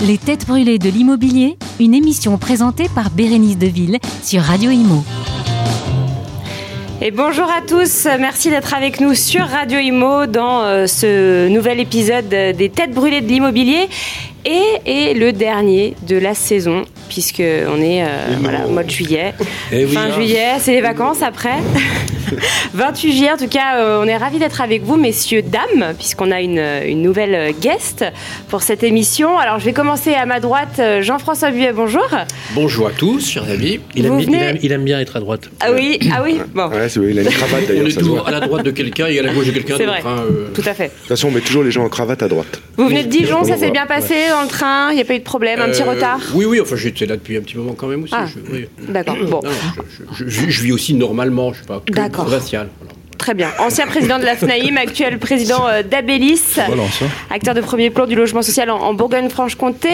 Les têtes brûlées de l'immobilier, une émission présentée par Bérénice Deville sur Radio Imo. Et bonjour à tous, merci d'être avec nous sur Radio Imo dans euh, ce nouvel épisode des têtes brûlées de l'immobilier et, et le dernier de la saison puisque on est euh, voilà, au mois de juillet. Eh oui, fin hein. juillet, c'est les vacances après. 28 juillet, en tout cas, euh, on est ravis d'être avec vous, messieurs, dames, puisqu'on a une, une nouvelle euh, guest pour cette émission. Alors, je vais commencer à ma droite, euh, Jean-François Buet, bonjour. Bonjour à tous, chers amis. Il aime, venez- il aime- il aime bien être à droite. Ah oui, ah oui, bon, Ouais, c'est vrai, il a une cravate On d'ailleurs, est se voit. toujours à la droite de quelqu'un et à la gauche de quelqu'un C'est vrai. hein, euh. tout à fait. De toute façon, on met toujours les gens en cravate à droite. Vous venez de Dijon, ça on s'est bien passé dans le train, il n'y a pas eu de problème, un petit Euh, retard Oui, oui, enfin j'étais là depuis un petit moment quand même aussi. Ah. oui. D'accord, bon. Non, je, je- je- je vis aussi normalement, je ne suis pas que D'accord. voilà. Très bien. Ancien président de la FNAIM, actuel président euh, d'Abélis, acteur de premier plan du logement social en, Bourgogne-Franche-Comté.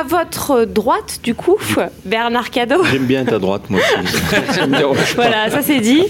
À votre droite, du coup, Bernard Cadot. J'aime bien ta droite, moi aussi. Voilà, ça c'est dit.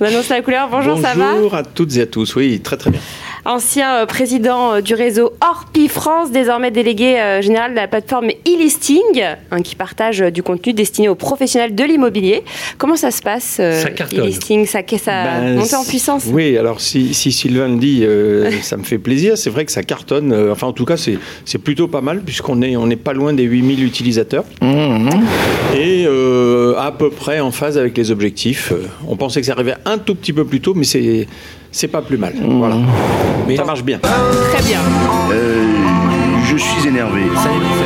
On annonce la couleur. Bonjour, ça va Bonjour à toutes et à tous. Oui, très très bien. Ancien euh, président euh, du réseau Orpi France, désormais délégué euh, général de la plateforme e-listing, hein, qui partage du contenu destiné aux professionnels de l'immobilier. Comment ça se passe, euh, Ça cartonne. e-listing? Ça, ça Ben, monté en puissance? Oui, alors si, si Sylvain le dit, euh, ça me fait plaisir. C'est vrai que ça cartonne. Euh, Enfin, en tout cas, c'est plutôt pas mal puisqu'on est, on n'est pas loin des 8000 utilisateurs. Et euh, à peu près en phase avec les objectifs. On pensait que ça arrivait un tout petit peu plus tôt, mais c'est c'est pas plus mal. Voilà. Mais Ça marche bien. Très bien. Euh, je suis énervé. ça y est,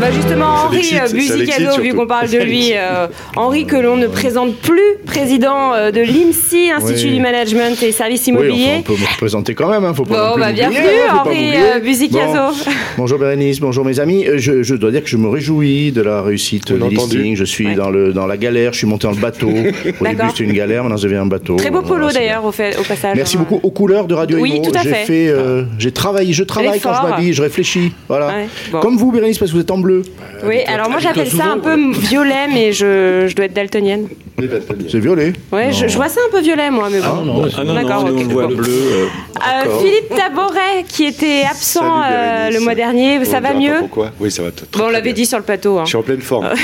là-bas, justement, Henri l'excite, euh, vu qu'on parle de lui, euh, Henri que l'on ne présente plus, président euh, de l'IMSI, Institut Oui. du Management et Services Oui, Immobiliers. enfin, on peut me représenter quand même, hein, faut pas non Bon, plus bah, bienvenue, hein, Henri Buzicazo. Bon. Bonjour Bérénice, bonjour mes amis. Euh, Je, je dois dire que je me réjouis de la réussite On des a entendu. listings. Je suis Ouais. dans, le, dans la galère, je suis monté dans le bateau. Au début c'était une galère, maintenant ça devient un bateau. Très beau polo d'ailleurs au, fait- au passage. Merci hein. beaucoup aux couleurs de Radio Oui, Imo. tout à j'ai fait. euh, j'ai travaillé, je travaille quand je m'habille, je réfléchis. Voilà. Ouais, bon. Comme vous Bérénice parce que vous êtes en bleu. Oui, alors moi habite-toi j'appelle ça un peu violet, mais je, je dois être daltonienne. C'est violet. Ouais, je, je vois ça un peu violet moi, mais bon. Ah non, Ah non, D'accord, non, nous, ok. on le voit Bon. bleu. euh, Euh. Philippe Taboret, qui était absent Salut, euh, le mois dernier, On ça va mieux Pourquoi Oui, ça va. très, Bon, on l'avait bien. dit sur le plateau. hein. Je suis en pleine forme.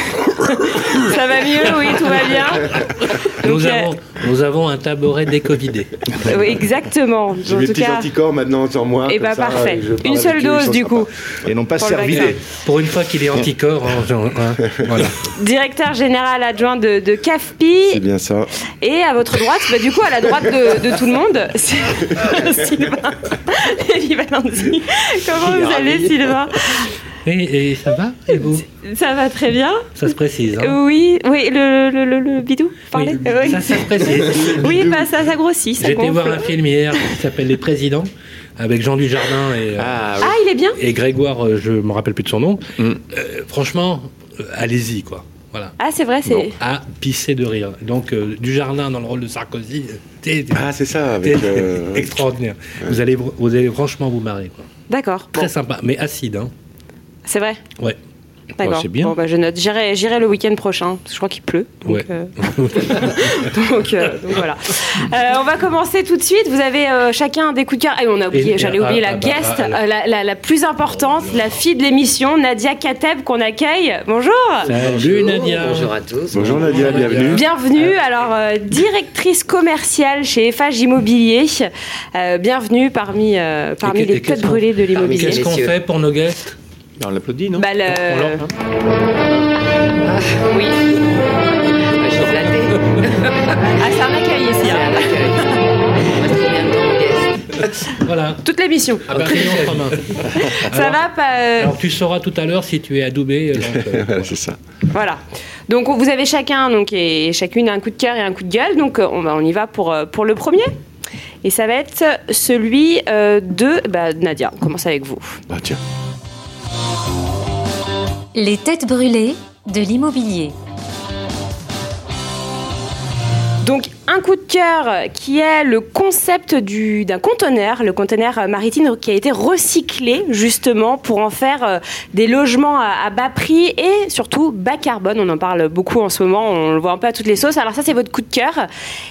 Ça va mieux, oui, tout va bien. Nous, Donc, euh, avons, nous avons un tabouret décovidé. Oui, exactement. J'ai En mes tout petits cas, anticorps maintenant sur moi. et comme bah parfait. Une seule dose du coup. Et non pas Pour le servi. vaccin. Pour une fois qu'il est anticorps, hein, hein, voilà. Directeur général adjoint de, de C'est bien ça. Et à votre droite, bah, du coup, à la droite de, de tout le monde, c'est Sylvain Elie Valenzi. Comment vous allez, Sylvain? Et, et ça va? Et vous? Ça va très bien Ça se précise. Hein Oui, oui, le, le, le, le bidou, parlez Oui, Oui. ça, ça se précise. Oui, bah, ça, ça grossit, ça J'ai été gonfle. voir un film hier qui s'appelle Les Présidents avec Jean Dujardin et, euh, Ah, Ah, il est bien et Grégoire, euh, je me rappelle plus de son nom. Mm. Euh, franchement, euh, allez-y quoi. Voilà. Ah, c'est vrai, c'est... À pisser de rire. Donc euh, Dujardin dans le rôle de Sarkozy, euh, t'es- Ah, c'est ça. Avec, euh, extraordinaire. Vous allez, vous allez franchement vous marrer. Quoi. D'accord, bon, Très sympa, mais acide. Hein. c'est vrai Ouais. D'accord. c'est bien. Bon, bah, je note. J'irai, j'irai le week-end prochain. parce que Je crois qu'il pleut. Donc, Ouais. euh, donc, euh, donc voilà. Euh, on va commencer tout de suite. Vous avez euh, chacun des coups de cœur. Et on a oublié, Et- j'allais ah, oublier ah, la bah, guest, ah, la- la, plus importante, la fille de l'émission, Nadia Kateb, qu'on accueille. Bonjour. Salut Nadia. Bonjour à tous. Bonjour Nadia, bienvenue. Bienvenue, alors euh, directrice commerciale chez FH Immobilier. Euh, bienvenue parmi, euh, parmi les têtes brûlées de l'immobilier. Qu'est-ce qu'on fait pour nos guests? On l'applaudit, non Bah, le- On l'en- Oui. Je suis flattée. Ah, c'est un accueil ici. C'est hein. Voilà. Toute l'émission. Ah bah, commun. Ça Alors- va pas euh, Alors tu sauras tout à l'heure si tu es adoubé. euh, euh, voilà. c'est ça. Voilà. Donc vous avez chacun donc et chacune un coup de cœur et un coup de gueule. Donc on, va- on y va pour pour le premier. Et ça va être celui euh, de bah, Nadia. On commence avec vous. Bah tiens. Les têtes brûlées de l'immobilier. Un coup de cœur qui est le concept du- d'un conteneur, le conteneur maritime qui a été recyclé justement pour en faire euh, des logements à, à bas prix et surtout bas carbone. On en parle beaucoup en ce moment, on le voit un peu à toutes les sauces. Alors ça c'est votre coup de cœur.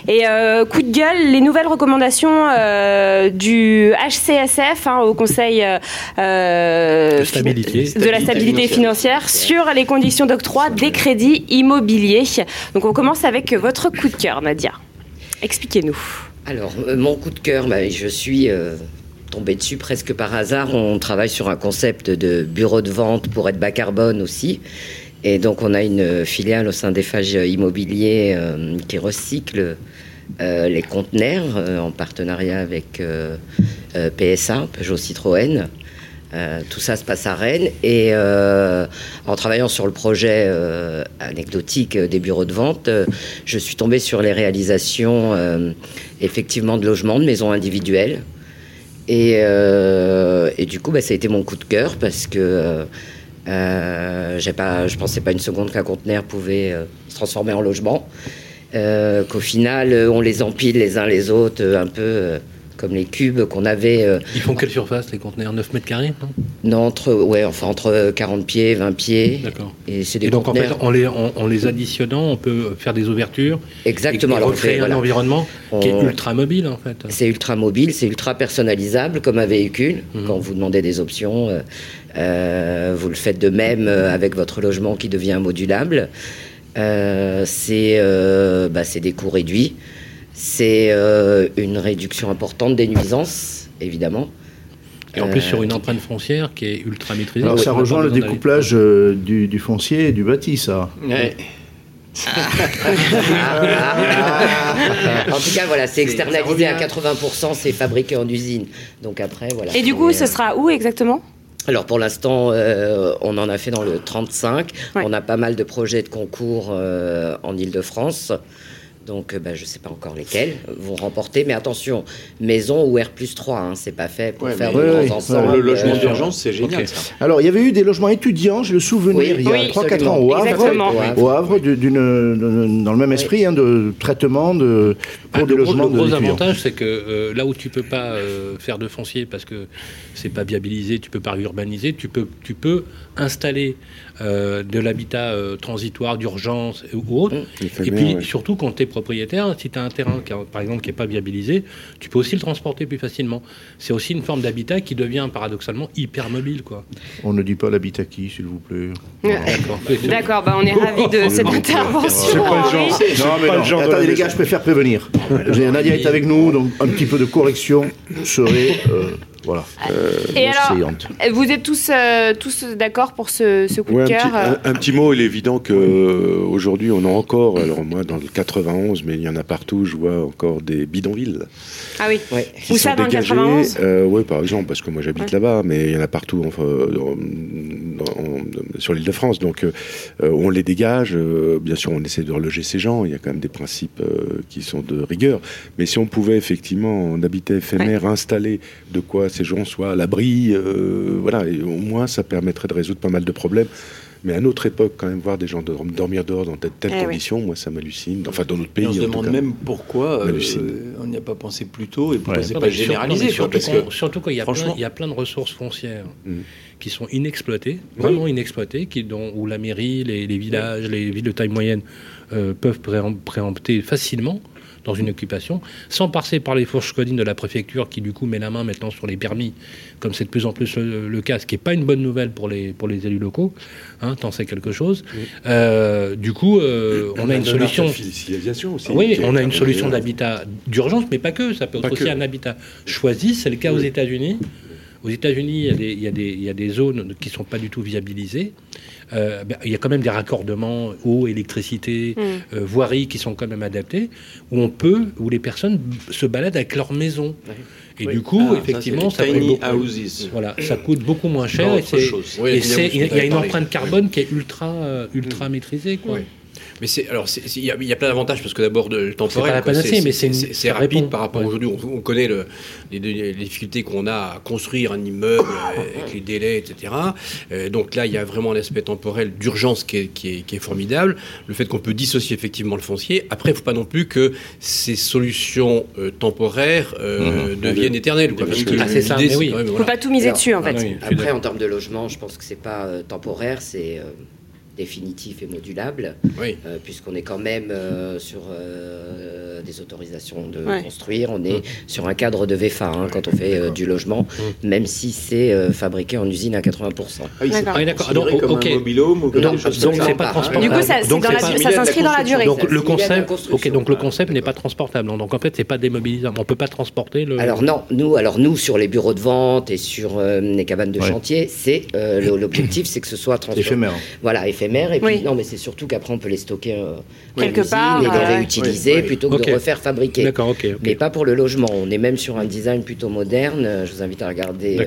Et euh, coup de gueule, les nouvelles recommandations euh, du HCSF hein, au Conseil euh, euh, De stabilité. de la stabilité financière sur les conditions d'octroi des crédits immobiliers. Donc on commence avec votre coup de cœur, Nadia. Expliquez-nous. Alors, euh, mon coup de cœur, bah, je suis euh, tombée dessus presque par hasard. On travaille sur un concept de bureau de vente pour être bas carbone aussi. Et donc, on a une filiale au sein des Fages Immobiliers euh, qui recycle euh, les conteneurs euh, en partenariat avec PSA, Peugeot Citroën. Euh, tout ça se passe à Rennes et euh, en travaillant sur le projet euh, anecdotique des bureaux de vente, je suis tombée sur les réalisations effectivement de logements, de maisons individuelles. Et, du coup, bah, ça a été mon coup de cœur parce que j'ai pas, je pensais pas une seconde qu'un conteneur pouvait se transformer en logement. Qu'au final, on les empile les uns les autres, un peu comme les cubes qu'on avait euh, Ils font quelle surface, les conteneurs? 9 mètres carrés non? Non, entre, ouais, enfin, entre 40 pieds, 20 pieds. D'accord. Et c'est des Et donc, en fait, en les, en, en les additionnant, on peut faire des ouvertures Exactement. et, alors on recréer fait, un voilà. environnement qui est On- ultra mobile, en fait. C'est ultra mobile, c'est ultra personnalisable comme un véhicule. Mhm. Quand vous demandez des options, euh, euh, vous le faites de même avec votre logement qui devient modulable. C'est bah, c'est des coûts réduits. C'est euh, une réduction importante des nuisances, évidemment. Et en plus, Euh, sur une empreinte foncière qui est ultra maîtrisée. Alors ça rejoint le découplage euh, du, du foncier et du bâti, ça. Ouais. en tout cas, voilà, c'est externalisé à revient. 80%, c'est fabriqué en usine. Donc après, voilà. Et du coup, ce sera où exactement? Alors pour l'instant, euh, on en a fait dans le 35. Ouais. On a pas mal de projets de concours euh, en Ile-de-France. Donc euh, bah, je ne sais pas encore lesquels vont remporter. Mais attention, maison ou R plus 3, hein, c'est pas fait pour Ouais, faire Ouais, grands ouais. ensembles. Le logement euh, d'urgence, c'est génial. ça. Alors, il y avait eu des logements étudiants, j'ai le souvenir, Oui, il y a oui, 3-4 ans au Havre. Au Havre, dans le même esprit, hein, de traitement de, pour Ah, des le gros, logements le gros avantage, c'est que euh, là où tu peux pas euh, faire de foncier parce que c'est pas viabilisé, tu peux pas urbaniser, tu peux, tu peux installer euh, de l'habitat euh, transitoire d'urgence ou autre. Et Éphémère, puis ouais. surtout quand tu es propriétaire, si tu as un terrain qui, a- par exemple qui n'est pas viabilisé, tu peux aussi le transporter plus facilement. C'est aussi une forme d'habitat qui devient paradoxalement hyper mobile. Quoi. On ne dit pas l'habitat qui, s'il vous plaît. D'accord. D'accord, bah on est ravis de cette intervention. C'est pas le genre. Non, mais pas non. le genre de Attendez, les gars, je préfère prévenir. J'ai- Nadia est avec nous, donc un petit peu de correction serait. euh, voilà. Et alors, conseillante. vous êtes tous, euh, tous d'accord pour ce, ce coup Ouais, de un, cœur petit, euh, un- un petit mot, il est évident que euh, on a encore, alors moi dans le 91, mais il y en a partout, je vois encore des bidonvilles. Ah oui. Ouais. qui Où ça, sont dans le dégagés. 91 euh, Oui, par exemple, parce que moi j'habite Ouais. là-bas, mais il y en a partout enfin, sur l'île de France. Donc euh, on les dégage. euh, bien sûr, on essaie de reloger ces gens. Il y a quand même des principes euh, qui sont de rigueur. Mais si on pouvait effectivement, en habitat éphémère, installer de quoi ces gens soient à l'abri, euh, voilà, et au moins ça permettrait de résoudre pas mal de problèmes. Mais à notre époque, quand même, voir des gens dorm- dormir dehors dans de telles Eh oui. conditions, moi, ça m'hallucine. Enfin, dans notre Et pays. on se demande même pourquoi euh, on n'y a pas pensé plus tôt et pourquoi Ouais. c'est pas mais sur- généralisé. non, mais quoi, surtout, surtout quand il y, a plein, franchement- il y a plein de ressources foncières Mm. qui sont inexploitées, vraiment inexploitées, qui, dont, où la mairie, les, les villages, les villes de taille moyenne euh, peuvent préem- préempter facilement dans une occupation, sans passer par les fourches codines de la préfecture qui du coup met la main maintenant sur les permis, comme c'est de plus en plus le, le cas, ce qui n'est pas une bonne nouvelle pour les, pour les élus locaux, hein, t'en sais quelque chose. Euh, du coup, euh, on a une solution... Aussi. Oui, on a une solution d'habitat d'urgence, mais pas que. Ça peut être aussi que. un habitat choisi. C'est le cas aux. États-Unis. Aux États-Unis, y, y il y a des zones qui ne sont pas du tout viabilisées. Euh, ben, il y a quand même des raccordements, eau, électricité, Mm. euh, voirie qui sont quand même adaptés, où on peut, où les personnes se baladent avec leur maison. Et du coup, Ah, effectivement, ça, coûte tiny beaucoup, houses. voilà, ça coûte beaucoup moins cher. Et Oui, il y a, il y a une parlé. empreinte carbone qui est ultra, euh, ultra maîtrisée. Quoi. Mais c'est alors il y, a- il y a plein d'avantages parce que d'abord de le C'est pas temporel, la quoi, panacée, mais c'est rapide répond. par rapport Ouais. à aujourd'hui. On, on connaît le- les, les difficultés qu'on a à construire un immeuble euh, avec les délais, etc. Euh, donc là, il y a vraiment un aspect temporel d'urgence qui est, qui, est, qui est formidable. Le fait qu'on peut dissocier effectivement le foncier. Après, il ne faut pas non plus que ces solutions euh, temporaires euh, deviennent éternelles. Quoi, parce que Ah, c'est ça, l'idée, mais oui. quand même, Faut voilà. pas tout miser Alors, dessus en Ah, fait. oui, Après, en termes de logement, je pense que c'est pas euh, temporaire, c'est euh, définitif et modulable, Oui. euh, puisqu'on est quand même euh, sur euh, des autorisations de Ouais. construire. On est sur un cadre de VFA hein, quand on fait euh, du logement, même si c'est euh, fabriqué en usine à 80%. Ah oui, c'est D'accord. Ah, Donc, un mobilhome ou Non, donc c'est pas Ah, transportable. Du coup, ça, s'inscrit dans la durée. Donc le concept, ok, donc le concept n'est pas transportable. Donc en fait, c'est pas démobilisable. On peut pas transporter le. Alors non, nous, alors nous sur les bureaux de vente et sur euh, les cabanes de Ouais. chantier, c'est euh, l'objectif, c'est que ce soit C'est transporté. éphémère. Et puis Oui. non, mais c'est surtout qu'après on peut les stocker euh, Quelque usine part, et les ouais. réutiliser Oui, oui. plutôt que de refaire fabriquer. D'accord, ok. ok. Mais pas pour le logement. On est même sur un design plutôt moderne. Euh, Je vous invite à regarder euh,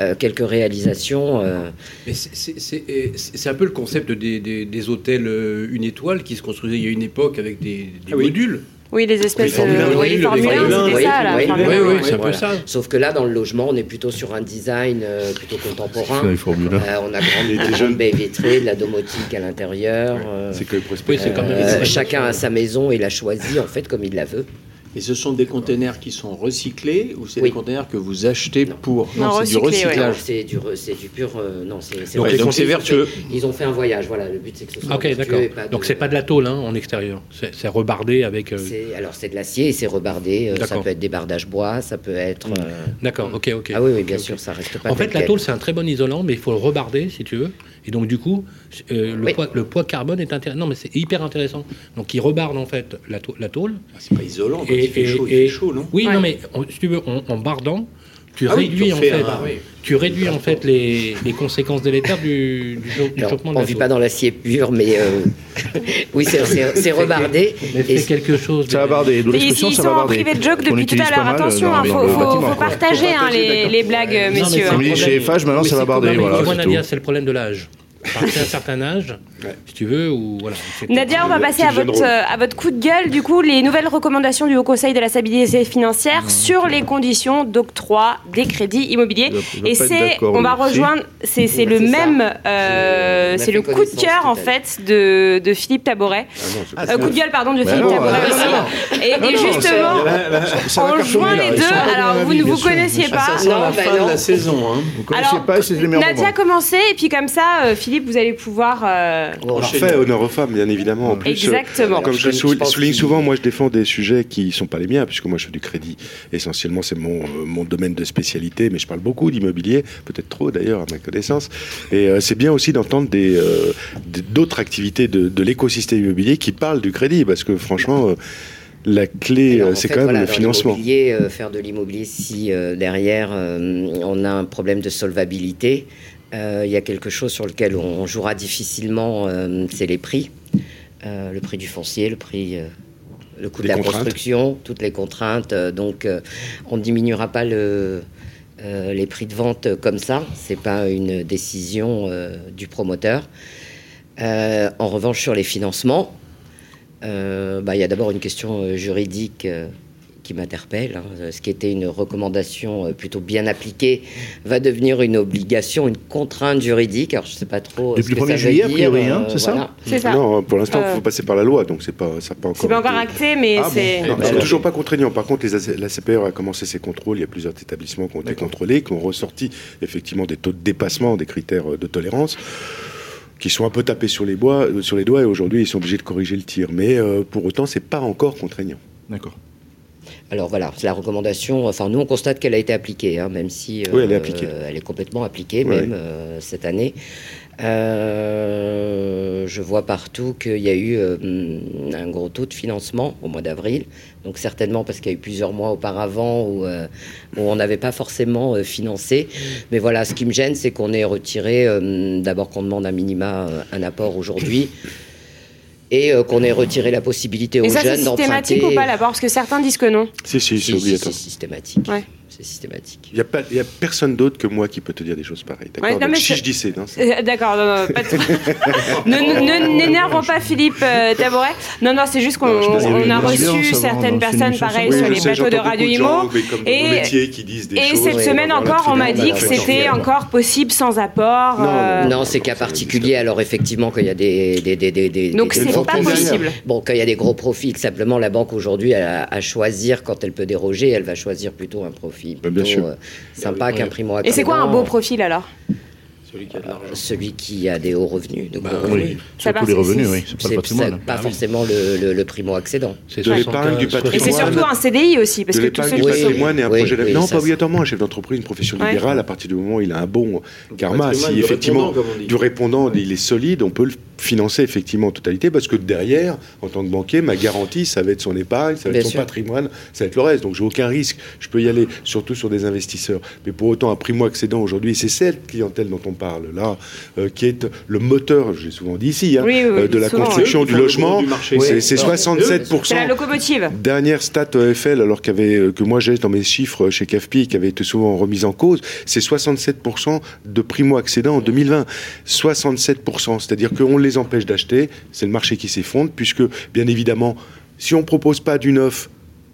euh, quelques réalisations. euh, Mais c'est- un peu le concept des, des- des hôtels euh, une étoile qui se construisaient il y a une époque avec des, des Ah oui. modules. Oui, les espèces. Formule un, Oui, oui, Formule les 1, Formule un, c'était oui, ça, la oui, Oui, 1. oui, ouais. c'est un peu Voilà. ça. Sauf que là, dans le logement, on est plutôt sur un design euh, plutôt contemporain. C'est Formule 1. Euh, on a grande, baie vitrée, de la domotique à l'intérieur. euh, C'est que le Oui, c'est quand même. euh, chacun a sa maison et l'a choisie en fait comme il la veut. Et ce sont des containers qui sont recyclés ou c'est Oui. des containers que vous achetez pour Non, c'est du recyclés, ouais. recyclage. C'est du, re- c'est du pur. euh, non, c'est Donc, Ils c'est ont vertueux. fait- Ils ont fait un voyage. Voilà, le but c'est que ce soit Ok, d'accord. Donc c'est pas de la tôle hein, en extérieur. C'est rebardé avec. euh, Alors c'est de l'acier et c'est rebardé. euh, Ça peut être des bardages bois, ça peut être. euh, D'accord, ok, ok. Ah oui, oui, bien sûr, ça reste pas. En fait, la tôle, c'est un très bon isolant, mais il faut le rebarder, si tu veux. Et donc, du coup, euh, le, Oui. poids, le poids carbone est intéressant. Non, mais c'est hyper intéressant. Donc, il rebarde, en fait, la, tôle- la tôle. Ah, C'est pas isolant, quand Et- il fait et- chaud, il fait chaud, non? Oui, Ouais. non, mais on- si tu veux, en, en bardant, tu Ah oui, réduis, tu en fait, un- oui. tu réduis, en fait, les, les conséquences délétères du, du, cho- du Alors, chauffement de on la vit pas dans l'acier pur, mais euh, oui, c'est- c'est c'est rebardé. Et fais quelque chose. Ça va de- barder. L'expression, ils sont en privé de joke depuis tout à l'heure. Attention, dans- il dans faut, partager hein, les, les blagues, Non, messieurs. c'est un dit chez. FH, maintenant, ça va c'est barder, voilà, c'est c'est le problème de l'âge. À d'un certain âge, si tu veux, ou voilà. c'est- Nadia, on va passer à votre, euh, à votre coup de gueule, du coup, les nouvelles recommandations du Haut Conseil de la stabilité financière sur les conditions d'octroi des crédits immobiliers. Et pas c'est, on va rejoindre, c'est c'est le c'est ça. même, euh, c'est le coup de cœur en fait de, de Philippe Taboret. Ah, Euh, coup de gueule, pardon, de Philippe non, Taboret aussi. Et, et justement, on joint les deux. pas Alors, vous ne vous connaissiez Ah, pas. ça sent Non, la bah fin de la saison. Hein. Vous connaissez Alors, pas c'est les Nadia, commencez, et puis comme ça, euh, Philippe, vous allez pouvoir. euh, bon, On fait honneur aux femmes, bien évidemment. En plus, euh, Exactement. Comme je souligne souvent, moi je défends des sujets qui ne sont pas les miens, puisque moi je fais du crédit. Essentiellement, c'est mon, euh, mon domaine de spécialité, mais je parle beaucoup d'immobilier, peut-être trop d'ailleurs à ma connaissance. Et euh, c'est bien aussi d'entendre des, euh, d'autres activités de, de l'écosystème immobilier qui parlent du crédit, parce que franchement, euh, la clé, euh, c'est quand même voilà, le financement. euh, faire de l'immobilier, si euh, derrière euh, on a un problème de solvabilité, euh, il y a quelque chose sur lequel on, on jouera difficilement, euh, c'est les prix. Euh, le prix du foncier, le prix, euh, le coût de la construction, toutes les contraintes. euh, donc, euh, on ne diminuera pas le, euh, les prix de vente comme ça. C'est pas une décision euh, du promoteur. Euh, en revanche, sur les financements, euh, bah, il y a d'abord une question euh, juridique euh, qui m'interpelle. hein. Ce qui était une recommandation euh, plutôt bien appliquée va devenir une obligation, une contrainte juridique. Alors je ne sais pas trop. euh, Depuis le 1er ça veut juillet, a priori, hein, euh, c'est ça voilà. C'est ça. Non, pour l'instant, il Euh, faut passer par la loi, donc c'est pas, ça pas encore. C'est pas encore acté, mais Ah bon c'est. Non, c'est alors. toujours pas contraignant. Par contre, les la CPR a commencé ses contrôles. Il y a plusieurs établissements qui ont été contrôlés, qui ont ressorti effectivement des taux de dépassement des critères euh, de tolérance, qui sont un peu tapés sur les, bois, euh, sur les doigts. Et aujourd'hui, ils sont obligés de corriger le tir. Mais euh, pour autant, c'est pas encore contraignant. D'accord. Alors voilà, c'est la recommandation. Enfin, nous, on constate qu'elle a été appliquée, hein, même si Oui, elle est appliquée. elle est complètement appliquée, même euh, cette année. Euh, je vois partout qu'il y a eu euh, un gros taux de financement au mois d'avril. Donc certainement parce qu'il y a eu plusieurs mois auparavant où, euh, où on n'avait pas forcément euh, financé. Mais voilà, ce qui me gêne, c'est qu'on ait retiré, euh, d'abord qu'on demande un minima, euh, un apport aujourd'hui, et euh, qu'on ait retiré la possibilité aux Et ça, c'est jeunes d'emprunter. systématique ou pas là-bas? Parce que certains disent que non. Si, si, Si, c'est si, obligatoire. c'est systématique. Ouais. C'est systématique. Il n'y a, pas- il y a personne d'autre que moi qui peut te dire des choses pareilles. D'accord Ouais, non, Donc, mais si je dis c'est. D'accord, non, non, pas trop. n'énervons pas Philippe euh, Tabouret. Non, non, c'est juste qu'on a reçu certaines personnes pareilles sur les plateaux de Radio Imo. Et- nos métiers qui disent des Et choses. cette semaine encore, on m'a dit que c'était encore possible sans apport. Non, euh, Non, c'est cas particulier. Alors effectivement, quand il y a des, des, des, des, des- Donc c'est pas possible. Bon, quand il y a des gros profils, simplement la banque aujourd'hui, elle a à choisir quand elle peut déroger, elle va choisir plutôt un profil Bah, bien plutôt sûr. euh, sympa qu'un primo Et c'est quoi un beau profil alors? Celui qui a de l'argent. Celui qui a des hauts revenus. de gros Bah, revenus. Oui, Ça surtout les c'est- revenus, oui, c'est pas le patrimoine. pas forcément le, le, le primo accédant. C'est De l'épargne, du 75, Et c'est patrimoine. surtout un CDI aussi, parce de l'épargne du qui Oui, patrimoine et un oui, projet oui, d'avenir. Non, ça, pas obligatoirement un chef d'entreprise, une profession Ouais. libérale, à partir du moment où il a un bon karma, patrimoine si du effectivement du répondant il est solide, on peut le financer effectivement en totalité parce que derrière, en tant que banquier, ma garantie, ça va être son épargne, ça va Bien être son sûr. patrimoine, ça va être le reste. Donc j'ai aucun risque. Je peux y aller, surtout sur des investisseurs. Mais pour autant, un primo-accédant aujourd'hui, c'est cette clientèle dont on parle là, euh, qui est le moteur, j'ai souvent dit ici, hein, Oui, oui, oui, euh, de la souvent, construction oui. du logement. C'est Oui. c'est Alors, 67%. C'est la locomotive. Dernière stat EFL, alors qu'avait, euh, que moi j'ai dans mes chiffres chez CAFPI, qui avait été souvent remise en cause, c'est 67% de primo-accédants en 2020. 67%, c'est-à-dire qu'on les empêche d'acheter, c'est le marché qui s'effondre, puisque, bien évidemment, si on propose pas du neuf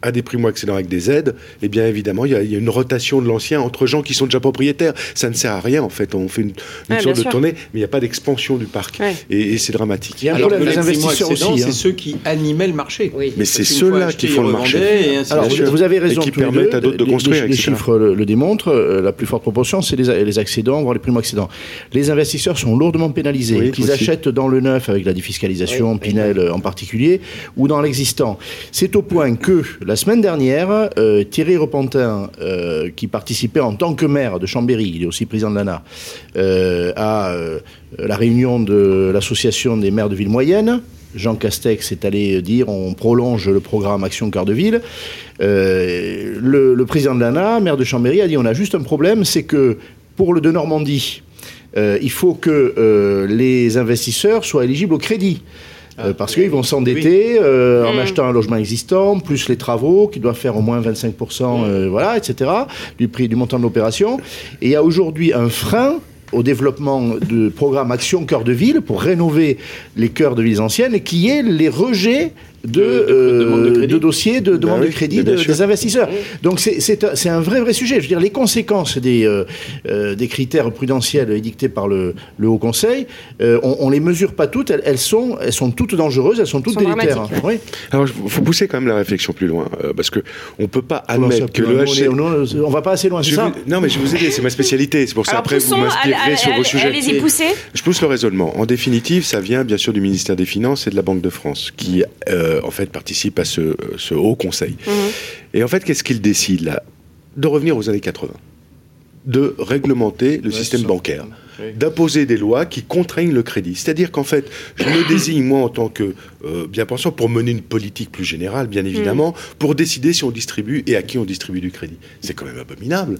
à des primo-accédants avec des aides, eh bien évidemment, il y, y a une rotation de l'ancien entre gens qui sont déjà propriétaires. Ça ne sert à rien, en fait. On fait une, une Ouais, sorte de sûr. tournée, mais il n'y a pas d'expansion du parc. Ouais. Et, et c'est dramatique. Un Alors que les investisseurs aussi. hein. c'est ceux qui animaient le marché. Oui. Mais c'est ceux-là qui font le marché. et Alors, vous, avez raison. Et qui tous les permettent deux. à d'autres de construire, Les, chiffres le, le démontrent. euh, La plus forte proportion, c'est les, les accédants, voire les primo-accédants. Les investisseurs sont lourdement pénalisés, Oui, qu'ils achètent dans le neuf avec la défiscalisation. Pinel euh, en particulier, ou dans l'existant. C'est au point que la semaine dernière, euh, Thierry Repentin, euh, qui participait en tant que maire de Chambéry, il est aussi président de l'ANA, euh, à la réunion de l'association des maires de ville moyenne. Jean Castex est allé dire on prolonge le programme Action Cœur de Ville. Le, le président de l'ANA, maire de Chambéry, a dit on a juste un problème, c'est que pour le de Normandie, il faut que les investisseurs soient éligibles au crédit. Euh, parce qu'ils vont s'endetter euh, en Mm. achetant un logement existant, plus les travaux qui doivent faire au moins 25%, euh, voilà, etc., du prix, du montant de l'opération. Et il y a aujourd'hui un frein au développement du programme Action Cœur de Ville pour rénover les cœurs de villes anciennes, qui est les rejets de, De- de- euh, demande de crédit. de dossiers de demande oui, de crédit des investisseurs. Donc c'est- c'est un, vrai vrai sujet. Je veux dire, les conséquences des, euh, euh, des critères prudentiels édictés par le, le Haut Conseil, euh, on, on les mesure pas toutes. Elles, elles sont, elles sont toutes dangereuses. Elles sont toutes Sont délétères. dramatiques, Oui. Alors, il faut pousser quand même la réflexion plus loin, euh, parce que on peut pas admettre que le on est- HC... nous, on va pas assez loin, c'est ça vous- Non, mais je vais vous aider, c'est ma spécialité. C'est pour ça Alors après vous m'inspirerez sur vos sujets. allez-y, poussez. Je pousse le raisonnement. En définitive, ça vient bien sûr du ministère des Finances et de la Banque de France, qui euh, en fait participe à ce, ce haut conseil. Mhm. Et en fait, qu'est-ce qu'il décide là? De revenir aux années 80, de réglementer le Ouais, système bancaire, Oui. d'imposer des lois qui contraignent le crédit. C'est-à-dire qu'en fait, je me désigne moi en tant que euh, bien pensant pour mener une politique plus générale, bien évidemment, pour décider si on distribue et à qui on distribue du crédit. C'est quand même abominable.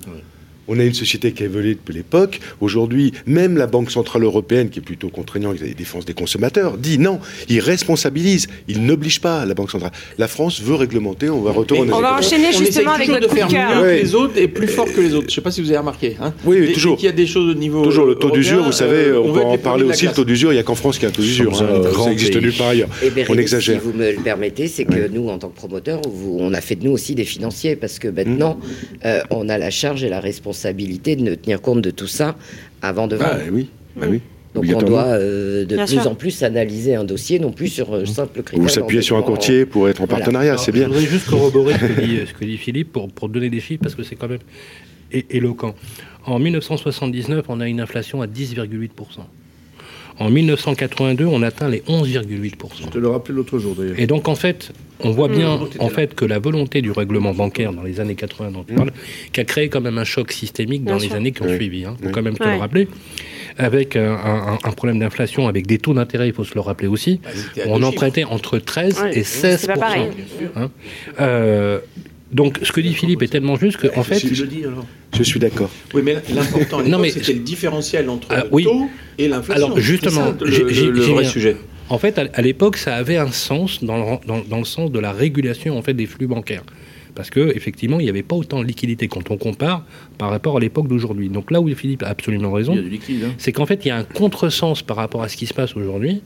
On a une société qui a évolué depuis l'époque. Aujourd'hui, même la Banque Centrale Européenne, qui est plutôt contraignante avec la défense des consommateurs, dit non, il responsabilise, il n'oblige pas la Banque Centrale. La France veut réglementer, on va retourner. On va enchaîner justement avec de faire mieux Ouais. que les autres et plus fort que les autres. Je sais pas si vous avez remarqué. Hein. Oui, oui, toujours. qu'il y a des choses au niveau Toujours le taux d'usure, vous savez, euh, on, être en parler aussi, le taux d'usure, il n'y a qu'en France qu'il y a un taux d'usure. Hein, grand ça n'existe pays. nulle part ailleurs. Et On exagère. si vous me le permettez, c'est que nous, en tant que promoteurs, vous- on a fait de nous aussi des financiers parce que maintenant, euh, on a la charge et la responsabilité de tenir compte de tout ça avant de vendre. Ah oui, bah oui. Donc on doit euh, de Bien plus sûr. en plus analyser un dossier, non plus sur euh, simple critère. Vous s'appuyez sur un courtier pour être en Voilà. partenariat, c'est bien. Je voudrais juste corroborer ce que dit, ce que dit Philippe pour, pour donner des chiffres parce que c'est quand même éloquent. En 1979, on a une inflation à 10,8%. En 1982, on atteint les 11,8%. Je te le rappelais l'autre jour d'ailleurs. Et donc en fait, on voit bien Mmh. en fait que la volonté du règlement bancaire dans les années 80 dont tu parles, qui a créé quand même un choc systémique dans Bien les sûr. années qui ont Oui. suivi. Hein, faut Oui. quand même te Ouais. le rappeler. Avec un, un- un problème d'inflation, avec des taux d'intérêt, il faut se le rappeler aussi. Bah, On empruntait entre 13 Ouais, et 16 c'est pas pareil. Hein. Euh, donc ce que dit Philippe est tellement juste que en fait, le dis alors Je suis d'accord. Oui, mais l'important, c'était le différentiel entre Ah, le oui. taux et l'inflation. Alors, justement, C'est le, vrai sujet. En fait, à, à l'époque, ça avait un sens dans le, dans, dans le sens de la régulation en fait des flux bancaires. Parce que effectivement, il n'y avait pas autant de liquidité quand on compare par rapport à l'époque d'aujourd'hui. Donc là où Philippe a absolument raison, hein. c'est qu'en fait, il y a un contresens par rapport à ce qui se passe aujourd'hui,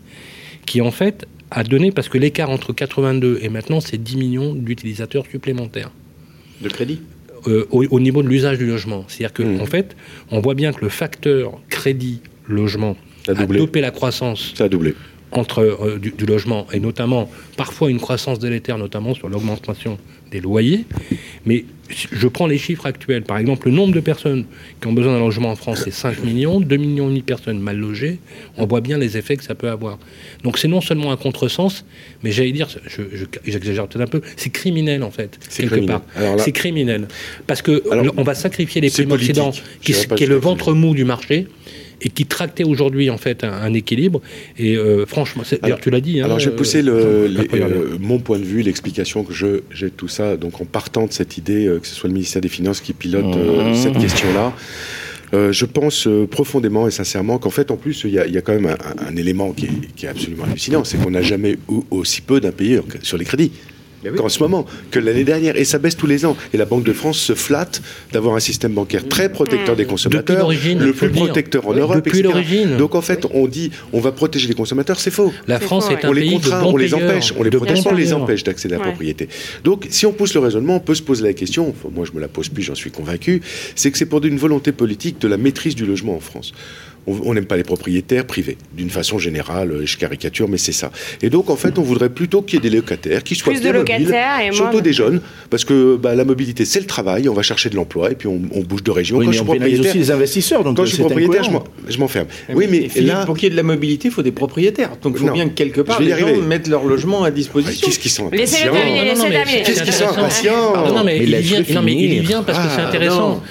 qui en fait a donné, parce que l'écart entre 82 et maintenant, c'est 10 millions d'utilisateurs supplémentaires De crédit euh, au, au niveau de l'usage du logement. C'est-à-dire qu'en Mhm. en fait, on voit bien que le facteur crédit-logement a a doublé. dopé la croissance Ça a doublé. Entre euh, du, du logement et notamment parfois une croissance délétère, notamment sur l'augmentation des loyers. Mais je prends les chiffres actuels. Par exemple, le nombre de personnes qui ont besoin d'un logement en France, c'est 5 millions, 2 millions et demi de personnes mal logées. On voit bien les effets que ça peut avoir. Donc c'est non seulement un contresens, mais j'allais dire, je- je- j'exagère peut-être un peu, c'est criminel en fait, quelque criminel. part. Là- C'est criminel. Parce que Alors, on va sacrifier les primo-accédants, politique. qui, qui est le ventre mou du marché et qui tractait aujourd'hui en fait un, un équilibre. Et euh, franchement, c'est- d'ailleurs Alors- tu l'as dit. hein, Alors, je vais euh, pousser le, les- euh, mon point de vue, l'explication que je j'ai de tout ça. Donc, en partant de cette idée euh, que ce soit le ministère des Finances qui pilote euh, Mmh. cette question-là, euh, je pense euh, profondément et sincèrement qu'en fait, en plus, il y a, il y a quand même un, un élément qui est, qui est absolument hallucinant, c'est qu'on n'a jamais eu aussi peu d'impayés sur les crédits. Qu'en ce moment, que l'année dernière, et ça baisse tous les ans. Et la Banque de France se flatte d'avoir un système bancaire très protecteur des consommateurs, l'origine, le plus protecteur en Europe, depuis etc. l'origine. Donc en fait, on dit on va protéger les consommateurs, c'est faux La France est un on les pays contraint, de bons on les empêche, on les protège, on les empêche d'accéder à la propriété. Donc, si on pousse le raisonnement, on peut se poser la question, enfin, moi je me la pose plus, j'en suis convaincu, c'est que c'est pour une volonté politique de la maîtrise du logement en France. On n'aime pas les propriétaires privés, d'une façon générale, euh, je caricature, mais c'est ça. Et donc, en fait, on voudrait plutôt qu'il y ait des locataires qui soient Plus de bien mobiles, locataires et moins surtout de- des jeunes, parce que bah, la mobilité, c'est le travail, on va chercher de l'emploi, et puis on, on bouge de région. Oui, Quand mais je on suis pénalise propriétaire, aussi les investisseurs. Donc quand je suis propriétaire, je m'enferme. Oui, mais Philippe, là, pour qu'il y ait de la mobilité, il faut des propriétaires. Donc il faut Non. bien que quelque part les gens mettent leur logement à disposition. qu'est-ce qu'ils sont impatients. Qu'est-ce qu'ils sont impatients Non, non, mais, il vient, non, mais il y finir. vient parce que c'est Ah, intéressant.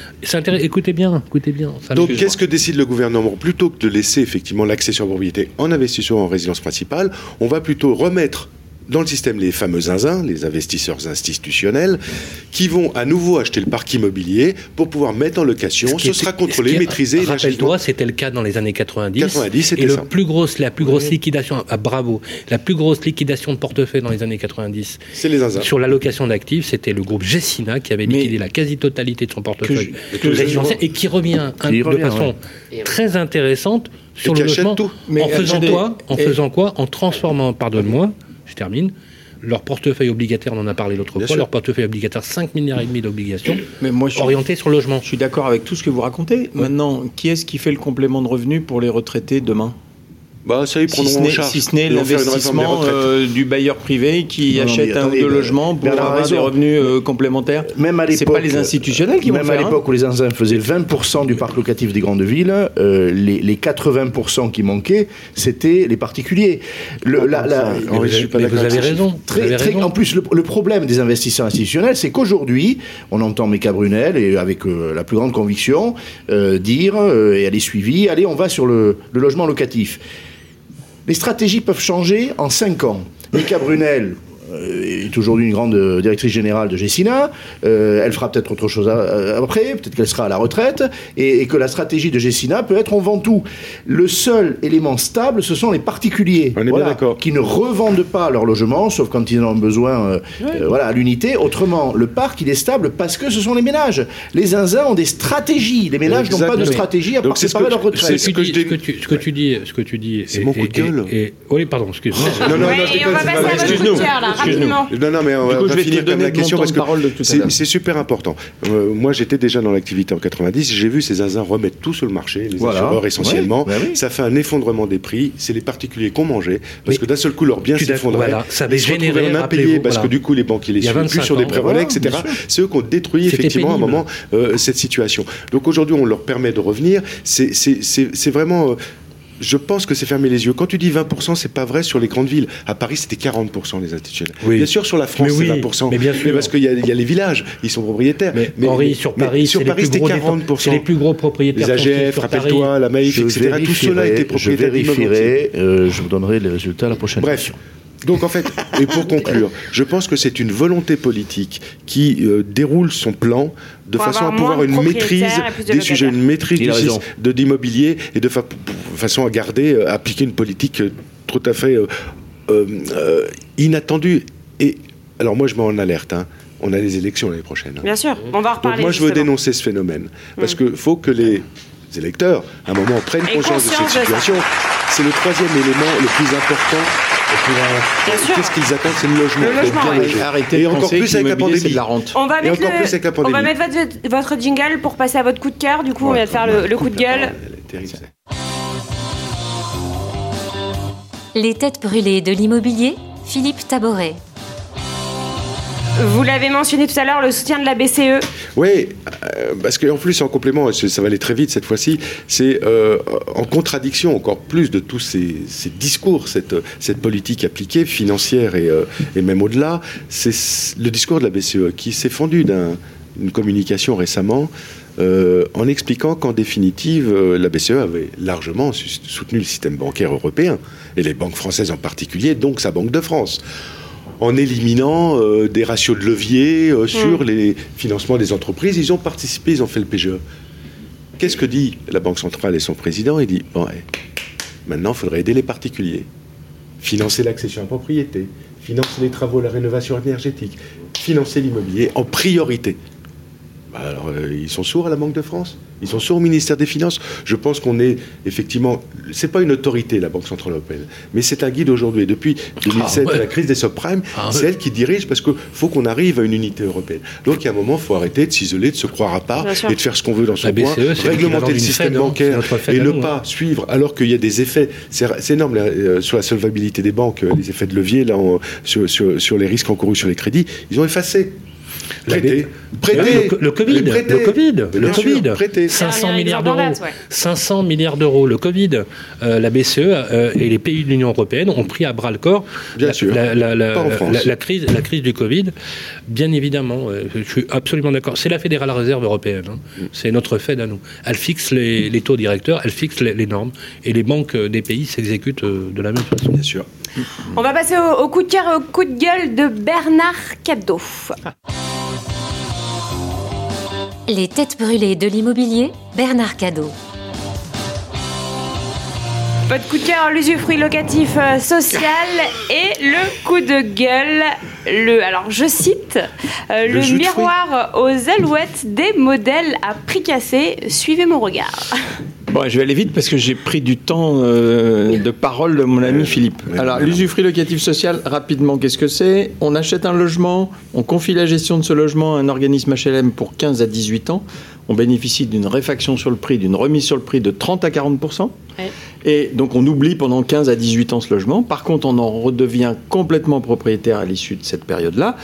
Écoutez bien, écoutez bien. Donc, qu'est-ce que décide le gouvernement? Plutôt que de laisser effectivement l'accès sur la propriété en investissement en résidence principale, on va plutôt remettre dans le système les fameux zinzins, les investisseurs institutionnels, qui vont à nouveau acheter le parc immobilier pour pouvoir mettre en location. Ce Ce sera ce contrôlé, est- maîtrisé. Rappelle-toi, c'était le cas dans les années 90. 90, c'était et le ça. plus grosse, la plus grosse liquidation, ah, bravo, la plus grosse liquidation de portefeuille dans les années 90 C'est les zinzins. sur l'allocation d'actifs, c'était le groupe Gessina qui avait Mais- liquidé la quasi-totalité de son portefeuille Que je- que je- et qui revient Qui de revient, façon ouais. très intéressante sur qui le achète logement. tout. Mais en faisant quoi En et- faisant quoi En transformant, pardonne-moi, je termine. Leur portefeuille obligataire, on en a parlé l'autre fois, sûr. leur portefeuille obligataire, 5 milliards et demi d'obligations, Mais moi, je suis, orienté sur le logement. je suis d'accord avec tout ce que vous racontez. Maintenant, qui est-ce qui fait le complément de revenu pour les retraités demain? Bah, ça, ils si prendront ce en n'est charge. si ce n'est des l'investissement euh, du bailleur privé qui Non, achète un ou deux logements pour avoir des raison. revenus euh, complémentaires. Même à C'est l'époque, pas les institutionnels qui vont même à hein. l'époque où les zinzins faisaient 20% du parc locatif des grandes villes, euh, les, les 80% qui manquaient, c'était les particuliers. Le, la- la- Mais Henri, vous avez- pas vous avez raison. vous avez très- raison. en plus, le, le problème des investisseurs institutionnels, c'est qu'aujourd'hui, on entend Meka Brunel, et avec euh, la plus grande conviction, euh, dire, euh, et elle est suivie, allez, on va sur le, le logement locatif. Les stratégies peuvent changer en 5 ans. Mika Brunel est aujourd'hui une grande euh, directrice générale de Gessina. Euh, elle fera peut-être autre chose à- à- après, peut-être qu'elle sera à la retraite, et, et que la stratégie de Gessina peut être on vend tout. Le seul élément stable, ce sont les particuliers. On est bien d'accord. Qui ne revendent pas leur logement, sauf quand ils en ont besoin euh, euh, voilà, à l'unité. Autrement, le parc, il est stable parce que ce sont les ménages. Les zinzins ont des stratégies. Les ménages n'ont pas de stratégie à Donc part c'est ce séparer que- leur retraite. c'est ce, ce que ce tu, ce que tu dis, ce que tu dis. C'est mon coup de et- gueule. et- et- oui, pardon, excuse-moi. Non, non, non, je et on déconne, va c'est passer pas à vrai. votre Excuse-nous, coup de cœur, là, excuse-nous. Rapidement. Non, non, mais on va, coup, je va vais te finir donner comme la question parce que c'est super important. Euh, moi, j'étais déjà dans l'activité en 90. J'ai vu ces zinzins remettre tout sur le marché, les Voilà. assureurs essentiellement. Ouais, bah oui. Ça fait un effondrement des prix. C'est les particuliers qu'on mangeait parce Mais que d'un seul coup, leurs biens tu s'effondraient. voilà, ça avait Ils se retrouvaient généré, en impayés rappelez-vous, parce que du coup, les banquiers les Il y a suivaient plus 25 sur des prêts etc. bien. C'est eux qui ont détruit effectivement à un moment euh, cette situation. Donc aujourd'hui, on leur permet de revenir. C'est- vraiment. Je pense que c'est fermer les yeux. Quand tu dis 20%, c'est pas vrai sur les grandes villes. À Paris, c'était 40% les institutionnels. Oui. Bien sûr, sur la France, c'est oui, 20%. mais bien sûr. parce qu'il y, a- il y a les villages, ils sont propriétaires. Mais, Henri, sur Paris, sur c'est Paris, c'était gros 40%. C'est les plus gros propriétaires. Les AGF, rappelle-toi, la Maïf, Je etc. Tout cela était je propriétaire vérifierai, euh, je vous donnerai les résultats à la prochaine Bref. Donc en fait, et pour conclure, je pense que c'est une volonté politique qui euh, déroule son plan de Pour façon à pouvoir une maîtrise de des sujets, une maîtrise du de d'immobilier et de fa- façon à garder, euh, appliquer une politique euh, tout à fait euh, euh, euh, inattendue. Et alors moi je mets en alerte. hein. on a les élections l'année prochaine. hein. Bien sûr, on va en Donc reparler. moi, je veux justement. dénoncer ce phénomène. Parce qu'il faut que les électeurs, à un moment, prennent conscience de cette de situation. C'est le troisième élément le plus important. Qu'est-ce qu'ils attendent C'est le logement. Le logement, bien ouais. loger. Arrêtez Et de encore plus avec la pandémie. de la rente. On va Et mettre, encore plus avec la le, on va pandémie. mettre votre, votre jingle pour passer à votre coup de cœur. Du coup, on vient de faire le, le coup de gueule. Elle est terrible, ça. Les têtes brûlées de l'immobilier, Philippe Taboret. Vous l'avez mentionné tout à l'heure, le soutien de la. BCE. Oui, euh, parce qu'en plus, en complément, ça va aller très vite cette fois-ci, c'est euh, en contradiction encore plus de tous ces, discours, cette, politique appliquée, financière et, euh, même au-delà, c'est le discours de la BCE qui s'est fendu d'un- d'une communication récemment en expliquant qu'en définitive, la BCE avait largement soutenu le système bancaire européen, et les banques françaises en particulier, donc sa Banque de France en éliminant euh, des ratios de levier euh, sur les financements des entreprises. Ils ont participé, ils ont fait le PGE. Qu'est-ce que dit la Banque centrale et son président? Il dit bon, eh, maintenant, il faudrait aider les particuliers, financer l'accession à la propriété, financer les travaux, la rénovation énergétique, financer l'immobilier en priorité. Bah alors, euh, ils sont sourds à la Banque de France? Ils sont sourds au ministère des Finances? Je pense qu'on est effectivement. C'est pas une autorité, la Banque Centrale Européenne, mais c'est un guide aujourd'hui. Depuis 2007, Ah ouais. la crise des subprimes, Ah c'est ouais. elle qui dirige parce qu'il faut qu'on arrive à une unité européenne. Donc, il y a un moment, il faut arrêter de s'isoler, de se croire à part et de faire ce qu'on veut dans son coin, BCE, l'équivalent réglementer le système hein. Bancaire et ne pas hein. suivre, alors qu'il y a des effets. C'est énorme là, euh, sur la solvabilité des banques, euh, les effets de levier là, sur, sur- sur les risques encourus sur les crédits. Ils ont effacé. Prêter. Prêter. Le, le Covid, le Covid, le sûr, Covid, prêter. 500 Dernier milliards d'euros, date, ouais. 500 milliards d'euros, le Covid, euh, la BCE euh, et les pays de l'Union européenne ont pris à bras le corps Bien la, sûr. la- la- la- Pas en France. la- la crise, la crise du Covid. Bien évidemment, euh, je suis absolument d'accord. C'est la Fédérale Réserve européenne, hein. Mm. c'est notre Fed à nous. Elle fixe les, les taux directeurs, elle fixe les, les normes, et les banques des pays s'exécutent euh, de la même façon. Bien sûr. On va passer au, au coup de cœur et au coup de gueule de Bernard Cadeau. Les têtes brûlées de l'immobilier, Bernard Cadeau. Votre coup de cœur, l'usufruit locatif euh, social et le coup de gueule, le, alors je cite, euh, Le miroir aux alouettes des modèles à prix cassé. Suivez mon regard. Bon, je vais aller vite parce que j'ai pris du temps euh, de parole de mon ami Philippe. Alors, l'usufruit locatif social, rapidement, qu'est-ce que c'est? On achète un logement, on confie la gestion de ce logement à un organisme HLM pour 15 à 18 ans. On bénéficie d'une réfaction sur le prix, d'une remise sur le prix de 30 à 40 Ouais. Et donc, on oublie pendant 15 à 18 ans ce logement. Par contre, on en redevient complètement propriétaire à l'issue de cette période-là.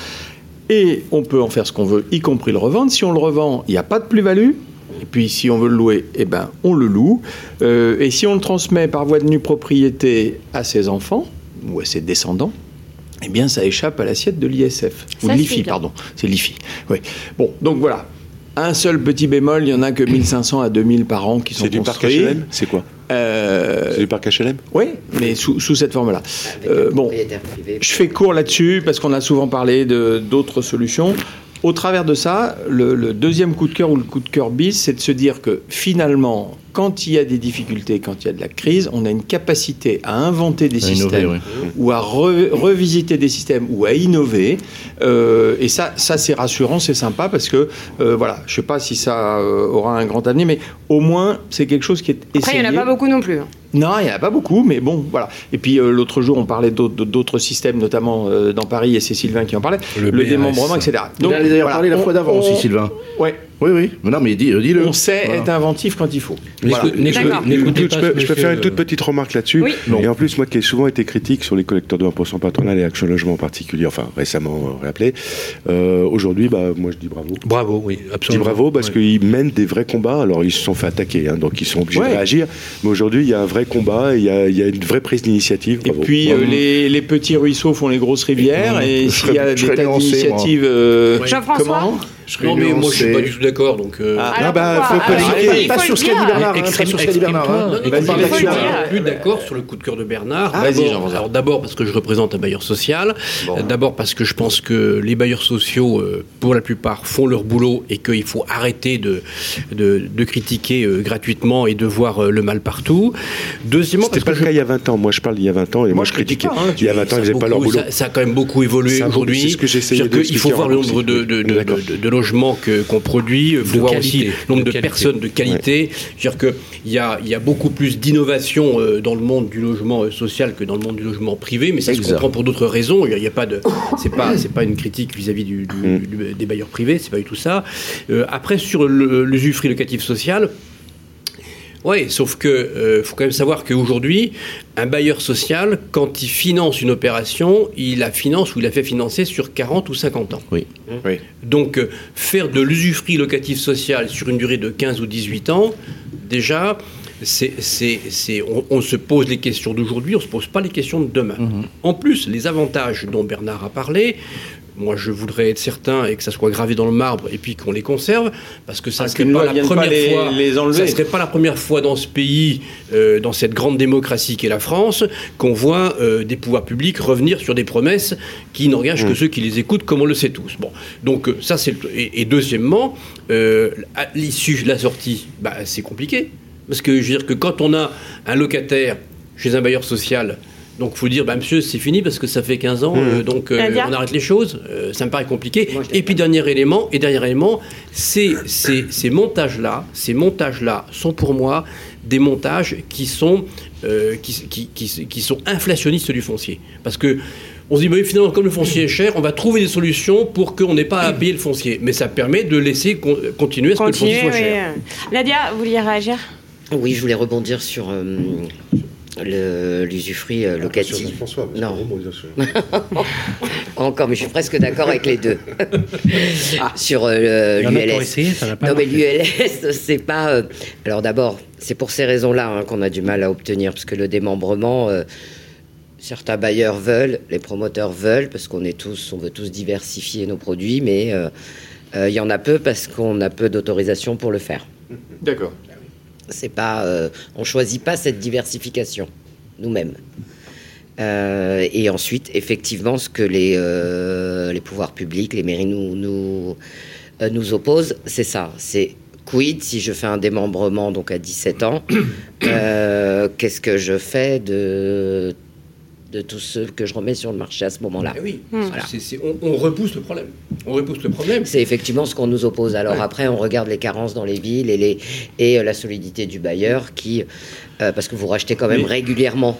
Et on peut en faire ce qu'on veut, y compris le revendre. Si on le revend, il n'y a pas de plus-value. Et puis, si on veut le louer, eh ben, on le loue. Euh, et si on le transmet par voie de nue propriété à ses enfants ou à ses descendants, eh bien, ça échappe à l'assiette de l'ISF. Ou de l'IFI, pardon. C'est l'IFI. Oui. Bon, donc voilà. Un seul petit bémol, il n'y en a que 1500 à 2000 par an qui sont C'est du parc construits. HLM C'est quoi Euh, C'est du parc HLM oui, mais sous, sous cette forme-là. Euh, bon, je fais court là-dessus parce qu'on a souvent parlé de- d'autres solutions. Au travers de ça, le, le deuxième coup de cœur ou le coup de cœur bis, c'est de se dire que finalement, quand il y a des difficultés, quand il y a de la crise, on a une capacité à inventer des À innover, systèmes oui. ou à re- revisiter des systèmes ou à innover. Euh, et ça, ça c'est rassurant, c'est sympa parce que euh, voilà, je sais pas si ça euh, aura un grand avenir, mais au moins c'est quelque chose qui est Après, il essayé. n'y en a pas beaucoup non plus. Non, il n'y en a pas beaucoup, mais bon, voilà. Et puis euh, l'autre jour, on parlait d'autres d'autres systèmes, notamment euh, dans Paris, et c'est Sylvain qui en parlait, Le démembrement, etc. Donc, il en a d'ailleurs voilà, parlé la on- fois d'avant on- aussi, Sylvain. Ouais, Oui, oui. Mais non, mais dis- euh, dis-le. on sait Voilà. être inventif quand il faut. Voilà. je, pas peux, ce je peux faire une toute petite remarque là-dessus. Oui. Et en plus, moi qui ai souvent été critique sur les collecteurs de 1% patronal et Action Logement en particulier, enfin récemment euh, réappelé, euh, aujourd'hui, bah, moi je dis bravo. Bravo, oui, Je dis absolument. bravo parce qu'ils mènent des vrais combats. Alors ils se sont fait attaquer, hein, donc ils sont obligés Ouais. de réagir. Mais aujourd'hui, il y a un vrai combat, et il y a, il y a une vraie prise d'initiative. Et puis euh, les, les petits ruisseaux font les grosses rivières, et Je s'il y a des tas d'initiatives, euh, Jean-François comment? Non, mais moi, je suis pas du tout d'accord. Donc, euh, Ah. Alors, bah, faut il Pas sur ce qu'a dit. Bernard, hein, pas Extrême- sur ce qu'a dit Bernard. hein. Il dire. hein. plus d'accord sur le coup de cœur de Bernard. Ah, vas-y, D'abord- Jean-François. alors d'abord parce que je représente un bailleur social. D'abord parce que je pense que les bailleurs sociaux, euh, pour la plupart, font leur boulot et qu'il faut arrêter de, de, de critiquer euh, gratuitement et de voir euh, le mal partout. Deuxièmement, C'était pas que le je cas il y a 20 ans. Moi, je parle d'il y a 20 ans et moi, je critique critiquais. pas, hein. Il y a 20 ans, ils faisaient pas leur boulot. Ça, a quand même beaucoup évolué aujourd'hui. c'est ce que j'essayais C'est-à-dire qu'il faut voir le nombre de, logements que- qu'on produit, faut De voir qualité, aussi le nombre de personnes de qualité. C'est-à-dire qu'il y a, il y a beaucoup plus d'innovation euh, dans le monde du logement euh, social que dans le monde du logement privé, mais ça se Exact. comprend pour d'autres raisons. Il n'y a, il y a pas de, c'est pas, c'est pas une critique vis-à-vis du, du- Mm. du- des bailleurs privés, c'est pas du tout ça. Euh, après, sur le- l'usufruit locatif social, oui, sauf que euh, faut quand même savoir qu'aujourd'hui, un bailleur social, quand il finance une opération, il la finance ou il la fait financer sur 40 ou 50 ans. Oui. Oui. Donc, euh, faire de l'usufruit locatif social sur une durée de 15 ou 18 ans, déjà, c'est, c'est, c'est- on, on se pose les questions d'aujourd'hui, on ne se pose pas les questions de demain. En plus, les avantages dont Bernard a parlé, moi je voudrais être certain et que ça soit gravé dans le marbre et puis qu'on les conserve, parce que ça Ah, ne serait pas la pas première les- fois. les enlever. ça serait pas la première fois dans ce pays, euh, dans cette grande démocratie qu'est la France, qu'on voit euh, des pouvoirs publics revenir sur des promesses qui n'engagent que ceux qui les écoutent, comme on le sait tous. Bon, donc euh, ça c'est et, et deuxièmement, euh, à l'issue de la sortie, bah, c'est compliqué parce que je veux dire que quand on a un locataire chez un bailleur social. Donc, il faut dire, bah, monsieur, c'est fini parce que ça fait 15 ans, euh, donc euh, on arrête les choses. Euh, ça me paraît compliqué. Moi, Et puis, dernier élément, et dernier élément, ces, ces, ces montages-là, ces montages-là sont pour moi des montages qui sont, euh, qui, qui, qui- qui sont inflationnistes du foncier. Parce que on se dit, bah, finalement, comme le foncier est cher, on va trouver des solutions pour qu'on n'ait pas à payer le foncier. Mais ça permet de laisser con- continuer à ce que le foncier soit oui. cher. Nadia, vous vouliez réagir? Oui, je voulais rebondir sur euh, l'usufruit euh, locatif. François, Non. Encore, mais je suis presque d'accord avec les deux. Sur euh, l'ULS. essayé, ça n'a pas Non, mais l'ULS, c'est pas. euh, Alors d'abord, c'est pour ces raisons-là hein, qu'on a du mal à obtenir, parce que le démembrement, euh, certains bailleurs veulent, les promoteurs veulent, parce qu'on est tous, on veut tous diversifier nos produits, mais euh, euh, il y en a peu parce qu'on a peu d'autorisation pour le faire. D'accord. C'est pas, euh, on choisit pas cette diversification nous-mêmes. Euh, et ensuite, effectivement, ce que les, euh, les pouvoirs publics, les mairies nous, nous, nous opposent, c'est ça. C'est quid si je fais un démembrement donc à 17 ans Qu'est-ce que je fais de, de tous ceux que je remets sur le marché à ce moment-là Eh oui, Voilà. on, on repousse le problème. On repousse le problème. C'est effectivement ce qu'on nous oppose. Alors Ouais. après, on regarde les carences dans les villes et, les, et euh, la solidité du bailleur qui, euh, parce que vous rachetez quand même régulièrement.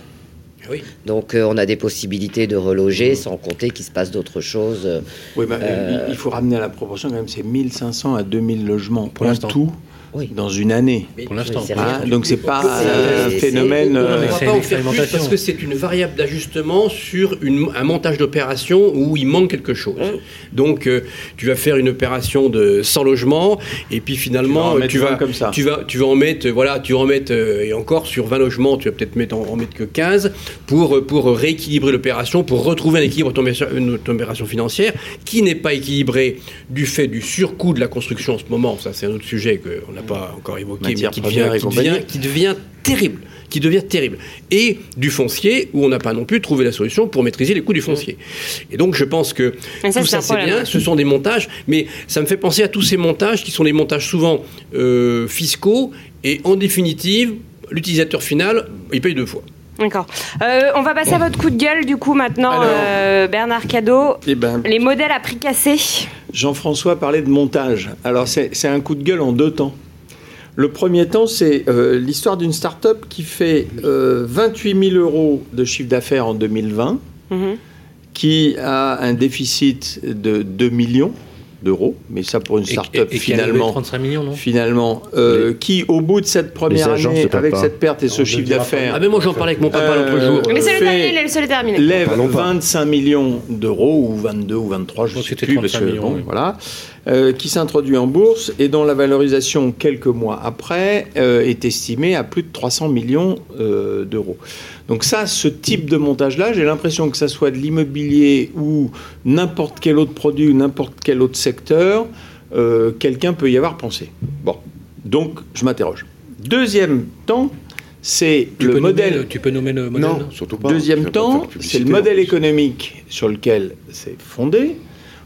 Eh Oui. Donc euh, on a des possibilités de reloger sans compter qu'il se passe d'autres choses. euh, Oui, bah, Euh, il- faut ramener à la proportion quand même, c'est 1500 à 2000 logements Pour l'instant. tout Oui. dans une année. Pour l'instant. Hein, rien. donc c'est pas un phénomène. c'est- On euh, ne pas en faire plus parce que c'est une variable d'ajustement sur une- un montage d'opération où il manque quelque chose. Donc, euh, tu vas faire une opération de 100 logements et puis Tu vas finalement, en mettre tu vas, 20 comme ça. tu vas, tu vas en mettre, euh, voilà, tu vas en mettre euh, et encore sur 20 logements, tu vas peut-être mettre en, en mettre que 15 pour euh, pour rééquilibrer l'opération, pour retrouver un équilibre de ton opération- une- ton opération financière qui n'est pas équilibrée du fait du surcoût de la construction en ce moment. Ça, c'est un autre sujet qu'on n'a pas encore évoqué, mais qui devient, et qui compagnie. devient qui devient terrible, qui devient terrible. Et du foncier, où on n'a pas non plus trouvé la solution pour maîtriser les coûts du foncier. Et donc je pense que ça, tout ça c'est bien, ce sont des montages, mais ça me fait penser à tous ces montages qui sont des montages souvent euh, fiscaux, et en définitive, l'utilisateur final, il paye deux fois. D'accord. Euh, on va passer à votre coup de gueule, du coup, maintenant, Alors. euh, Bernard Cadeau. eh ben, Les modèles à prix cassé. Jean-François parlait de montage. Alors, c'est c'est un coup de gueule en deux temps. Le premier temps, c'est euh, l'histoire d'une start-up qui fait euh, 28 000 euros de chiffre d'affaires en 2020, Mhm. qui a un déficit de 2 millions d'euros, mais ça pour une start-up et- et finalement. 35 millions, non? Finalement, euh, qui au bout de cette première année, avec cette perte et ce On chiffre d'affaires, Ah, mais moi j'en parlais avec mon papa Euh, l'autre jour. Mais c'est le terminé, lève Parlons pas. 25 millions d'euros, ou 22 ou 23, je ne sais plus, parce 35 que, millions, bon, oui. voilà, euh, qui s'introduit en bourse et dont la valorisation, quelques mois après, euh, est estimée à plus de 300 millions euh, d'euros. Donc ça, ce type de montage-là, j'ai l'impression que ça soit de l'immobilier ou n'importe quel autre produit ou n'importe quel autre secteur, euh, quelqu'un peut y avoir pensé. Bon, donc je m'interroge. Deuxième temps, c'est le modèle. nommer tu peux nommer le modèle Non, surtout pas. Deuxième temps, c'est le modèle économique sur lequel c'est fondé,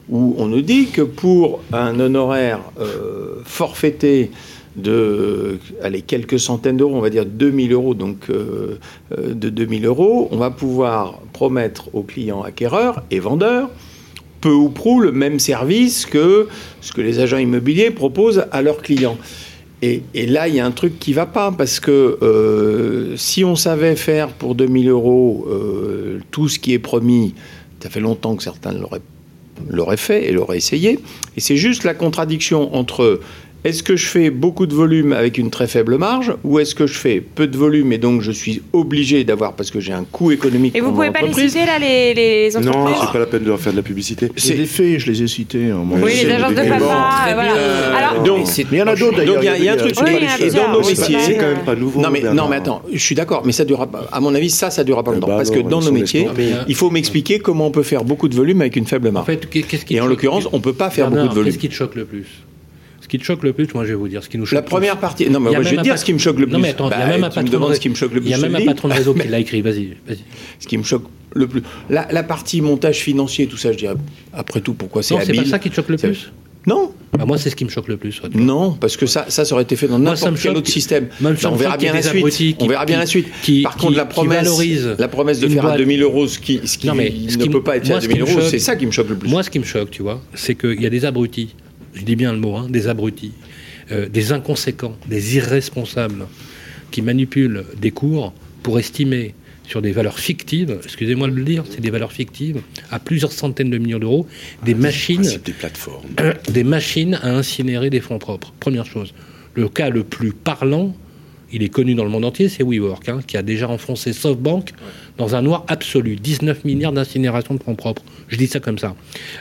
où on nous dit que pour un honoraire euh, forfaité de allez, quelques centaines d'euros, on va dire 2000 euros, donc euh, euh, de 2000 euros, on va pouvoir promettre aux clients acquéreurs et vendeurs peu ou prou le même service que ce que les agents immobiliers proposent à leurs clients. Et, et là, il y a un truc qui va pas, parce que euh, si on savait faire pour 2000 euros euh, tout ce qui est promis, ça fait longtemps que certains l'auraient l'auraient fait et l'auraient essayé. Et c'est juste la contradiction entre est-ce que je fais beaucoup de volume avec une très faible marge ou est-ce que je fais peu de volume et donc je suis obligé d'avoir parce que j'ai un coût économique Et vous pouvez pas les citer là, les, les Non, entreprises c'est pas la peine de leur faire de la publicité. C'est des faits, je les ai cités. hein, moi. Oui, les agences de des papa, euh, voilà. Alors, Donc, il y en a d'autres d'ailleurs. Donc il y a- il y a un truc, Oui, y a dans nos métiers, c'est quand même pas nouveau. Non mais, non mais attends, je suis d'accord, mais ça durera pas. À mon avis, ça, ça durera pas Eh longtemps. bah parce non, que dans nos métiers, il faut m'expliquer comment on peut faire beaucoup de volume avec une faible En marge. fait, qu'est-ce qui Et en l'occurrence, on peut pas faire beaucoup de volume. Qu'est-ce qui te choque le plus? Qui te choque le plus, moi je vais vous dire ce qui nous choque. La première partie. Non, mais moi, je vais te dire ce qui me choque le plus. Non mais attends, il y a Bah, même un patron de ce qui me choque le plus. Il y a je même te un le patron de dis. réseau qui l'a écrit. Vas-y, vas-y. Ce qui me choque le plus. La, la partie montage financier, tout ça, je dirais. Après tout, pourquoi c'est Non, c'est pas habile ça qui te choque le plus. Non, Bah, moi, c'est ce qui me choque le plus. ouais. non, parce que ça, ça, ça aurait été fait dans n'importe quel autre système. Ça on verra bien la suite. qui- on verra bien qui- la suite. qui- Par contre, la promesse, valorisent la promesse de faire à boîte. 2000 euros, ce qui, ce qui Non, mais ce ne peut pas être fait à ce 2000 qui me euros, c'est ça qui me choque le plus. Moi, ce qui me choque, tu vois, c'est qu'il y a des abrutis, je dis bien le mot, hein, des abrutis, euh, des inconséquents, des irresponsables qui manipulent des cours pour estimer sur des valeurs fictives, excusez-moi de le dire, c'est des valeurs fictives, à plusieurs centaines de millions d'euros, des machines, Principe des plateformes. euh, des machines à incinérer des fonds propres. Première chose. Le cas le plus parlant, il est connu dans le monde entier, c'est WeWork, hein, qui a déjà enfoncé SoftBank dans un noir absolu. 19 milliards d'incinération de fonds propres. Je dis ça comme ça.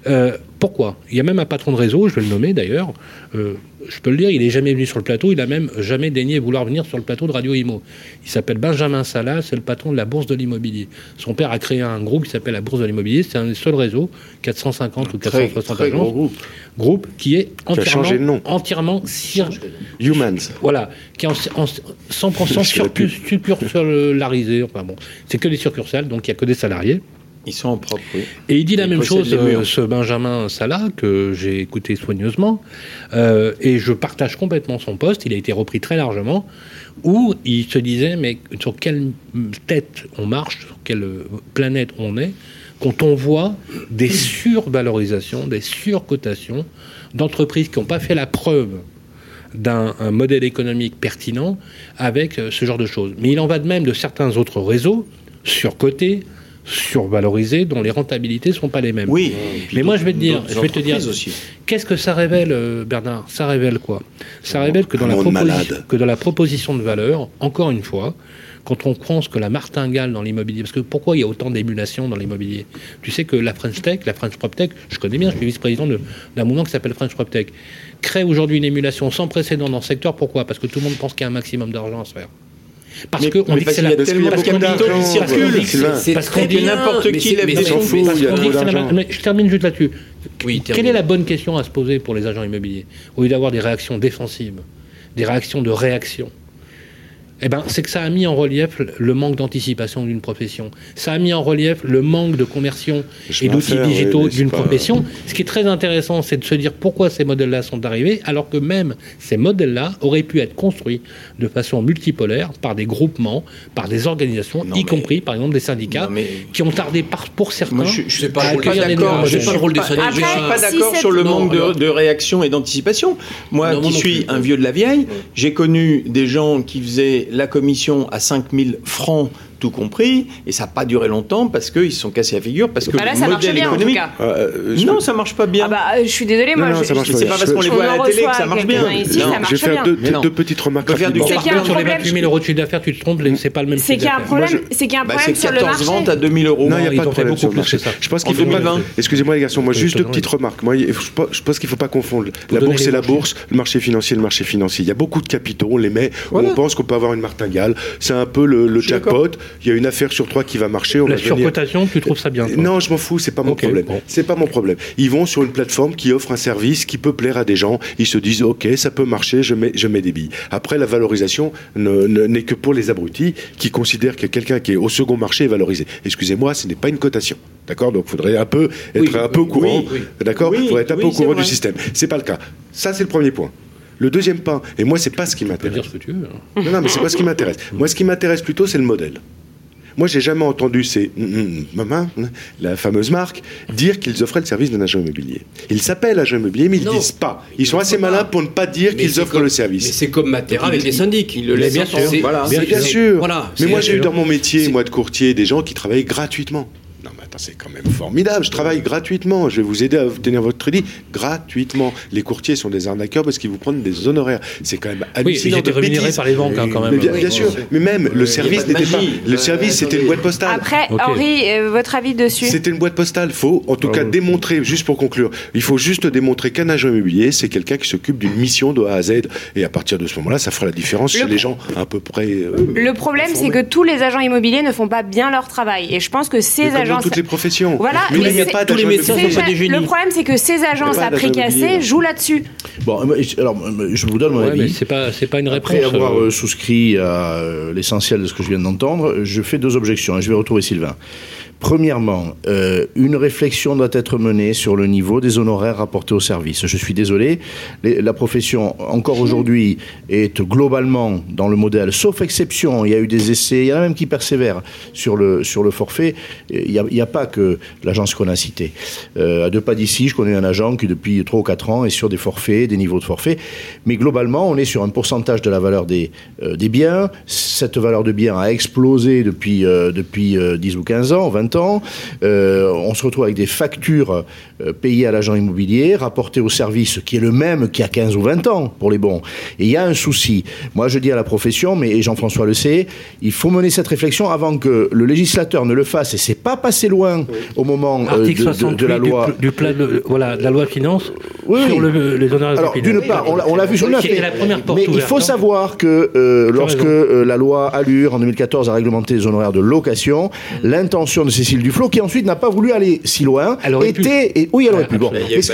Euh, pourquoi? Il y a même un patron de réseau, je vais le nommer d'ailleurs, euh, je peux le dire, il n'est jamais venu sur le plateau, il a même jamais daigné vouloir venir sur le plateau de Radio Imo. Il s'appelle Benjamin Salah, c'est le patron de la Bourse de l'immobilier. Son père a créé un groupe qui s'appelle la Bourse de l'immobilier, c'est un des seuls réseaux, 450 ou Très, 460 très agences gros groupe. groupe qui est a changé de nom. entièrement, entièrement cir- Humans. voilà, qui est en, en 100% Sur surcur- succursalarisé. Enfin bon, c'est que des donc il n'y a que des salariés. Ils sont en propre, oui. Et il dit la même chose, euh, ce Benjamin Salah, que j'ai écouté soigneusement, euh, et je partage complètement son poste, il a été repris très largement, où il se disait, mais sur quelle tête on marche, sur quelle planète on est, quand on voit des survalorisations, des surcotations d'entreprises qui n'ont pas fait la preuve d'un un modèle économique pertinent avec euh, ce genre de choses. Mais il en va de même de certains autres réseaux surcotés, survalorisés, dont les rentabilités ne sont pas les mêmes. Oui. Mais moi, je vais te dire, je vais te dire, qu'est-ce que ça révèle, euh, Bernard? Ça révèle quoi? Ça révèle que dans, la que dans proposition de valeur, encore une fois, quand on pense que la martingale dans l'immobilier, parce que pourquoi il y a autant d'émulation dans l'immobilier? Tu sais que la French Tech, la French PropTech, je connais bien, je suis vice-président de- d'un mouvement qui s'appelle French PropTech, crée aujourd'hui une émulation sans précédent dans le secteur. Pourquoi? Parce que tout le monde pense qu'il y a un maximum d'argent à se faire. Parce qu'on dit que c'est qu'il y la a tellement parce qu'on beaucoup dit- d'argent, parce qu'on circule, parce qu'on très dit n'importe qui lève mais des y a je termine juste là-dessus. Oui, Quelle est la bonne question à se poser pour les agents immobiliers? Au lieu d'avoir des réactions défensives, des réactions de réaction, eh ben, c'est que ça a mis en relief le- manque d'anticipation d'une profession. Ça a mis en relief le manque de conversion Je et d'outils oui, digitaux d'une pas- profession. Ce qui est très intéressant, c'est de se dire pourquoi ces modèles-là sont arrivés, alors que même ces modèles-là auraient pu être construits de façon multipolaire par des groupements, par des organisations, Non, y mais- compris par exemple des syndicats, Non, mais- qui ont tardé par, pour certains. Moi, je, pas le suis pas des d'accord. Je pas suis pas d'accord sur le Non, manque de, alors- de réaction et d'anticipation. Moi, qui non suis un vieux de la vieille, j'ai connu des gens qui faisaient la commission à 5000 francs tout compris, et ça n'a pas duré longtemps parce qu'ils se sont cassés la figure, parce que Bah là, le ça marchait modèle bien en tout économique. cas. Ah, euh, je- Non, ça marche pas bien. Ah bah, euh, je suis désolée, moi. Non, non, je- je- pas c'est pas parce Je- qu'on les voit à la télé que ça marche bien. ici, Non. ça je marche vais faire bien. deux, non. petites remarques faire du sur les problème. 28 000 euros de chiffre d'affaires, tu te trompes, c'est pas le même C'est qu'il y a un problème, c'est qu'il y a un Bah, problème c'est sur le 14 marché. ventes à 2000 euros. Non, il n'y a pas de problème beaucoup sur le marché. Je pense En qu'il faut pas. 2020. Excusez-moi les garçons, moi juste je deux te petites remarques. Moi, je pense- je qu'il ne faut pas confondre la bourse et la bourse, le marché financier et le marché financier. Il y a beaucoup de capitaux, on les met, on pense qu'on peut avoir une martingale. C'est un peu le, Je jackpot. Il y a une affaire sur trois qui va marcher. On La va venir- surcotation, tu trouves ça bien toi non, je m'en fous, c'est pas mon problème. bon. C'est pas mon problème. Ils vont sur une plateforme qui offre un service qui peut plaire à des gens. Ils se disent, ok, ça peut marcher, je mets, je mets des billes. Après, la valorisation ne- ne- n'est que pour les abrutis qui considèrent que quelqu'un qui est au second marché est valorisé. Excusez-moi, ce n'est pas une cotation. D'accord? Donc, il faudrait un peu être Oui, un peu au courant. oui, oui. D'accord? Il Oui, faudrait être un peu au courant du système. C'est pas le cas. Ça, c'est le premier point. Le deuxième point, et moi, c'est pas ce qui Tu peux m'intéresse. dire ce que tu veux. hein. Non, non, mais c'est pas ce qui m'intéresse. Moi, ce qui m'intéresse plutôt, c'est le modèle. Moi, j'ai jamais entendu ces hum, hum, maman, la fameuse marque, dire qu'ils offraient le service d'un agent immobilier. Ils s'appellent agent immobilier, mais ils ne disent pas. Ils Ils sont assez pas. malins pour ne pas dire qu'ils offrent comme- le Mais service. c'est comme Matera avec les syndics. Ils le laissent bien sûr, Voilà. bien sûr. Voilà. mais moi, j'ai eu dans mon métier, moi, de courtier, des gens qui travaillent gratuitement. Attends, c'est quand même formidable. Je travaille gratuitement. Je vais vous aider à obtenir votre crédit gratuitement. Les courtiers sont des arnaqueurs parce qu'ils vous prennent des honoraires. C'est quand même Oui, hallucinant. ils étaient rémunérés bêtises. par les banques hein, quand même. Mais bien, Oui, sûr. Mais même, le service n'était pas. Le Euh, service, c'était une boîte postale. Après. Henri, euh, votre avis dessus? C'était une boîte postale. Faut, en tout cas, démontrer, juste pour conclure, il faut juste démontrer qu'un agent immobilier, c'est quelqu'un qui s'occupe d'une mission de A à Z. Et à partir de ce moment-là, ça fera la différence Le chez les gens à peu près. euh, Le problème, c'est que tous les agents immobiliers ne font pas bien leur travail. Et je pense que ces toutes les professions. Voilà, mais il n'y a c'est- pas tous les d'agent médecins immobilier. sont pas des Le problème, c'est que ces agences à prix cassé jouent là-dessus. Bon, alors, je vous donne mon Ouais, avis. c'est pas, c'est pas une réponse. Après avoir euh, euh, souscrit à euh, l'essentiel de ce que je viens d'entendre, je fais deux objections et je vais retrouver Sylvain. Premièrement, euh, une réflexion doit être menée sur le niveau des honoraires rapportés au service. Je suis désolé, la profession, encore aujourd'hui, est globalement dans le modèle, sauf exception, il y a eu des essais, il y en a même qui persévèrent sur le, sur le forfait. Il n'y a, pas que l'agence qu'on a citée. Euh, à deux pas d'ici, je connais un agent qui, depuis 3 ou 4 ans, est sur des forfaits, des niveaux de forfait. Mais globalement, on est sur un pourcentage de la valeur des, euh, des biens. Cette valeur de biens a explosé depuis, depuis euh, 10 ou 15 ans, 20 ans. Euh, on se retrouve avec des factures euh, payées à l'agent immobilier, rapportées au service, qui est le même qu'il y a 15 ou 20 ans pour les bons. Et il y a un souci. Moi, je dis à la profession, mais et Jean-François le sait, il faut mener cette réflexion avant que le législateur ne le fasse. Et c'est pas passé loin au moment euh, de, de- 68 de la du loi. pl- du, plan de, voilà, de la loi finance Oui, sur le- les honoraires Alors, d'une part, on l'a- vu sur le mais, la première porte mais il faut hein. savoir que euh, lorsque euh, la loi Allure en 2014 a réglementé les honoraires de location, l'intention de Cécile Duflot, qui ensuite n'a pas voulu aller si loin, Elle aurait pu. était et, oui, elle aurait pu. Bon, Il y a mais ce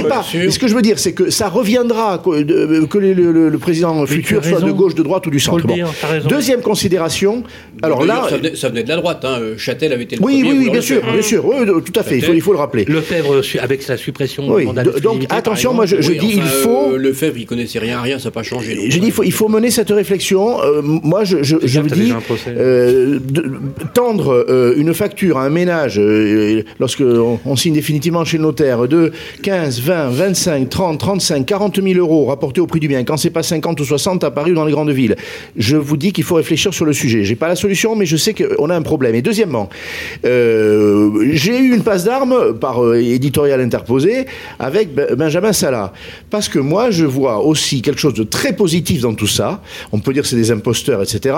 que- pas. ce que je veux dire, c'est que ça reviendra que, de- que le, le- le président tu futur soit de gauche, de droite ou du centre. Bon. dire. Deuxième considération. Alors là, ça venait, ça venait de la droite. Hein. euh, Châtel avait été le oui, premier oui, oui, bien sûr, bien sûr, oui, tout à fait. Il faut, il faut le rappeler. Lefebvre, avec sa suppression Oui, mandat de- donc, attention, moi, je- je Oui, dis, il enfin, faut. euh, Lefebvre, il connaissait rien à rien, ça n'a pas changé. J'ai dit, il faut, il faut mener cette réflexion. Euh, moi, je, je, je vous dis, euh, de- tendre euh, une facture à un ménage, euh, lorsque on, signe définitivement chez le notaire, de 15, 20, 25, 30, 35, 40 000 euros rapportés au prix du bien, quand c'est pas 50 ou 60 à Paris ou dans les grandes villes, je vous dis qu'il faut réfléchir sur le sujet. J'ai pas la solution, mais je sais qu'on a un problème. Et deuxièmement, euh, j'ai eu une passe d'armes par euh, éditorial interposé avec Ben- Benjamin Salah. Parce que moi, je vois aussi quelque chose de très positif dans tout ça. On peut dire que c'est des imposteurs, etc.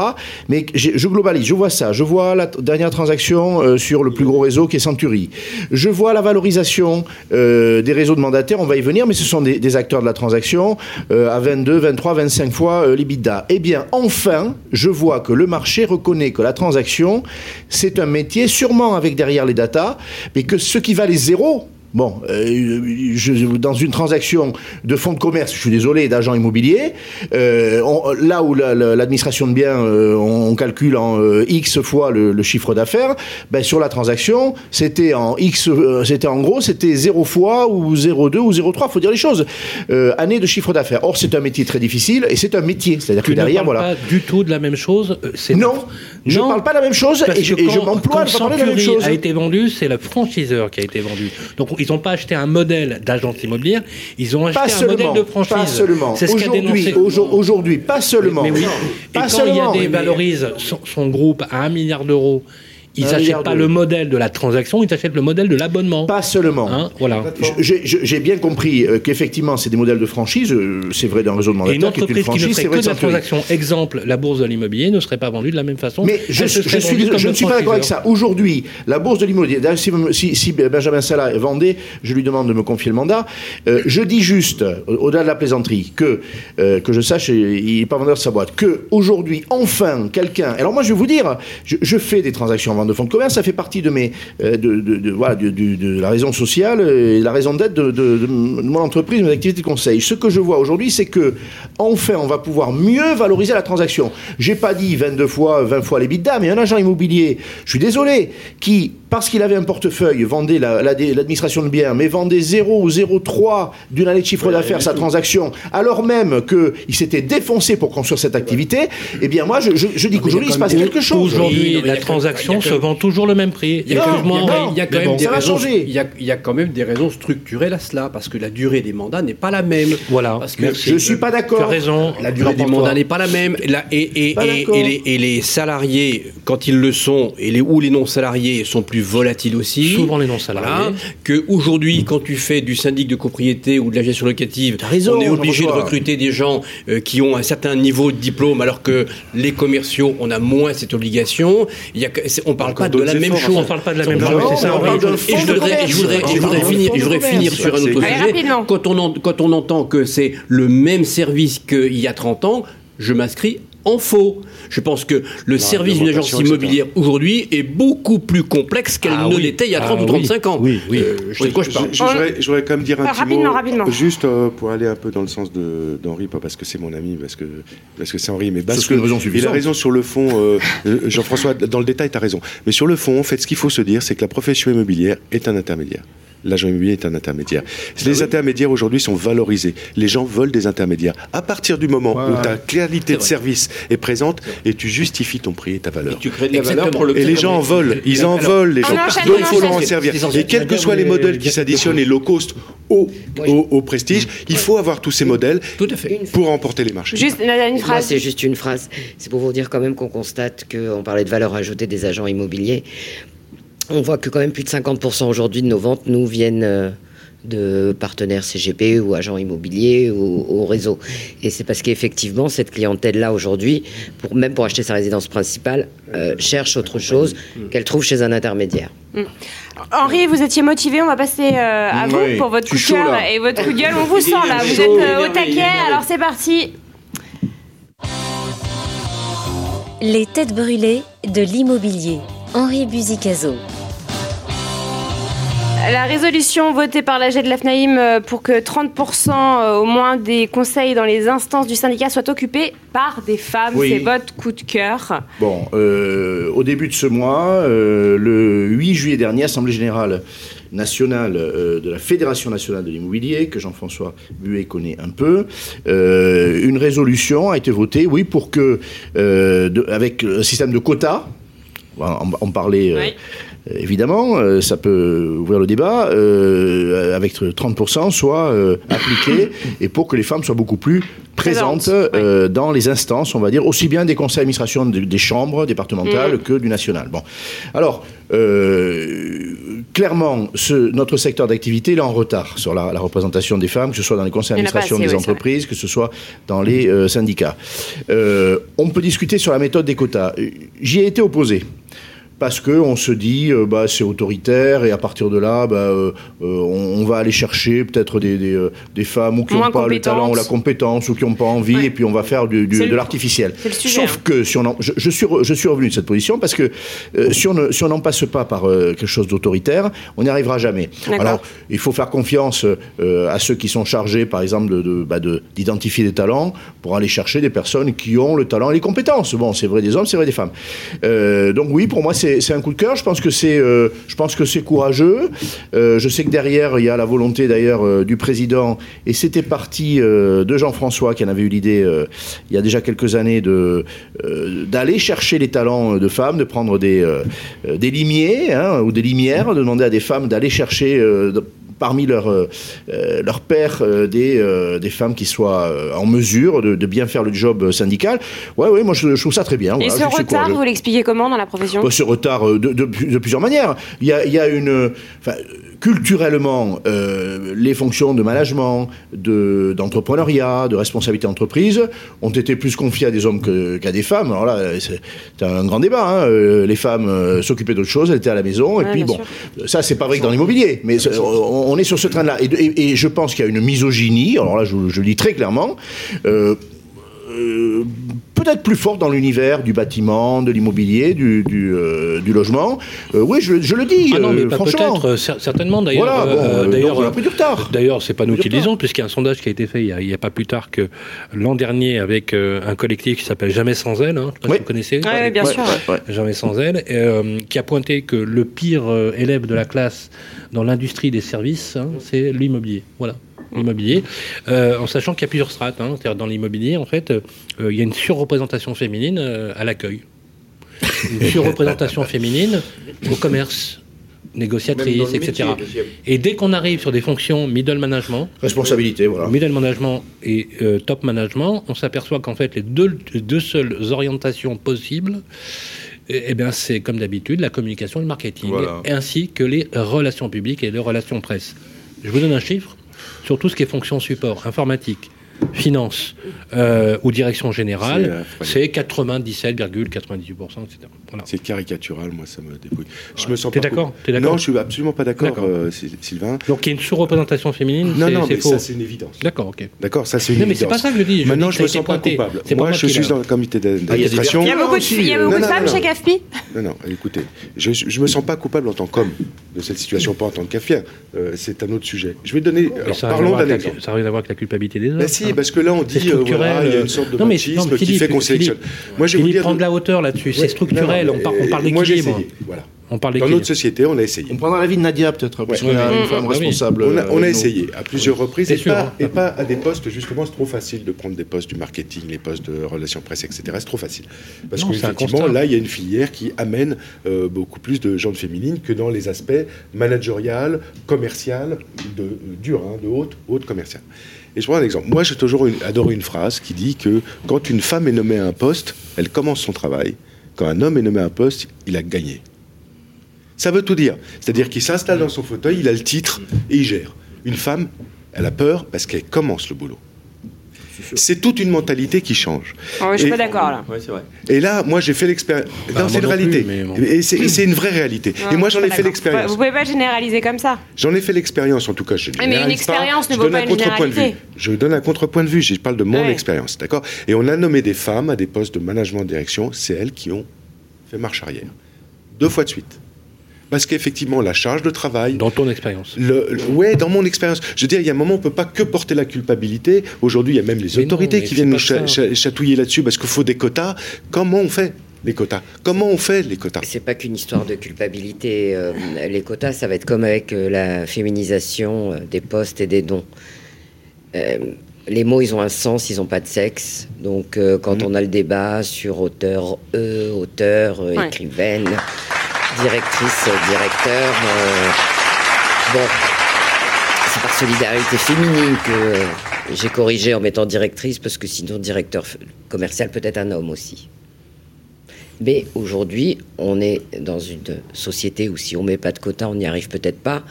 Mais je globalise, je vois ça. Je vois la dernière transaction sur le plus gros réseau qui est Century. Je vois la valorisation euh, des réseaux de mandataires. On va y venir, mais ce sont des, acteurs de la transaction euh, à 22, 23, 25 fois euh, l'EBITDA. Eh bien, enfin, je vois que le marché reconnaît que la transaction, c'est un métier, sûrement avec derrière les datas, mais que ce qui valait zéro, Bon, euh, je- dans une transaction de fonds de commerce, je suis désolé, d'agents immobiliers, euh, on- là où la- la- l'administration de biens, euh, on calcule en euh, X fois le, le chiffre d'affaires, ben, sur la transaction, c'était en X, c'était en gros, c'était 0 fois ou 0,2 ou 0,3, faut dire les choses, année de chiffre d'affaires. Or, c'est un métier très difficile et c'est un métier, c'est-à-dire que ne derrière, parles voilà. pas du tout de la même chose. Non, je Non, parle pas de la même chose et je, m'emploie à ne pas parler la même chose. a été vendu, c'est le franchiseur qui a été vendu. Donc ils n'ont pas acheté un modèle d'agence immobilière, ils ont acheté Pas un modèle de franchise. pas seulement. C'est ce qu'a Aujourd'hui, dénoncé. aujo- aujourd'hui, pas seulement. Mais oui. Pas Et quand seulement. il y a des son groupe à un milliard d'euros, Ils n'achètent pas de- le modèle de la transaction, ils achètent le modèle de l'abonnement. Pas seulement. Hein, voilà. J'ai- bien compris euh, qu'effectivement, c'est des modèles de franchise. euh, C'est vrai d'un réseau de Et une est une entreprise qui ne franchise, ferait c'est que de la transaction, exemple, la bourse de l'immobilier ne serait pas vendue de la même façon. Mais je, je suis, je ne le suis pas d'accord avec ça. Aujourd'hui, la bourse de l'immobilier, d'ailleurs, si, si- si Benjamin Salah vendait, je lui demande de me confier le mandat. Euh, je dis juste, au- au-delà de la plaisanterie, que, euh, que je sache, il n'est pas vendeur de sa boîte, que aujourd'hui, enfin, quelqu'un. Alors moi, je vais vous dire, je, je fais des transactions en vente de fonds de commerce, ça fait partie de mes, euh, de, de- de- voilà, de la raison sociale et la raison d'être de, de- de mon entreprise, de mon activité de conseil. Ce que je vois aujourd'hui, c'est que enfin, on va pouvoir mieux valoriser la transaction. J'ai pas dit 22 fois, 20 fois les bidas, mais un agent immobilier, je suis désolé, qui, parce qu'il avait un portefeuille, vendait la- la- l'administration de biens, mais vendait 0 ou 0,3 d'une année de chiffre d'affaires sa transaction, alors même qu'il s'était défoncé pour construire cette activité, eh bien moi, je, je- je dis qu'aujourd'hui, il se passe quelque chose. Aujourd'hui, il la transaction il a se vend toujours le même prix. Il y a, quand même- des ça va raisons. changer. Il y a, il y a quand même des raisons structurelles à cela, parce que la durée des mandats n'est pas la même. Voilà, Parce que merci. Je suis pas Tu as d'accord. raison. La durée des mandats n'est pas la même. Et, la- et, et- Pas et- d'accord. et les, et les salariés, quand ils le sont, et les, ou les non-salariés sont plus volatiles aussi. Souvent les non-salariés. Voilà. Que aujourd'hui, quand tu fais du syndic de propriété ou de la gestion locative, raison, on est obligé de recruter des gens euh, qui ont un certain niveau de diplôme, alors que les commerciaux, on a moins cette obligation. Il y a, on parle pas de la même chose. On parle pas de la même chose, c'est ça. Et je voudrais- je voudrais- je voudrais finir, je voudrais finir sur un autre sujet. Quand on, quand on entend que c'est le même service qu'il y a 30 ans, je m'inscris en faux. Je pense que le service d'une agence immobilière aujourd'hui est beaucoup plus complexe qu'elle Ah ne oui. l'était il y a 30 Ah ou 35 ans. oui, oui. Euh, je sais de quoi je parle. Je, je voudrais, je voudrais quand même dire un Ah, petit rapidement, mot, rapidement. juste euh, pour aller un peu dans le sens de- d'Henri, pas parce que c'est mon ami, parce que parce que c'est Henri, mais parce que raison il a raison sur le fond. euh, Jean-François, dans le détail, tu as raison. Mais sur le fond, en fait, ce qu'il faut se dire, c'est que la profession immobilière est un intermédiaire. L'agent immobilier est un intermédiaire. Les intermédiaires aujourd'hui sont valorisés. Les gens veulent des intermédiaires. À partir du moment où ta qualité de service est présente et tu justifies ton prix et ta valeur. Tu crées de la valeur pour le Et les gens en veulent, ils en veulent, les gens. Donc on il faut leur en servir. Et quels que soient les modèles qui s'additionnent, les low cost au, au, au prestige, il faut avoir tous ces modèles Tout à fait. pour remporter les marchés. Juste une, phrase. c'est juste une phrase. C'est pour vous dire quand même qu'on constate qu'on parlait de valeur ajoutée des agents immobiliers. On voit que quand même plus de 50% aujourd'hui de nos ventes nous viennent euh, de partenaires CGP ou agents immobiliers ou au réseau. Et c'est parce qu'effectivement, cette clientèle-là aujourd'hui, pour, même pour acheter sa résidence principale, euh, cherche autre chose qu'elle trouve chez un intermédiaire. Henri, vous étiez motivé, on va passer euh, à vous Oui, pour votre coup de cœur et votre coup de gueule. On vous sent là, vous chaud, êtes euh, au taquet, alors c'est parti. Les têtes brûlées de l'immobilier. Henri Buzicazo. La résolution votée par l'AG de l'AFNAIM euh, pour que 30% euh, au moins des conseils dans les instances du syndicat soient occupés par des femmes, Oui. c'est votre coup de cœur. Bon, euh, au début de ce mois, euh, le 8 juillet dernier, Assemblée générale nationale euh, de la Fédération nationale de l'immobilier, que Jean-François Buet connaît un peu, euh, une résolution a été votée, oui, pour que, euh, de- avec un système de quotas, on, on parlait euh, évidemment, euh, ça peut ouvrir le débat, euh, avec 30% soit appliqué, et pour que les femmes soient beaucoup plus présentes dans les instances, on va dire, aussi bien des conseils d'administration de- des chambres départementales que du national. Bon, alors, clairement, ce, notre secteur d'activité est en retard sur la, la représentation des femmes, que ce soit dans les conseils en d'administration des oui, entreprises, que ce soit dans les syndicats. On peut discuter sur la méthode des quotas. J'y ai été opposé parce que on se dit euh, bah c'est autoritaire et à partir de là bah, euh, euh, on, on va aller chercher peut-être des, des, des femmes ou qui n'ont pas le talent ou la compétence ou qui n'ont pas envie Ouais. et puis on va faire du, de l'artificiel. Sauf hein. que si on en- je, je suis re- je suis revenu de cette position parce que euh, si on ne si on n'en passe pas par quelque chose d'autoritaire on n'y arrivera jamais. Alors il faut faire confiance à ceux qui sont chargés par exemple de de- bah, de- d'identifier des talents pour aller chercher des personnes qui ont le talent et les compétences. Bon c'est vrai des hommes c'est vrai des femmes. Donc oui pour moi c'est c'est un coup de cœur. Je pense que c'est euh, je pense que c'est courageux. Euh, je sais que derrière il y a la volonté d'ailleurs euh, du président et c'était parti de Jean-François qui en avait eu l'idée il y a déjà quelques années de d'aller chercher les talents de femmes, de prendre des des limiers hein, ou des limières, de demander à des femmes d'aller chercher parmi leurs euh, euh, pairs euh, des, euh, des femmes qui soient en mesure de, de bien faire le job syndical. Ouais, ouais, moi je, je trouve ça très bien. Et voilà, ce retard, vous l'expliquez comment dans la profession? Bah, ce retard de, de- de plusieurs manières. Il y a, il y a une. Culturellement, euh, les fonctions de management, de- d'entrepreneuriat, de, responsabilité d'entreprise ont été plus confiées à des hommes qu'à des femmes. Alors là, c'est un grand débat. hein. Euh, Les femmes euh, s'occupaient d'autre chose, elles étaient à la maison. Et puis bon, ça, c'est pas vrai que dans l'immobilier. Mais on, on est sur ce train-là. Et, et- et je pense qu'il y a une misogynie. Alors là, je, je le dis très clairement. euh, peut-être plus forte dans l'univers du bâtiment, de l'immobilier, du, du, euh, du logement. Euh, oui, je, je le dis, Ah non, mais euh, pas franchement. peut-être, euh, cer- certainement d'ailleurs. Voilà, bon, d'ailleurs, donc on a pris du retard. D'ailleurs, c'est pas nous qui le disons, puisqu'il y a un sondage qui a été fait il y a, pas plus tard que l'an dernier avec euh, un collectif qui s'appelle Jamais sans elle. Hein, je sais pas Oui. si vous connaissez. Bien Ouais, sûr. ouais. Jamais sans elle, euh, qui a pointé que le pire euh, élève de la classe dans l'industrie des services, hein, c'est l'immobilier. Voilà. L'immobilier, euh, en sachant qu'il y a plusieurs strates. hein. C'est-à-dire dans l'immobilier, en fait, euh, il y a une surreprésentation féminine euh, à l'accueil, une surreprésentation féminine au commerce, négociatrice, etc. Et dès qu'on arrive sur des fonctions middle management, Responsabilité, voilà. middle management et euh, top management, on s'aperçoit qu'en fait les deux, les deux seules orientations possibles, eh, eh bien c'est comme d'habitude la communication et le marketing, Voilà. ainsi que les relations publiques et les relations presse. Je vous donne un chiffre sur tout ce qui est fonction support, informatique, finance euh, ou direction générale, C'est, euh, c'est 97,98%, etc. Voilà. C'est caricatural, moi, ça me débrouille. Je me sens T'es pas d'accord coup- T'es d'accord Non, je suis absolument pas d'accord, euh, Sy- Sylvain. Donc il y a une sous-représentation féminine, Non, c'est non, c'est mais faux. ça, c'est une évidence. D'accord, ok. D'accord, ça, c'est une Non, mais c'est évidence. pas ça que je dis. Je Maintenant, dis je me sens pas pointé. coupable. Pas Moi, je suis dans le comité Ah, il y a des d'administration. Il y a beaucoup de, Non, non, femmes non, chez non. CAFPI Non, non, écoutez, je ne me sens pas coupable en tant qu'homme de cette situation, pas en tant que cafien. Euh, c'est un autre sujet. Je vais donner. Alors, parlons d'un exemple. Ça n'a rien à voir avec la culpabilité des hommes. Parce que là, on dit, euh, voilà, il y a euh, une sorte de non, mais- machisme non, mais qui fait qu'on Philippe, sélectionne. Moi, je prends de la hauteur là-dessus. Ouais, C'est structurel. non, non, on, par- on parle euh, d'équilibre. essayé. Voilà. On parle Dans notre société, on a essayé. On prendra l'avis de Nadia, peut-être, parce Ouais. qu'on a une femme Ah responsable. On a, euh, on a essayé à plusieurs reprises et sûr, pas, hein. et pas à des postes, justement, c'est trop facile de prendre des postes du marketing, les postes de relations presse, etc. C'est trop facile. Parce qu'effectivement, là, il y a une filière qui amène euh, beaucoup plus de gens de féminines que dans les aspects managérial, commercial, de, euh, dur, hein, de haute, haute commerciale. Et je prends un exemple. Moi, j'ai toujours adoré une phrase qui dit que quand une femme est nommée à un poste, elle commence son travail. Quand un homme est nommé à un poste, il a gagné. Ça veut tout dire. C'est-à-dire qu'il s'installe dans son fauteuil, il a le titre et il gère. Une femme, elle a peur parce qu'elle commence le boulot. C'est toute une mentalité qui change. Oh, Je suis Et- pas d'accord là. Ouais, c'est vrai. Et là, moi, j'ai fait l'expérience. Bah, non, c'est une non réalité. plus, mais bon. Et c'est une vraie réalité. et moi, j'en ai fait l'expérience. Vous pouvez pas généraliser comme ça. J'en ai fait l'expérience, en tout cas. Je mais une expérience ne Je vaut donne pas un une contrepoint de vue. généralité. Je donne un contrepoint de vue. Je parle de mon Ouais. expérience, d'accord? Et on a nommé des femmes à des postes de management direction. C'est elles qui ont fait marche arrière. Deux fois de suite. Parce qu'effectivement, la charge de travail, Dans ton expérience. le, le- ouais, dans mon expérience. Je veux dire, il y a un moment, on peut pas que porter la culpabilité. Aujourd'hui, il y a même les Mais autorités non, qui viennent nous cha- ça. cha- chatouiller là-dessus parce qu'il faut des quotas. Comment on fait les quotas? Comment on fait les quotas? C'est pas qu'une histoire de culpabilité. euh, les quotas, ça va être comme avec euh, la féminisation euh, des postes et des dons. Euh, les mots, ils ont un sens, ils n'ont pas de sexe. Donc, euh, quand on a le débat sur auteur E, auteur, euh, Ouais. écrivaine, directrice, directeur, euh, bon, c'est par solidarité féminine que euh, j'ai corrigé en mettant directrice, parce que sinon, directeur commercial peut être un homme aussi. Mais aujourd'hui, on est dans une société où si on met pas de quotas, on n'y arrive peut-être pas.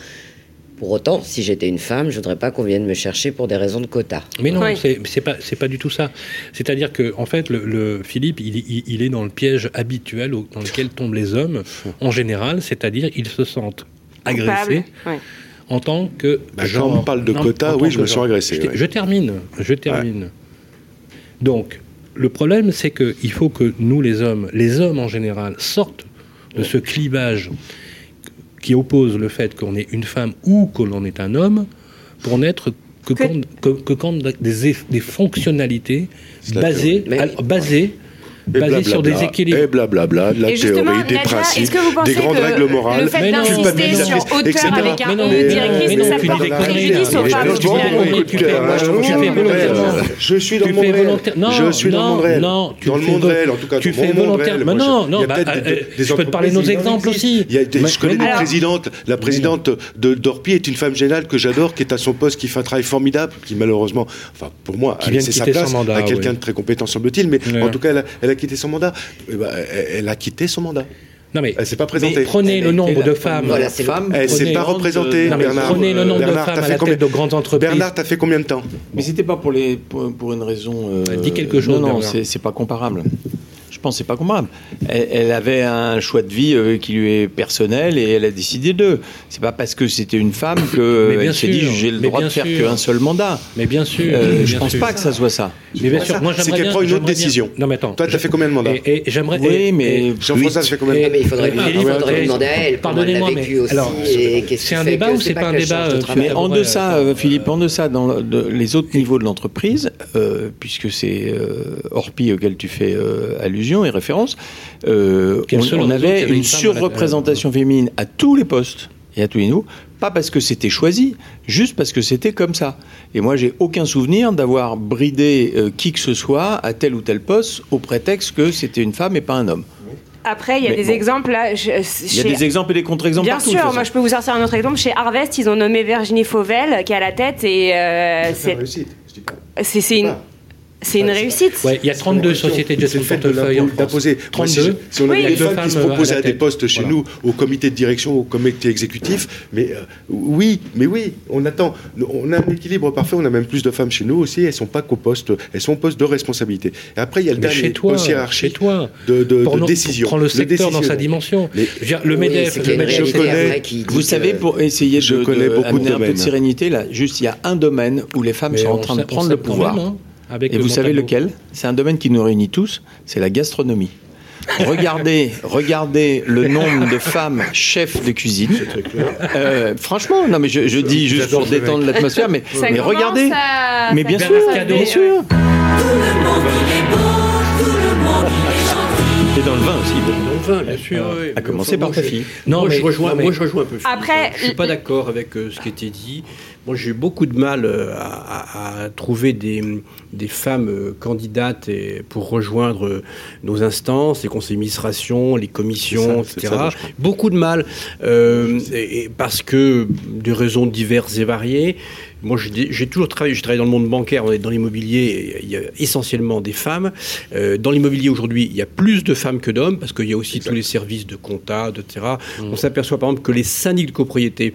Pour autant, si j'étais une femme, je voudrais pas qu'on vienne me chercher pour des raisons de quotas. Mais non, Oui. c'est pas c'est pas du tout ça. C'est-à-dire que en fait, le, le- Philippe, il, il- il est dans le piège habituel au- dans lequel tombent les hommes en général, c'est-à-dire ils se sentent agressés en tant que Bah, quand on parle de Non, quotas, oui, je me sens agressé, Je, ouais. je termine, je termine. Donc, le problème, c'est que il faut que nous, les hommes, les hommes en général, sortent de ce clivage qui oppose le fait qu'on est une femme ou que l'on est un homme pour n'être que, Que- quand, que- que quand des, eff- des fonctionnalités basées, à- basées basé sur des équilibres. Et blablabla, de la Et théorie, des Nadia, principes, des grandes règles morales. le fait d'insister sur auteur etc. avec un Mais directrice, mais non, ça porte préjudice aux Mais femmes tu je suis dans le monde réel. Je suis dans le non, monde réel. non, tu Dans le fais monde réel, en tout cas. tu fais volontaire- moi, non, je- non, il y a bah, peut-être euh, je peux te parler de nos exemples aussi. Je connais des non. présidentes. La présidente de d'Orpi est une femme géniale que j'adore, qui est à son poste, qui fait un travail formidable, qui malheureusement, enfin pour moi, laissé sa place mandat, à quelqu'un de très compétent semble-t-il, mais en tout cas, elle a, elle a quitté son mandat. Eh ben, elle, elle a quitté son mandat. Non mais, Elle s'est pas mais présentée. prenez Elle le nombre de femmes. Voilà, femme. Elle s'est pas représentée, Non, Bernard. prenez le nombre de Bernard, femmes t'as à fait la combien- tête de grandes entreprises. Bernard, t'as fait combien de temps? Mais c'était pas pour, les, pour, pour une raison. euh, Dis quelque chose, Non, non, c'est pas comparable. Je pense que c'est pas comparable. Elle, elle avait un choix de vie euh, qui lui est personnel et elle a décidé de. C'est pas parce que c'était une femme que bien elle s'est dit j'ai le droit de bien faire qu'un seul mandat. Mais bien sûr. Euh, bien je pense sûr. pas que ça soit ça. Mais bien sûr, moi C'est j'aimerais qu'elle bien- prend une autre bien- décision. Non mais attends. Toi, t'as fait combien de mandats Et, et j'aimerais. Oui, mais Jean-François, ça fait combien de mais il faudrait lui, Ah, lui demander à elle Pardonnez-moi, mais- aussi. alors, c'est un débat ou c'est pas un débat, euh. Mais en deçà, euh, Philippe, en deçà, dans les autres niveaux de l'entreprise, euh, puisque c'est euh, Orpi auquel tu fais euh, et référence, euh, on, avait une surreprésentation féminine à tous les postes et à tous les niveaux, pas parce que c'était choisi, juste parce que c'était comme ça. Et moi, j'ai aucun souvenir d'avoir bridé euh, qui que ce soit à tel ou tel poste au prétexte que c'était une femme et pas un homme. Après, il y a Mais des bon. exemples là. je- Il y a chez- des exemples et des contre-exemples Bien partout. sûr, moi je peux vous sortir un autre exemple. Chez Harvest, ils ont nommé Virginie Fauvel qui est à la tête et euh, c'est c'est- c'est une, Ah. C'est une réussite. Ouais, il y a 32 sociétés de gestion de portefeuille en l'impo- France. d'imposer. Moi, si 32. je- Si on Oui. avait des Deux femmes qui se femmes, euh, proposaient à des postes chez Voilà. nous, au comité de direction, au comité exécutif, mais euh, oui, mais oui, on attend. On a un équilibre parfait, on a même plus de femmes chez nous aussi, elles sont pas qu'au poste, elles sont au poste de responsabilité. Et après, il y a le Mais dernier chez toi, poste chez toi. de, de, Pour de décision. Prends le secteur dans sa dimension. Mais- Je veux dire, le Oui, MEDEF, le a MEDEF, je connais- Vous savez, pour essayer je de, connais de beaucoup de amener un peu de sérénité, là, juste il y a un domaine où les femmes sont en train de prendre le pouvoir. Avec Et le vous savez lequel? C'est un domaine qui nous réunit tous, c'est la gastronomie. regardez, regardez le nombre de femmes chefs de cuisine. Euh, franchement, non mais je, je dis juste pour détendre l'atmosphère, mais, Ça mais regardez. à- Mais ça bien sûr, bien sûr. Et dans le vin aussi. Dans le vin, bien sûr. oui. À commencer par moi, ta je- fille. Non, moi, mais- je rejoins, non, mais- moi, je rejoins un peu. Après, je suis pas d'accord avec euh, ce qui a été dit. Moi, j'ai eu beaucoup de mal euh, à, à- à trouver des, des femmes euh, candidates et- pour rejoindre euh, nos instances, les conseils d'administration, les commissions, ça, etc. ça, je beaucoup de mal euh, et- et parce que de raisons diverses et variées. Moi, j'ai toujours travaillé, j'ai travaillé dans le monde bancaire, on est dans l'immobilier, il y a essentiellement des femmes. Euh, dans l'immobilier aujourd'hui, il y a plus de femmes que d'hommes, parce qu'il y a aussi tous les services de compta, etc. On s'aperçoit par exemple que les syndics de copropriété,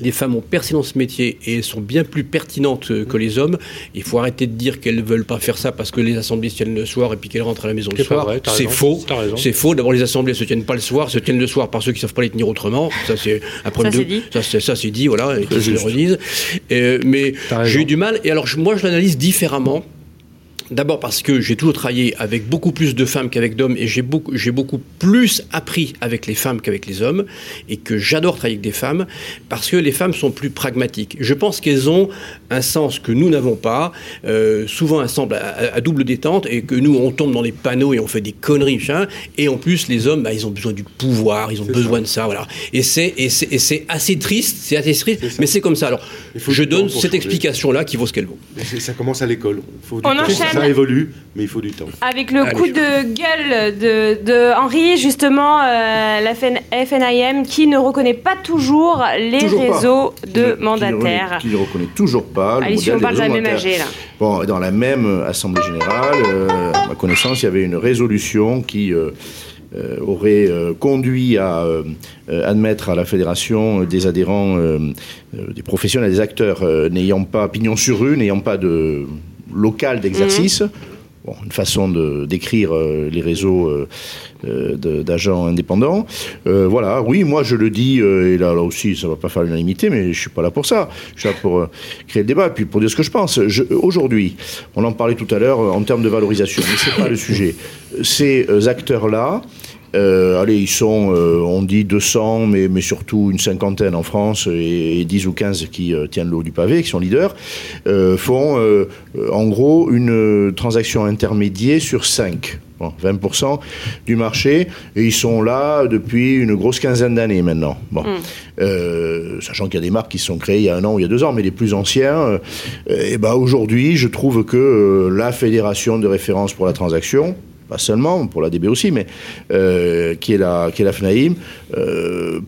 les femmes ont percé dans ce métier et elles sont bien plus pertinentes euh, que les hommes. Il faut arrêter de dire qu'elles ne veulent pas faire ça parce que les assemblées se tiennent le soir et puis qu'elles rentrent à la maison le soir. C'est faux. C'est faux. D'abord, les assemblées se tiennent pas le soir, se tiennent le soir par ceux qui savent pas les tenir autrement. Ça, c'est un problème c'est de- dit. Ça, c'est, ça, c'est dit, voilà, et qu'ils le redisent. Euh, mais j'ai eu du mal. Et alors, moi, je l'analyse différemment. D'abord parce que j'ai toujours travaillé avec beaucoup plus de femmes qu'avec d'hommes et j'ai beaucoup, j'ai beaucoup plus appris avec les femmes qu'avec les hommes et que j'adore travailler avec des femmes parce que les femmes sont plus pragmatiques. Je pense qu'elles ont un sens que nous n'avons pas, euh, souvent un sens à, double détente et que nous on tombe dans les panneaux et on fait des conneries, et en plus les hommes, bah, ils ont besoin du pouvoir, ils ont besoin de ça, voilà. Et c'est, et c'est, et c'est assez triste, c'est assez triste, mais c'est comme ça. Alors, je donne cette changer. explication-là qui vaut ce qu'elle vaut. Ça commence à l'école. Il faut du On temps. enchaîne. Ça évolue, mais il faut du temps. Avec le Allez. coup de gueule de, de Henri, justement, euh, la FN FNIM qui ne reconnaît pas toujours les Toujours réseaux de ne- qui ne mandataires. reconnaît- Qui ne reconnaît toujours pas le Allez, si modèle on parle de la même. AG, là. Bon, dans la même euh, Assemblée générale, euh, à ma connaissance, il y avait une résolution qui euh, euh, aurait euh, conduit à euh, admettre à la fédération euh, des adhérents, euh, euh, des professionnels, des acteurs euh, n'ayant pas pignon sur rue, n'ayant pas de local d'exercice. Bon, une façon de décrire euh, les réseaux euh, euh, de- d'agents indépendants. Euh, voilà, oui, moi je le dis, et là, là aussi, ça va pas faire l'unanimité, mais je suis pas là pour ça. Je suis là pour créer le débat, et puis pour dire ce que je pense. Je- Aujourd'hui, on en parlait tout à l'heure en termes de valorisation, mais c'est pas le sujet. Ces acteurs-là, euh, allez, ils sont, euh, on dit 200, mais, mais surtout une cinquantaine en France et, et 10 ou 15 qui euh, tiennent le haut du pavé, qui sont leaders, euh, font en gros une transaction intermédiaire sur 5 Bon, 20% du marché, et ils sont là depuis une grosse quinzaine d'années maintenant. Bon. Euh, sachant qu'il y a des marques qui se sont créées il y a un an ou il y a deux ans, mais les plus anciens, et ben aujourd'hui, je trouve que la fédération de référence pour la transaction, pas seulement, pour la DB aussi, mais euh, qui, est la, qui est la FNAIM, euh,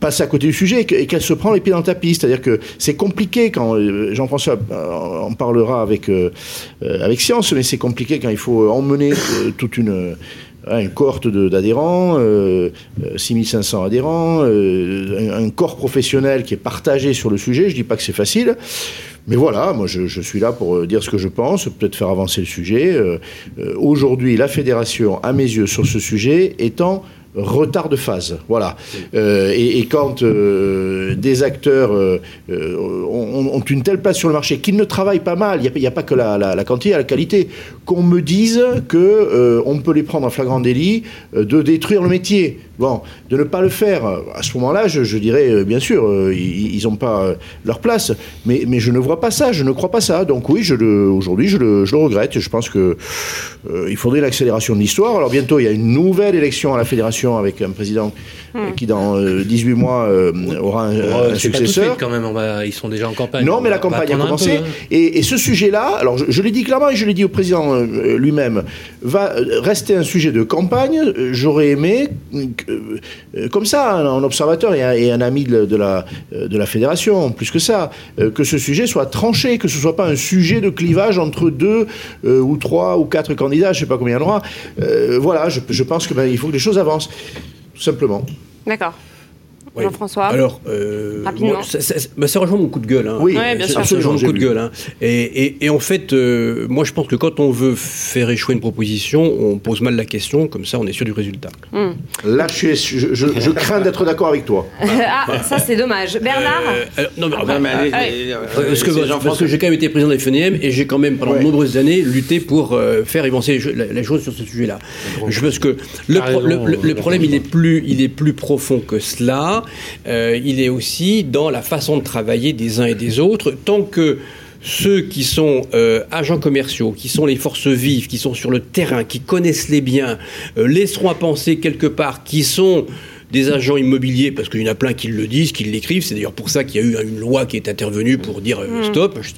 passe à côté du sujet et que- et qu'elle se prend les pieds dans le tapis. C'est-à-dire que c'est compliqué quand euh, Jean-François en parlera avec, avec Science, mais c'est compliqué quand il faut emmener toute une. une cohorte d'adhérents, euh, euh, 6500 adhérents, un, un corps professionnel qui est partagé sur le sujet. Je dis pas que c'est facile, mais voilà, moi je, suis là pour euh, dire ce que je pense, peut-être faire avancer le sujet. Euh, euh, Aujourd'hui, la fédération, à mes yeux, sur ce sujet, est en retard de phase. Voilà. Et, quand des acteurs ont, une telle place sur le marché qu'ils ne travaillent pas mal, il n'y a, pas que la, la, la quantité, il y a la qualité, qu'on me dise que euh, on peut les prendre en flagrant délit euh, de détruire le métier. Bon, de ne pas le faire. À ce moment-là, je, je dirais, euh, bien sûr, euh, ils n'ont pas euh, leur place, mais, mais je ne vois pas ça, je ne crois pas ça. Donc oui, je aujourd'hui, je le, je le regrette. Je pense que euh, il faudrait l'accélération de l'histoire. Alors bientôt, il y a une nouvelle élection à la fédération avec un président euh, qui, dans euh, 18 mois, euh, aura un, Oh, un c'est pas tout de successeur. suite quand même, on va- ils sont déjà en campagne. Non, mais la campagne a commencé. peu, hein. et, et ce sujet-là, alors je, je l'ai dit clairement et je l'ai dit au président euh, lui-même, va euh, rester un sujet de campagne. Euh, J'aurais aimé, comme ça, un, observateur et un, ami de, la, fédération, plus que ça, que ce sujet soit tranché, que ce soit pas un sujet de clivage entre deux ou trois ou quatre candidats, je sais pas combien il y en aura. Voilà, je, pense qu'il il faut que les choses avancent, tout simplement. D'accord. Ouais. Jean-François Alors, euh, Rapidement. moi, ça, ça- bah, ça rejoint mon coup de gueule. hein. Oui, Ouais, bien sûr. ça rejoint mon coup de gueule. hein. Et, et- et en fait, euh, moi, je pense que quand on veut faire échouer une proposition, on pose mal la question, comme ça, on est sûr du résultat. Là, je, suis- je, je- je crains d'être d'accord avec toi. ah, ça c'est dommage. Bernard Euh, alors, non, mais, Non, mais allez, Ah, ouais. euh, Euh, Parce que, j'ai quand même été président de la FNM et j'ai quand même pendant Ouais. de nombreuses années lutté pour euh, faire avancer les, choses sur ce sujet-là. Je pense que le, T'as pro- raison, le- le- le euh, problème il est plus il est plus profond que cela. Euh, il est aussi dans la façon de travailler des uns et des autres. Tant que ceux qui sont euh, agents commerciaux, qui sont les forces vives, qui sont sur le terrain, qui connaissent les biens, euh, laisseront à penser quelque part qui sont des agents immobiliers, parce qu'il y en a plein qui le disent, qui l'écrivent, c'est d'ailleurs pour ça qu'il y a eu une loi qui est intervenue pour dire euh, stop, etc.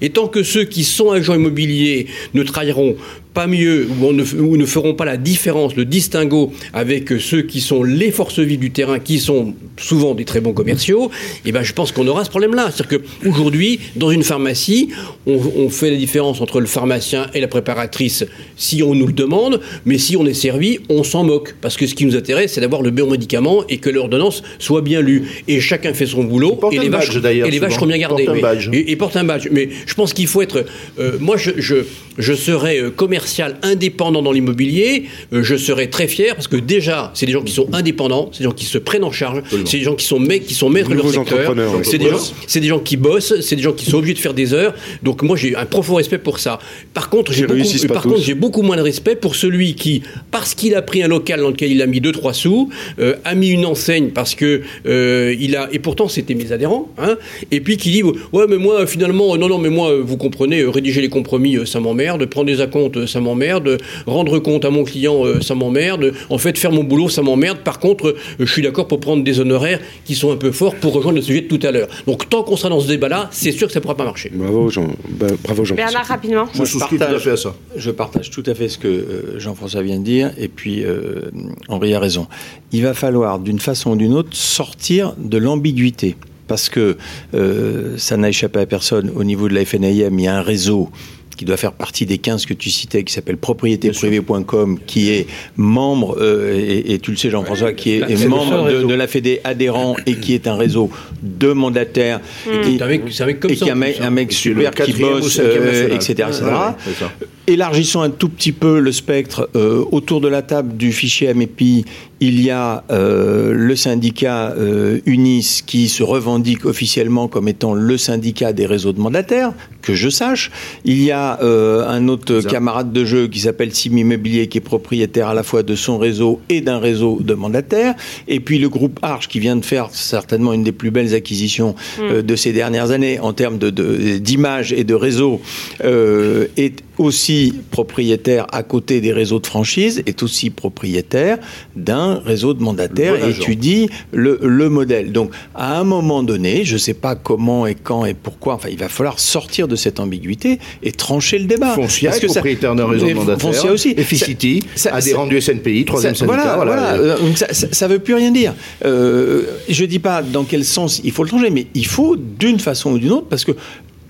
Et tant que ceux qui sont agents immobiliers ne travailleront pas mieux ou, ne, ou ne feront pas la différence, le distinguo avec euh, ceux qui sont les forces vives du terrain, qui sont souvent des très bons commerciaux, et ben je pense qu'on aura ce problème-là. C'est-à-dire qu'aujourd'hui, dans une pharmacie, on, on fait la différence entre le pharmacien et la préparatrice si on nous le demande, mais si on est servi, on s'en moque. Parce que ce qui nous intéresse, c'est d'avoir le bon médicament et que l'ordonnance soit bien lue. Et chacun fait son boulot. Et les vaches, badge, et les vaches sont bien gardées. Et, et portent un badge. Mais je pense qu'il faut être. euh, moi, je, je, je serais euh, commercial indépendant dans l'immobilier. euh, je serais très fier parce que déjà, c'est des gens qui sont indépendants, c'est des gens qui se prennent en charge, c'est des gens qui sont, mecs, qui sont maîtres de leur secteur. C'est des, gens, des gens qui bossent, c'est des gens qui sont obligés de faire des heures. Donc moi, j'ai un profond respect pour ça. Par contre, j'ai beaucoup, par contre, moins de respect pour celui qui, parce qu'il a pris un local dans lequel il a mis 2-3 sous, euh, a mis une enseigne parce que euh, il a et pourtant c'était mes adhérents, hein, et puis qui dit ouais mais moi finalement non non mais moi vous comprenez rédiger les compromis ça m'emmerde, prendre des acomptes ça m'emmerde, rendre compte à mon client euh, ça m'emmerde, en fait faire mon boulot ça m'emmerde. Par contre euh, je suis d'accord pour prendre des honoraires qui sont un peu forts pour rejoindre le sujet de tout à l'heure. Donc tant qu'on sera dans ce débat là, c'est sûr que ça pourra pas marcher. Bravo Jean, bah, bravo Jean. Bernard, rapidement. Je souscris tout à fait à ça. Je partage tout à fait ce que euh, Jean-François vient de dire, et puis euh, Henri a raison. Il va falloir, d'une façon ou d'une autre, sortir de l'ambiguïté. Parce que euh, ça n'a échappé à personne, au niveau de la FNAIM, il y a un réseau qui doit faire partie des 15 que tu citais, qui s'appelle propriétéprivée.com, qui est membre, euh, et, et tu le sais Jean-François, qui est, est membre de, la Fédé adhérent et qui est un réseau de mandataires. et- un mec, c'est un mec comme et ça. qui est un mec, un mec super qui bosse, euh, etc. etc. Ouais, ouais, c'est ça. Élargissons un tout petit peu le spectre. euh, autour de la table du fichier AMEPI, il y a euh, le syndicat euh, UNIS qui se revendique officiellement comme étant le syndicat des réseaux de mandataires, que je sache. Il y a euh, un autre Ça. camarade de jeu qui s'appelle Sim Immobilier, qui est propriétaire à la fois de son réseau et d'un réseau de mandataires. Et puis le groupe Arch, qui vient de faire certainement une des plus belles acquisitions euh, de ces dernières années en termes de- de- d'image et de réseau, euh, est aussi propriétaire à côté des réseaux de franchise, est aussi propriétaire d'un réseau de mandataires et étudie le, le, modèle. Donc, à un moment donné, je ne sais pas comment et quand et pourquoi, enfin, il va falloir sortir de cette ambiguïté et trancher le débat. Foncia est propriétaire d'un réseau de mandataires. Aussi. Efficity a des rendus SNPI, troisième syndicat. Voilà, voilà. Euh, ça ne veut plus rien dire. Euh, je ne dis pas dans quel sens il faut le changer, mais il faut d'une façon ou d'une autre, parce que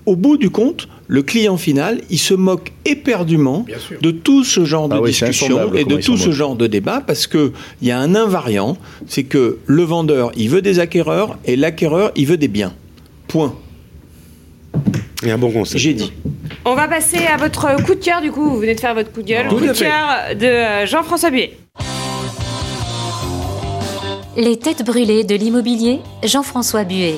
au bout du compte, le client final, il se moque éperdument de tout ce genre de ah discussion et de tout ce genre de débat parce qu'il y a un invariant, c'est que le vendeur, il veut des acquéreurs et l'acquéreur, il veut des biens. Point. Et un bon conseil. J'ai dit. On va passer à votre coup de cœur, du coup, vous venez de faire votre coup de gueule. coup de cœur de euh, Jean-François Buet. Les têtes brûlées de l'immobilier, Jean-François Buet.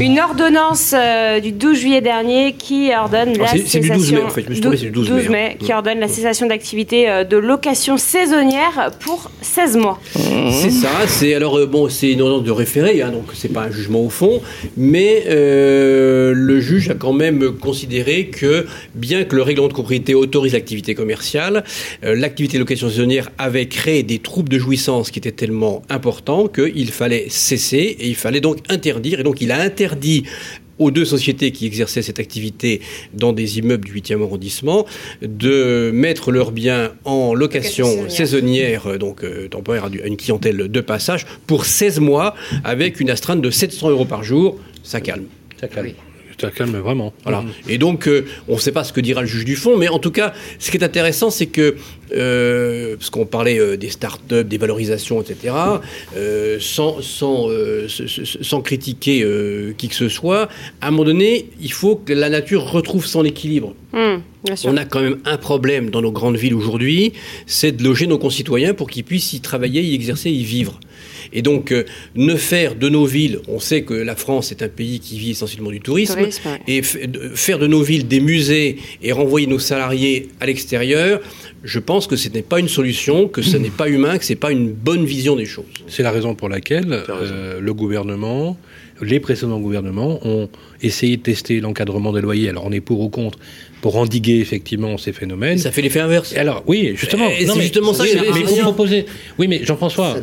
Une ordonnance euh, du 12 juillet dernier qui ordonne la cessation. C'est du 12 mai, en fait. Je me suis trompé, c'est du 12, 12 mai. Hein. qui ordonne la cessation d'activité euh, de location saisonnière pour 16 mois. C'est ça. C'est alors euh, bon, c'est une ordonnance de référé, hein, donc c'est pas un jugement au fond, mais euh, le juge a quand même considéré que bien que le règlement de propriété autorise l'activité commerciale, l'activité de location saisonnière avait créé des troubles de jouissance qui étaient tellement importants qu'il fallait cesser et il fallait donc interdire. Et donc il a interdit interdit aux deux sociétés qui exerçaient cette activité dans des immeubles du 8e arrondissement de mettre leurs biens en location saisonnière, euh, donc euh, temporaire à une clientèle de passage, pour 16 mois avec une astreinte de 700 euros par jour. Ça calme. Ça calme ça calme vraiment. Voilà. Et donc, euh, on ne sait pas ce que dira le juge du fond, mais en tout cas, ce qui est intéressant, c'est que, euh, parce qu'on parlait euh, des start-up, des valorisations, etc., sans, sans, sans, critiquer qui que ce soit, à un moment donné, il faut que la nature retrouve son équilibre. Mmh, on a quand même un problème dans nos grandes villes aujourd'hui, c'est de loger nos concitoyens pour qu'ils puissent y travailler, y exercer, y vivre. Et donc, euh, ne faire de nos villes, on sait que la France est un pays qui vit essentiellement du tourisme, et faire de nos villes des musées et renvoyer nos salariés à l'extérieur, je pense que ce n'est pas une solution, que ce n'est pas humain, que ce n'est pas une bonne vision des choses. C'est la raison pour laquelle euh, le gouvernement, les précédents gouvernements ont essayé de tester l'encadrement des loyers. Alors on est pour ou contre, pour endiguer effectivement ces phénomènes. Ça fait l'effet inverse. alors oui, justement. C'est justement ça. mais vous proposez. Oui, mais Jean-François,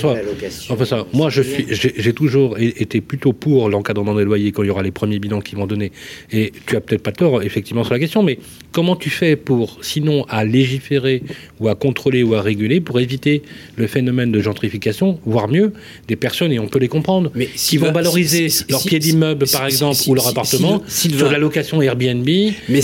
Jean moi je suis, j'ai toujours été plutôt pour l'encadrement des loyers quand il y aura les premiers bilans qui vont donner. Et tu as peut-être pas tort effectivement sur la question, mais comment tu fais pour, sinon, à légiférer ou à contrôler ou à réguler pour éviter le phénomène de gentrification, voire mieux, des personnes et on peut les comprendre, mais qui vont valoriser leur pied d'immeuble par exemple ou leur appartement sur la location Airbnb. Mais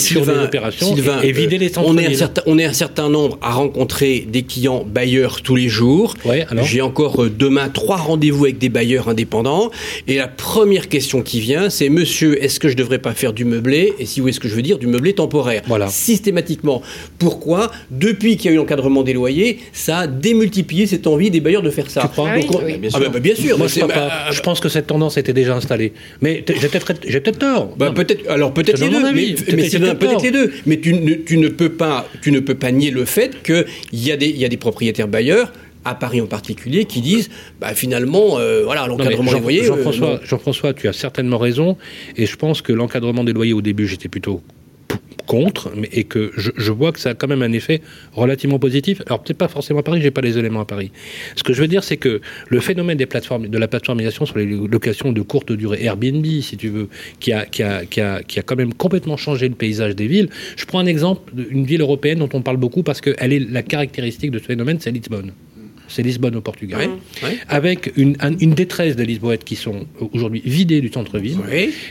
Sylvain, et vider les on est, un certain, on est un certain nombre à rencontrer des clients bailleurs tous les jours. J'ai encore euh, demain trois rendez-vous avec des bailleurs indépendants. Et la première question qui vient, c'est Monsieur, est-ce que je ne devrais pas faire du meublé? Et si oui, est-ce que je veux dire du meublé temporaire? Voilà. Systématiquement. Pourquoi? Depuis qu'il y a eu l'encadrement des loyers, ça a démultiplié cette envie des bailleurs de faire ça. Tu crois? Bien, sûr. Ah bah, bien sûr. Moi, je, bah, je, pense que cette tendance était déjà installée. Mais j'ai peut-être tort. Bah, peut-être. Alors peut-être les deux. Mais, c'est peut-être les deux. Mais tu ne, tu ne, peux pas, tu ne peux pas nier le fait qu'il y, a des, y a des propriétaires bailleurs à Paris en particulier, qui disent bah, finalement, euh, voilà, l'encadrement des loyers. Euh, Jean-François, tu as certainement raison, et je pense que l'encadrement des loyers au début, j'étais plutôt contre, mais, et que je, vois que ça a quand même un effet relativement positif. Alors peut-être pas forcément à Paris, j'ai pas les éléments à Paris. Ce que je veux dire, c'est que le phénomène des plateformes, de la plateformisation sur les locations de courte durée, Airbnb, si tu veux, qui a, qui a, qui a, qui a quand même complètement changé le paysage des villes. Je prends un exemple d'une ville européenne dont on parle beaucoup parce qu'elle est la caractéristique de ce phénomène, c'est Lisbonne c'est Lisbonne au Portugal, avec une, une, détresse des Lisboètes qui sont aujourd'hui vidées du centre-ville,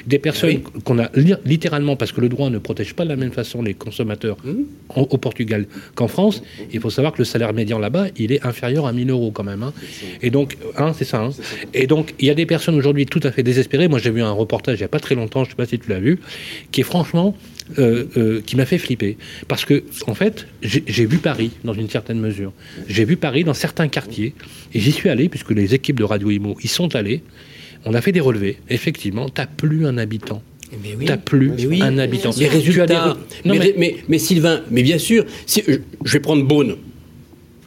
des personnes qu'on a littéralement, parce que le droit ne protège pas de la même façon les consommateurs mmh. au Portugal qu'en France, il faut savoir que le salaire médian là-bas, il est inférieur à 1000 euros quand même. Hein. Et donc, hein, c'est ça. Hein. Et donc, il y a des personnes aujourd'hui tout à fait désespérées. Moi, j'ai vu un reportage il n'y a pas très longtemps, je ne sais pas si tu l'as vu, qui est franchement euh, euh, qui m'a fait flipper. Parce que, en fait, j'ai vu Paris dans une certaine mesure. J'ai vu Paris dans certains quartiers, et j'y suis allé, puisque les équipes de Radio Imo y sont allées. On a fait des relevés. Effectivement, t'as plus un habitant. Mais eh oui, T'as plus un habitant. Les résultats. Non, mais, mais, Sylvain, mais bien sûr, si, je vais prendre Beaune.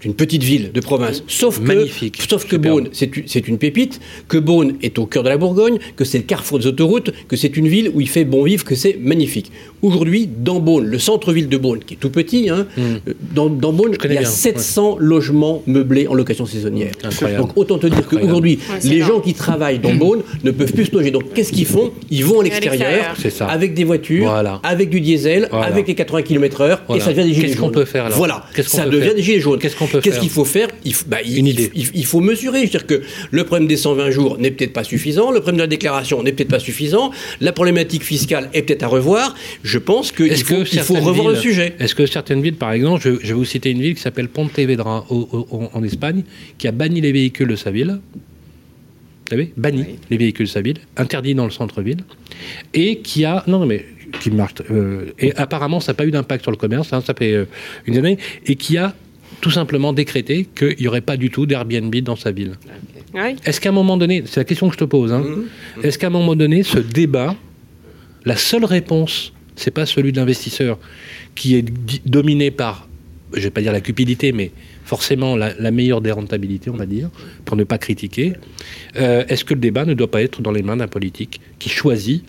Une petite ville de province. Sauf que, Magnifique. sauf que. Beaune, c'est une- pépite, que Beaune est au cœur de la Bourgogne, que c'est le carrefour des autoroutes, que c'est une ville où il fait bon vivre, que c'est magnifique. Aujourd'hui, dans Beaune, le centre-ville de Beaune, qui est tout petit, hein, euh, dans, dans Beaune, il Hmm. y a bien, 700 logements meublés en location saisonnière. Incroyable. Donc autant te dire qu'aujourd'hui, Ouais, les énorme. gens qui travaillent dans Beaune ne peuvent plus se loger. Donc qu'est-ce qu'ils font? Ils vont à l'extérieur, avec des voitures, Voilà. avec du diesel, Voilà. avec les 80 km/h, Voilà. et ça devient des gilets Qu'est-ce qu'on jaunes. peut faire, alors? Voilà, ça devient faire? des gilets jaunes. Qu'est-ce qu'on peut Qu'est-ce qu'il faut faire il, faut- bah, il- Une idée. il- il faut mesurer. C'est-à-dire que le problème des 120 jours n'est peut-être pas suffisant, le problème de la déclaration n'est peut-être pas suffisant, la problématique fiscale est peut-être à revoir. Je pense qu'il faut, que il faut revoir le sujet. Est-ce que certaines villes, par exemple, je, je vais vous citer une ville qui s'appelle Pontevedra au- au- en Espagne, qui a banni les véhicules de sa ville. Vous savez, banni les véhicules de sa ville, interdit dans le centre-ville, et qui a non non, mais qui marche euh, et apparemment ça n'a pas eu d'impact sur le commerce, hein, ça fait euh, une année, et qui a tout simplement décrété qu'il n'y aurait pas du tout d'Airbnb dans sa ville. Oui. Est-ce qu'à un moment donné, c'est la question que je te pose, hein, est-ce qu'à un moment donné, ce débat, la seule réponse, c'est pas celui de l'investisseur qui est dominé par, je vais pas dire la cupidité, mais forcément la, la meilleure des rentabilités, on va dire, pour ne pas critiquer. Euh, est-ce que le débat ne doit pas être dans les mains d'un politique qui choisit,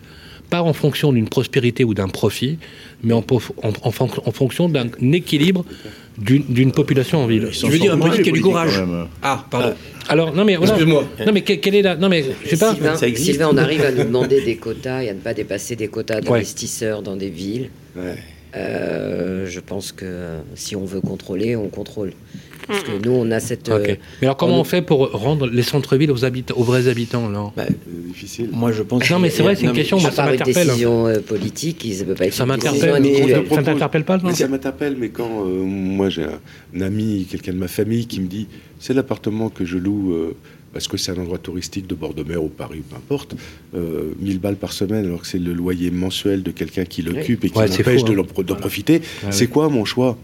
pas en fonction d'une prospérité ou d'un profit, mais en, en- en fon- en fonction d'un équilibre d'une d'une population en ville s'en Tu veux dire un politique qui a du courage. Ah, pardon. Alors non mais. Excuse-moi. Non mais que- quelle est la non mais je sais pas. Sylvain, ça existe. Sylvain, on arrive à nous demander des quotas et à ne pas dépasser des quotas d'investisseurs dans des villes. Ouais. Euh, je pense que euh, si on veut contrôler, on contrôle. Parce que nous, on a cette. euh. Mais alors comment on- on fait pour rendre les centres-villes aux habitants, aux vrais habitants là Bah, C'est difficile. moi, je pense. Non, mais c'est vrai, c'est une question, moi, ça part une m'interpelle. décision euh, politique, ça peut pas être Ça une décision m'interpelle. Ça t'interpelle pas, ça m'interpelle, mais quand euh, moi j'ai un, un ami, quelqu'un de ma famille qui me dit c'est l'appartement que je loue euh, parce que c'est un endroit touristique de bord de mer ou Paris, peu importe, euh, 1000 balles par semaine alors que c'est le loyer mensuel de quelqu'un qui l'occupe et qui Ouais, fou, de, hein. d'en profiter, c'est quoi mon choix?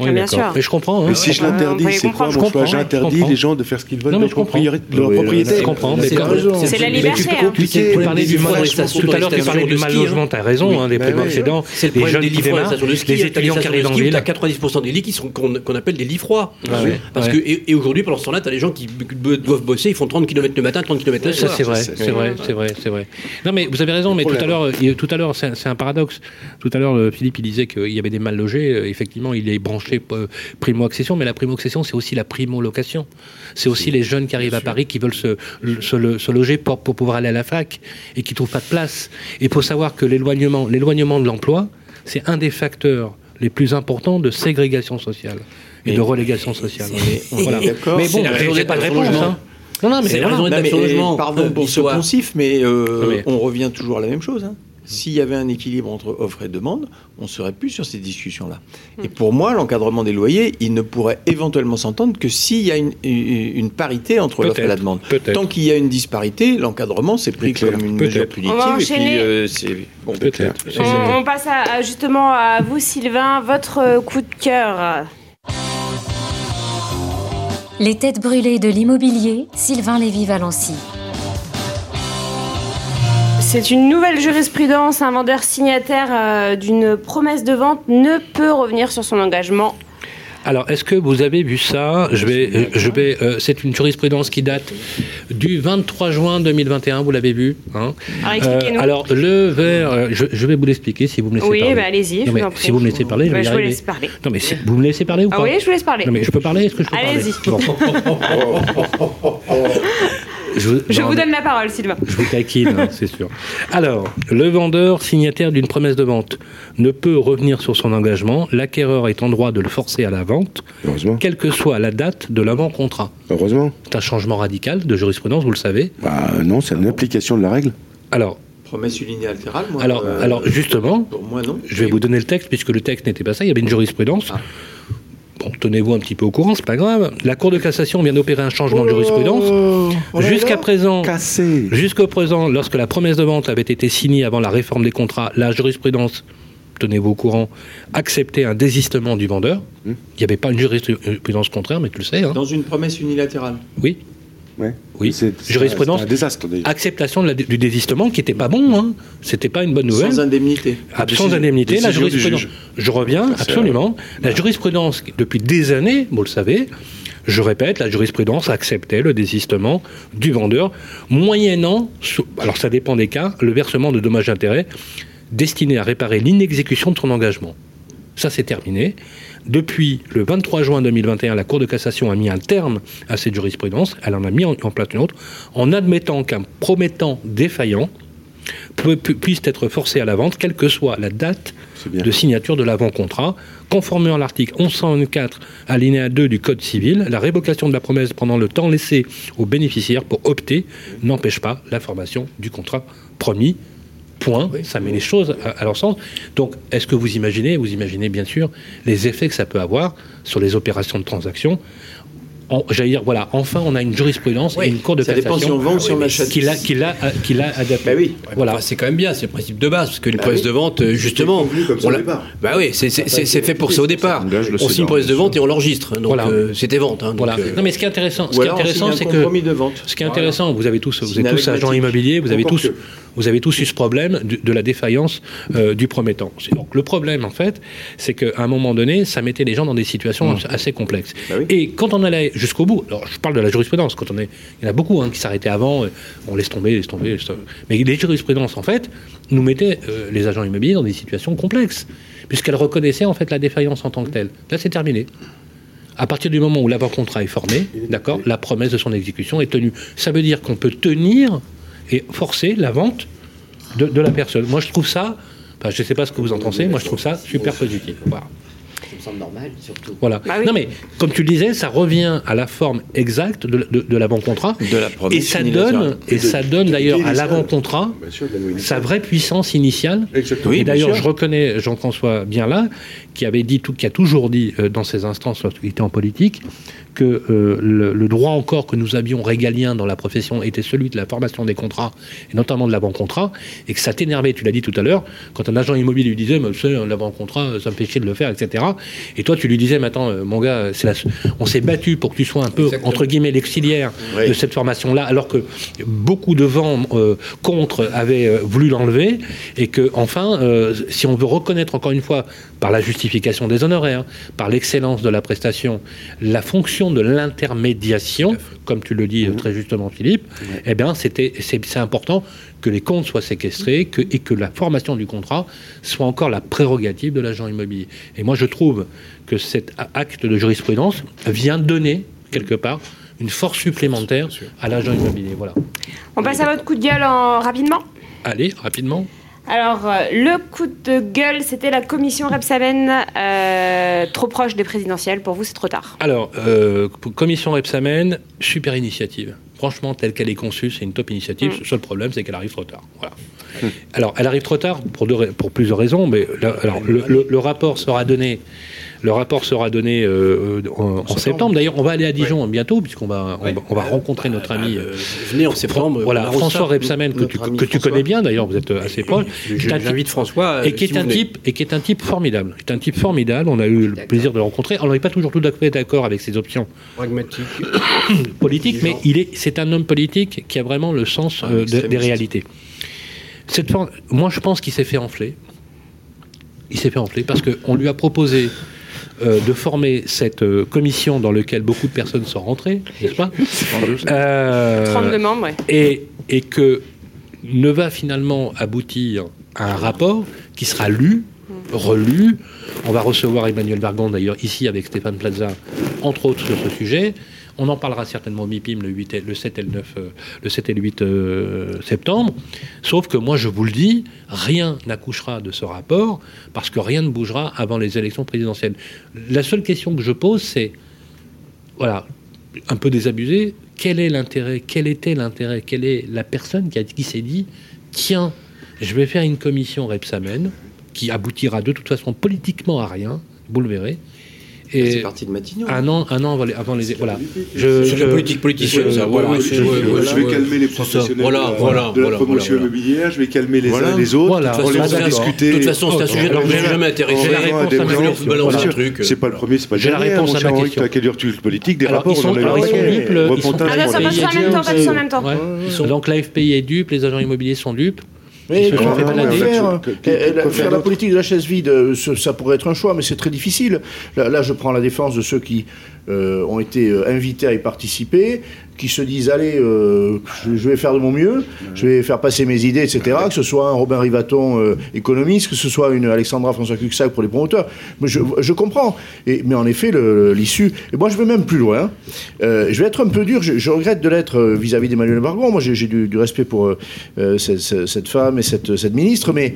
Oui, bien d'accord. sûr. Mais je comprends. hein. Mais si je l'interdis, c'est quoi comprendre. Je J'interdis les gens de faire ce qu'ils veulent Non, de mais leur, je comprends. propriété- de leur Oui, propriété. Je comprends. Mais C'est. C'est la liberté, tu hein. Tu Tu parlais des du mal, tout à l'heure, tu parlais du mal logement, tu as raison, hein, des Bah primo accédants, C'est le les problème jeunes des qui lits froids, démarrent, ça, les étudiants qui ça arrivent le en ski, ville. T'as 90% des lits qui sont qu'on appelle des lits froids. Parce que et, et aujourd'hui pendant ce temps-là, t'as des gens qui doivent bosser, ils font 30 km le matin, 30 km le Ça soir. c'est vrai, c'est- c'est vrai, c'est vrai, c'est vrai. Non mais vous avez raison, mais tout à l'heure, tout à l'heure, c'est c'est un paradoxe. Tout à l'heure, euh, Philippe il disait qu'il y avait des mal logés. Euh, Effectivement, il est branché euh, primo accession, mais la primo accession, c'est aussi la primo location. C'est aussi les jeunes qui arrivent à Paris qui veulent se, se, se loger pour, pour pouvoir aller à la fac et qui trouvent pas de place. Et il faut savoir que l'éloignement, l'éloignement de l'emploi, c'est un des facteurs les plus importants de ségrégation sociale et de relégation sociale. Voilà. Mais bon, d'être pas de réponse. hein. Non, non, mais C'est la raison logement. Pardon pour ce l'histoire. poncif, mais, euh, mais- on revient toujours à la même chose. hein. S'il y avait un équilibre entre offre et demande, on ne serait plus sur ces discussions-là. Et pour moi, l'encadrement des loyers, il ne pourrait éventuellement s'entendre que s'il y a une, parité entre l'offre et la demande. Tant qu'il y a une disparité, l'encadrement, c'est pris comme une mesure punitive. On va et puis, enchaîner. euh, c'est bon, Peut-être. C'est On, on passe à, justement à vous, Sylvain, votre coup de cœur. Les têtes brûlées de l'immobilier, Sylvain Lévy-Valency. C'est une nouvelle jurisprudence. Un vendeur signataire euh, d'une promesse de vente ne peut revenir sur son engagement. Alors, est-ce que vous avez vu ça? Je vais, euh, je vais. euh, c'est une jurisprudence qui date du 23 juin 2021. Vous l'avez vu hein? Alors, expliquez-nous. Euh, alors, le verre, euh, je, je vais vous l'expliquer si vous me laissez oui, parler. bah, allez-y. je Non, mais vous en prie. si vous me laissez parler, je Bah, vais y je vous arriver. laisse parler. Non, mais si- vous me laissez parler ou Ah pas? oui, je vous laisse parler. Non, mais je peux parler Est-ce que je peux Allez-y. parler Bon. Je, vous- Je non, vous mais- donne la parole, Sylvain. Je vous taquine, hein, c'est sûr. Alors, le vendeur signataire d'une promesse de vente ne peut revenir sur son engagement. L'acquéreur est en droit de le forcer à la vente, Heureusement. quelle que soit la date de l'avant-contrat. Heureusement. C'est un changement radical de jurisprudence, vous le savez. Bah non, c'est une application de la règle. Alors, Promesse unilatérale, moi. alors, euh, alors justement, Pour moi, non. je vais vous donner le texte, puisque le texte n'était pas ça, il y avait une jurisprudence. Ah. Bon, tenez-vous un petit peu au courant, c'est pas grave. La Cour de cassation vient d'opérer un changement de jurisprudence. Oh, Jusqu'à présent, Cassé. Jusqu'au présent, lorsque la promesse de vente avait été signée avant la réforme des contrats, la jurisprudence, tenez-vous au courant, acceptait un désistement du vendeur. Hmm. Il n'y avait pas une jurisprudence contraire, mais tu le sais. hein. Dans une promesse unilatérale. Oui. Ouais. Oui. C'est c'est Jurisprudence. un, désastre d'ailleurs. Acceptation de la- du désistement qui n'était pas bon, hein. c'était pas une bonne nouvelle. Sans indemnité. Absence d'indemnité, la jurisprudence. Je reviens, absolument. La jurisprudence, depuis des années, vous le savez, je répète, la jurisprudence acceptait le désistement du vendeur, moyennant, alors ça dépend des cas, le versement de dommages d'intérêt destiné à réparer l'inexécution de son engagement. Ça, c'est terminé. Depuis le 23 juin 2021, la Cour de cassation a mis un terme à cette jurisprudence. Elle en a mis en, en place une autre, en admettant qu'un promettant défaillant peut- pu- puisse être forcé à la vente, quelle que soit la date de signature de l'avant-contrat. Conformément à l'article 1124, alinéa 2 du Code civil, la révocation de la promesse pendant le temps laissé au bénéficiaire pour opter n'empêche pas la formation du contrat promis. Point. Ça met les choses à, à leur sens. Donc, est-ce que vous imaginez, vous imaginez bien sûr, les effets que ça peut avoir sur les opérations de transaction En- J'allais dire, voilà, enfin, on a une jurisprudence et une cour de Ça dépend si on vend ou si on achète. qui l'a, qui l'a, qui l'a adapté. Bah oui. Voilà. Enfin, c'est quand même bien, c'est le principe de base, parce qu'une promesse de vente, euh, justement, comme ça on au départ. bah oui, c'est c'est- c'est- c'est fait pour ça au départ. On signe une promesse de vente et on l'enregistre. Donc Voilà. euh, c'était vente. hein, donc, Voilà. euh, Non, mais ce qui est intéressant, ce qui est intéressant, c'est que de vente. ce qui est intéressant, vous avez tous, vous êtes tous agents immobiliers, vous avez tous, que. vous avez tous eu ce problème de, la défaillance euh, du promettant. Donc le problème, en fait, c'est qu'à un moment donné, ça mettait les gens dans des situations assez complexes. Bah oui. Et quand on allait jusqu'au bout, alors je parle de la jurisprudence, quand on est, il y en a beaucoup hein, qui s'arrêtaient avant, euh, on laisse tomber, laisse tomber. Mais les jurisprudences, en fait, nous mettaient euh, les agents immobiliers dans des situations complexes, puisqu'elles reconnaissaient en fait la défaillance en tant que telle. Là, c'est terminé. À partir du moment où l'avant-contrat est formé, d'accord, la promesse de son exécution est tenue. Ça veut dire qu'on peut tenir et forcer la vente de, la personne. Moi, je trouve ça, je ne sais pas ce que vous en pensez, moi, je trouve ça super positif. Semble normal, surtout. Voilà. Bah oui. Non, mais comme tu le disais, ça revient à la forme exacte de, de- de l'avant-contrat. De la promesse Et ça donne, et Et de- ça donne d'ailleurs à l'avant-contrat sa vraie puissance initiale. Exactement. et d'ailleurs, je reconnais Jean-François bien là, qui avait dit tout, qui a toujours dit euh, dans ses instances lorsqu'il était en politique, que euh, le, le droit encore que nous avions régalien dans la profession était celui de la formation des contrats, et notamment de l'avant-contrat, et que ça t'énervait, tu l'as dit tout à l'heure, quand un agent immobilier lui disait, mais tu sais, l'avant-contrat, ça me fait chier de le faire, etc. Et toi, tu lui disais, maintenant, euh, mon gars, la... on s'est battu pour que tu sois un peu, Exactement. entre guillemets, l'exiliaire Oui. de cette formation-là, alors que beaucoup de vents euh, contre avaient euh, voulu l'enlever, et que, enfin, euh, si on veut reconnaître encore une fois, par la justification des honoraires, par l'excellence de la prestation, la fonction de l'intermédiation, comme tu le dis euh, très justement, Philippe, eh bien, c'était, c'est important que les comptes soient séquestrés que, et que la formation du contrat soit encore la prérogative de l'agent immobilier. Et moi, je trouve que cet acte de jurisprudence vient donner, quelque part, une force supplémentaire à l'agent immobilier. Voilà. On passe à votre coup de gueule en... rapidement. Allez, rapidement. Alors, euh, le coup de gueule, c'était la commission Repsamen, euh, trop proche des présidentielles. Pour vous, c'est trop tard. Alors, euh, commission Repsamen, super initiative. Franchement, telle qu'elle est conçue, c'est une top initiative. Mm. Le seul problème, c'est qu'elle arrive trop tard. Voilà. Alors, elle arrive trop tard pour, deux ra- pour plusieurs raisons, mais là, alors, le, le- le rapport sera donné. Le rapport sera donné euh, euh, en, en septembre. D'ailleurs, on va aller à Dijon bientôt, puisqu'on va, on va, on va rencontrer notre ami. euh, euh, venez en septembre. voilà, François ça. Repsamen, que tu, connais bien d'ailleurs, vous êtes euh, assez proche. J'invite François. et qui euh, est si un type et qui est un type formidable. C'est un type formidable. On a eu le plaisir de le rencontrer. Alors, on n'est pas toujours tout à fait d'accord avec ses options pragmatique. politique, mais il est, c'est un homme politique qui a vraiment le sens euh, de- des réalités. Cette moi, je pense qu'il s'est fait enfler. Il s'est fait enfler parce qu'on lui a proposé euh, de former cette euh, commission dans laquelle beaucoup de personnes sont rentrées, n'est-ce pas? Euh, 32 membres, ouais. et, et que ne va finalement aboutir à un rapport qui sera lu, relu. On va recevoir Emmanuel Vargon d'ailleurs ici avec Stéphane Plaza, entre autres sur ce sujet. On en parlera certainement au MIPIM le, 8 et- le 7 et le 9, euh, le 7 et le 8 euh, septembre. Sauf que moi, je vous le dis, rien n'accouchera de ce rapport parce que rien ne bougera avant les élections présidentielles. La seule question que je pose, c'est, voilà, un peu désabusé, quel est l'intérêt, quel était l'intérêt, quelle est la personne qui, s'est dit, tiens, je vais faire une commission Repsamen qui aboutira de toute façon politiquement à rien, vous le verrez, C'est parti de Matignon. un an, un an avant les, avant les voilà. Je, C'est je- la politique politicienne, ça. voilà, je- vais calmer les professionnels Voilà, voilà, de la voilà, promotion voilà, voilà. immobilière, je vais calmer les Voilà. uns les autres. Voilà. De toute on façon, les a c'est un- discutés. de toute façon, c'est un sujet dont je suis jamais intéressé. J'ai la réponse à ma question. C'est pas le premier, c'est pas le J'ai la dernier. réponse à ma question. t'as quel du recul politique, des rapports, ils on sont, en a eu alors, ils sont ils Repentin, Ah, là, ça on passe l'a en dit. même temps, pas tous en même temps. Ouais. Ils sont- Donc l'AFPI est dupe, les agents immobiliers sont dupes. Mais faire, Que- que- que- la- faire la politique de la chaise vide, euh, ça pourrait être un choix, mais c'est très difficile. Là, là, je prends la défense de ceux qui euh, ont été euh, invités à y participer, qui se disent allez, euh, je, vais faire de mon mieux, je vais faire passer mes idées, etc. Que ce soit un Robin Rivaton économiste, que ce soit une Alexandra François Cuxac pour les promoteurs. Je, comprends. Mais en effet, l'issue. Et moi, je vais même plus loin. Je vais être un peu dur. Je, regrette de l'être vis-à-vis d'Emmanuel Bargon. Moi, j'ai du, respect pour cette, femme et cette, cette ministre. Mais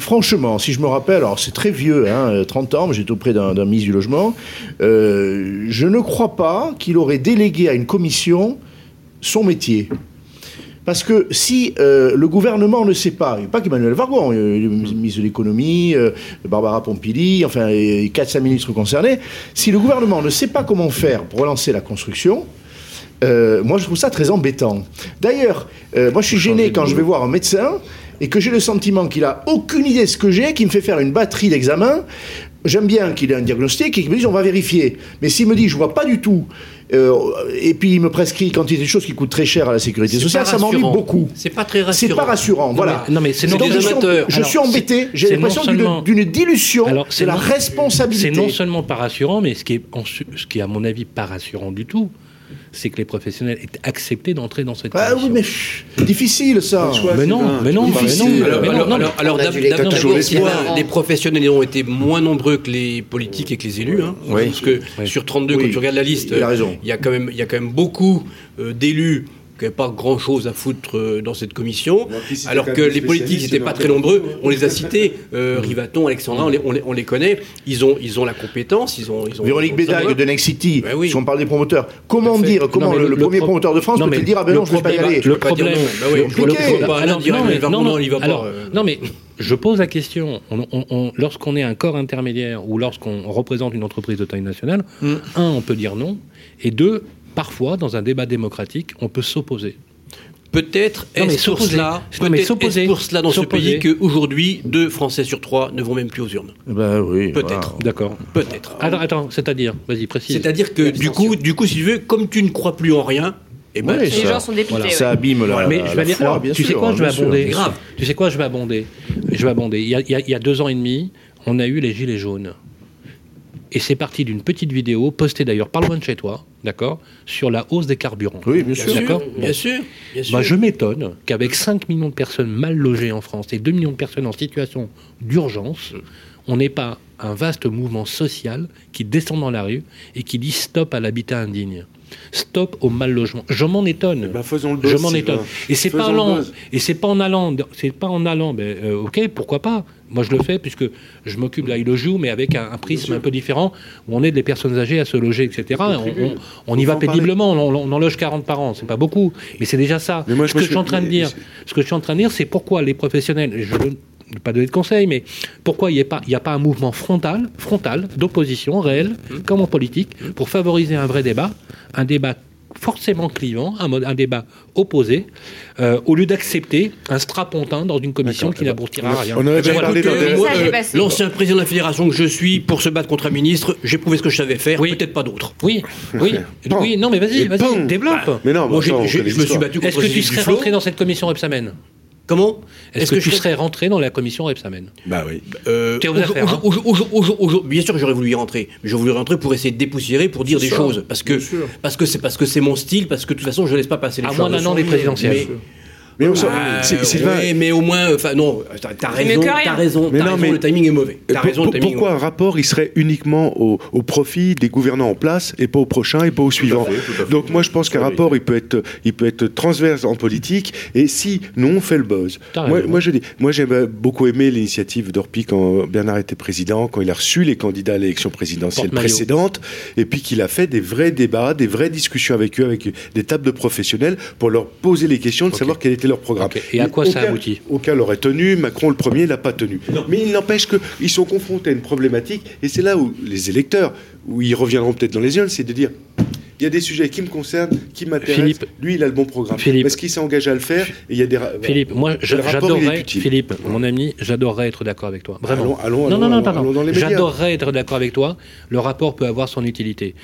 franchement, si je me rappelle, alors c'est très vieux, hein, euh, 30 ans, mais j'étais auprès d'un ministre du logement. euh, je ne crois pas qu'il aurait délégué à une commission son métier. Parce que si euh, le gouvernement ne sait pas, et pas qu'Emmanuel Vargon, euh, le ministre de l'économie, euh, Barbara Pompili, enfin les 4-5 ministres concernés, si le gouvernement ne sait pas comment faire pour relancer la construction, moi je trouve ça très embêtant. D'ailleurs, moi je suis gêné quand je vais voir un médecin et que j'ai le sentiment qu'il a aucune idée de ce que j'ai, qu'il me fait faire une batterie d'examens. J'aime bien qu'il ait un diagnostic et qu'il me dise on va vérifier. Mais s'il me dit je vois pas du tout, euh, et puis il me prescrit quand il y a des choses qui coûtent très cher à la sécurité C'est sociale, ça m'ennuie beaucoup. C'est pas très C'est rassurant. pas rassurant, Non, voilà. mais- non, mais c'est non- je des amateurs. Je suis embêté, j'ai c'est l'impression d'une- seulement- d'une dilution de c'est la non- responsabilité. C'est non seulement pas rassurant, mais ce qui est, en ce qui est à mon avis pas rassurant du tout, c'est que les professionnels aient accepté d'entrer dans cette Ah oui, mais pff, difficile ça. Mais non, mais non, mais Difficile. non, Alors, mais non, non, d'abord, les professionnels ont été moins nombreux que les politiques et que les élus. hein. Oui. Parce que Oui. sur 32, Oui. quand tu regardes la liste, Il a raison. il y a quand même, il y a quand même beaucoup euh, d'élus qui n'avaient pas grand-chose à foutre euh, dans cette commission, alors que les politiques n'étaient pas très nombreux. On les a cités, euh, Rivaton, Alexandra, on les, on les- on les connaît. Ils ont, ils ont la compétence, ils ont. ils ont Véronique le savoir. de Next City, Ben oui. si on parle des promoteurs, comment dire, comment le, le- le le premier pro- promoteur de France peut-il dire ah ben le non, je ne peux pas y aller dire problème- non. Mais, non, je pose la question. On- on- on- lorsqu'on est un corps intermédiaire ou lorsqu'on représente une entreprise de taille nationale, Mm. un, on peut dire non, et deux, parfois, dans un débat démocratique, on peut s'opposer. Peut-être est-ce pour s'opposer. cela, pour dans ce pays qu'aujourd'hui, deux Français sur trois ne vont même plus aux urnes? Ben oui. Peut-être. D'accord. Peut-être. Attends, attends, c'est-à-dire, vas-y, précise. C'est-à-dire que du coup, du coup, si tu veux, comme tu ne crois plus en rien, eh ben, Oui, Les gens sont dépités. Voilà. ouais. Ça abîme la, mais la je vais dire, foi, alors, bien tu sais quoi, je vais abonder. Grave. Tu sais quoi, je vais abonder? Je vais abonder. Il y, a, il y a- il y a deux ans et demi, on a eu les gilets jaunes. Et c'est parti d'une petite vidéo, postée d'ailleurs par loin de chez toi, d'accord, sur la hausse des carburants. Oui, bien sûr. D'accord. bien sûr, bien sûr. Bah, je m'étonne qu'avec 5 millions de personnes mal logées en France et 2 millions de personnes en situation d'urgence, on n'ait pas un vaste mouvement social qui descend dans la rue et qui dit stop à l'habitat indigne. Stop au mal logement. Je m'en étonne. Ben, faisons le je m'en étonne. Et c'est pas pas en allant. C'est pas en allant. Ben, euh, ok, pourquoi pas. Moi, je le fais puisque je m'occupe de la joue, mais avec un, un prisme un peu différent où on aide les personnes âgées à se loger, etc. On, on- on y va péniblement. On, on en loge 40 par an. C'est pas beaucoup, mais c'est déjà ça. Mais moi, ce que je- suis en train de dire, ce que je suis en train de dire, c'est pourquoi les professionnels. Je ne vais pas donner de conseils, mais pourquoi il n'y a pas, il y a pas un mouvement frontal, frontal d'opposition réelle, comme en politique, pour favoriser un vrai débat, un débat forcément clivant, un, mode, un débat opposé, euh, au lieu d'accepter un strapontin dans une commission qui n'aboutira à rien. On Eh ben, parlé euh. L'ancien président de la fédération que je suis, pour se battre contre un ministre, j'ai prouvé ce que je savais faire, Oui. peut-être pas d'autres. Oui, oui, oui, non mais vas-y, vas-y, développe. Mais non, Moi, attends, je me suis battu contre Est-ce que tu serais rentré dans cette commission Repsamen Comment Est-ce que, tu je serais rentré dans la commission Repsamen Bah oui. Euh, bien sûr que j'aurais voulu y rentrer, mais j'aurais voulu rentrer pour essayer de dépoussiérer, pour dire des ça, choses, parce que parce c'est parce que c'est mon style, parce que de toute façon je laisse pas passer les À choses. moins d'un an des présidentielles. Mais- Mais on s'en- Ah, c'est- Sylvain, ouais, mais au moins, enfin non, t'as raison, t'as raison, Mais t'as non, raison, mais- le timing est mauvais. T'as pour- raison, le pour- timing est pourquoi un rapport il serait uniquement au, au profit des gouvernants en place et pas au prochain et pas au suivant fait, tout à fait. Donc moi je pense qu'un rapport il peut être il peut être transverse en politique et si nous on fait le buzz. Moi, je dis moi j'ai beaucoup aimé l'initiative d'Orpi quand Bernard était président quand il a reçu les candidats à l'élection présidentielle précédente et puis qu'il a fait des vrais débats, des vraies discussions avec eux avec des tables de professionnels pour leur poser les questions de savoir quel était leur programme. Et à quoi ça Aucun- aboutit Aucun l'aurait tenu, Macron le premier l'a pas tenu. Mais il n'empêche qu'ils sont confrontés à une problématique, et c'est là où les électeurs, où ils reviendront peut-être dans les urnes, c'est de dire il y a des sujets qui me concernent, qui m'intéressent. Philippe. Lui, il a le bon programme. Philippe. Est-ce qu'il s'est engagé à le faire Et il y a des Philippe, moi j'adorerais. Philippe, mon ami, j'adorerais être d'accord avec toi. Vraiment. Allons- allons- non, non, allons- non, pardon. J'adorerais être d'accord avec toi. Le rapport peut avoir son utilité.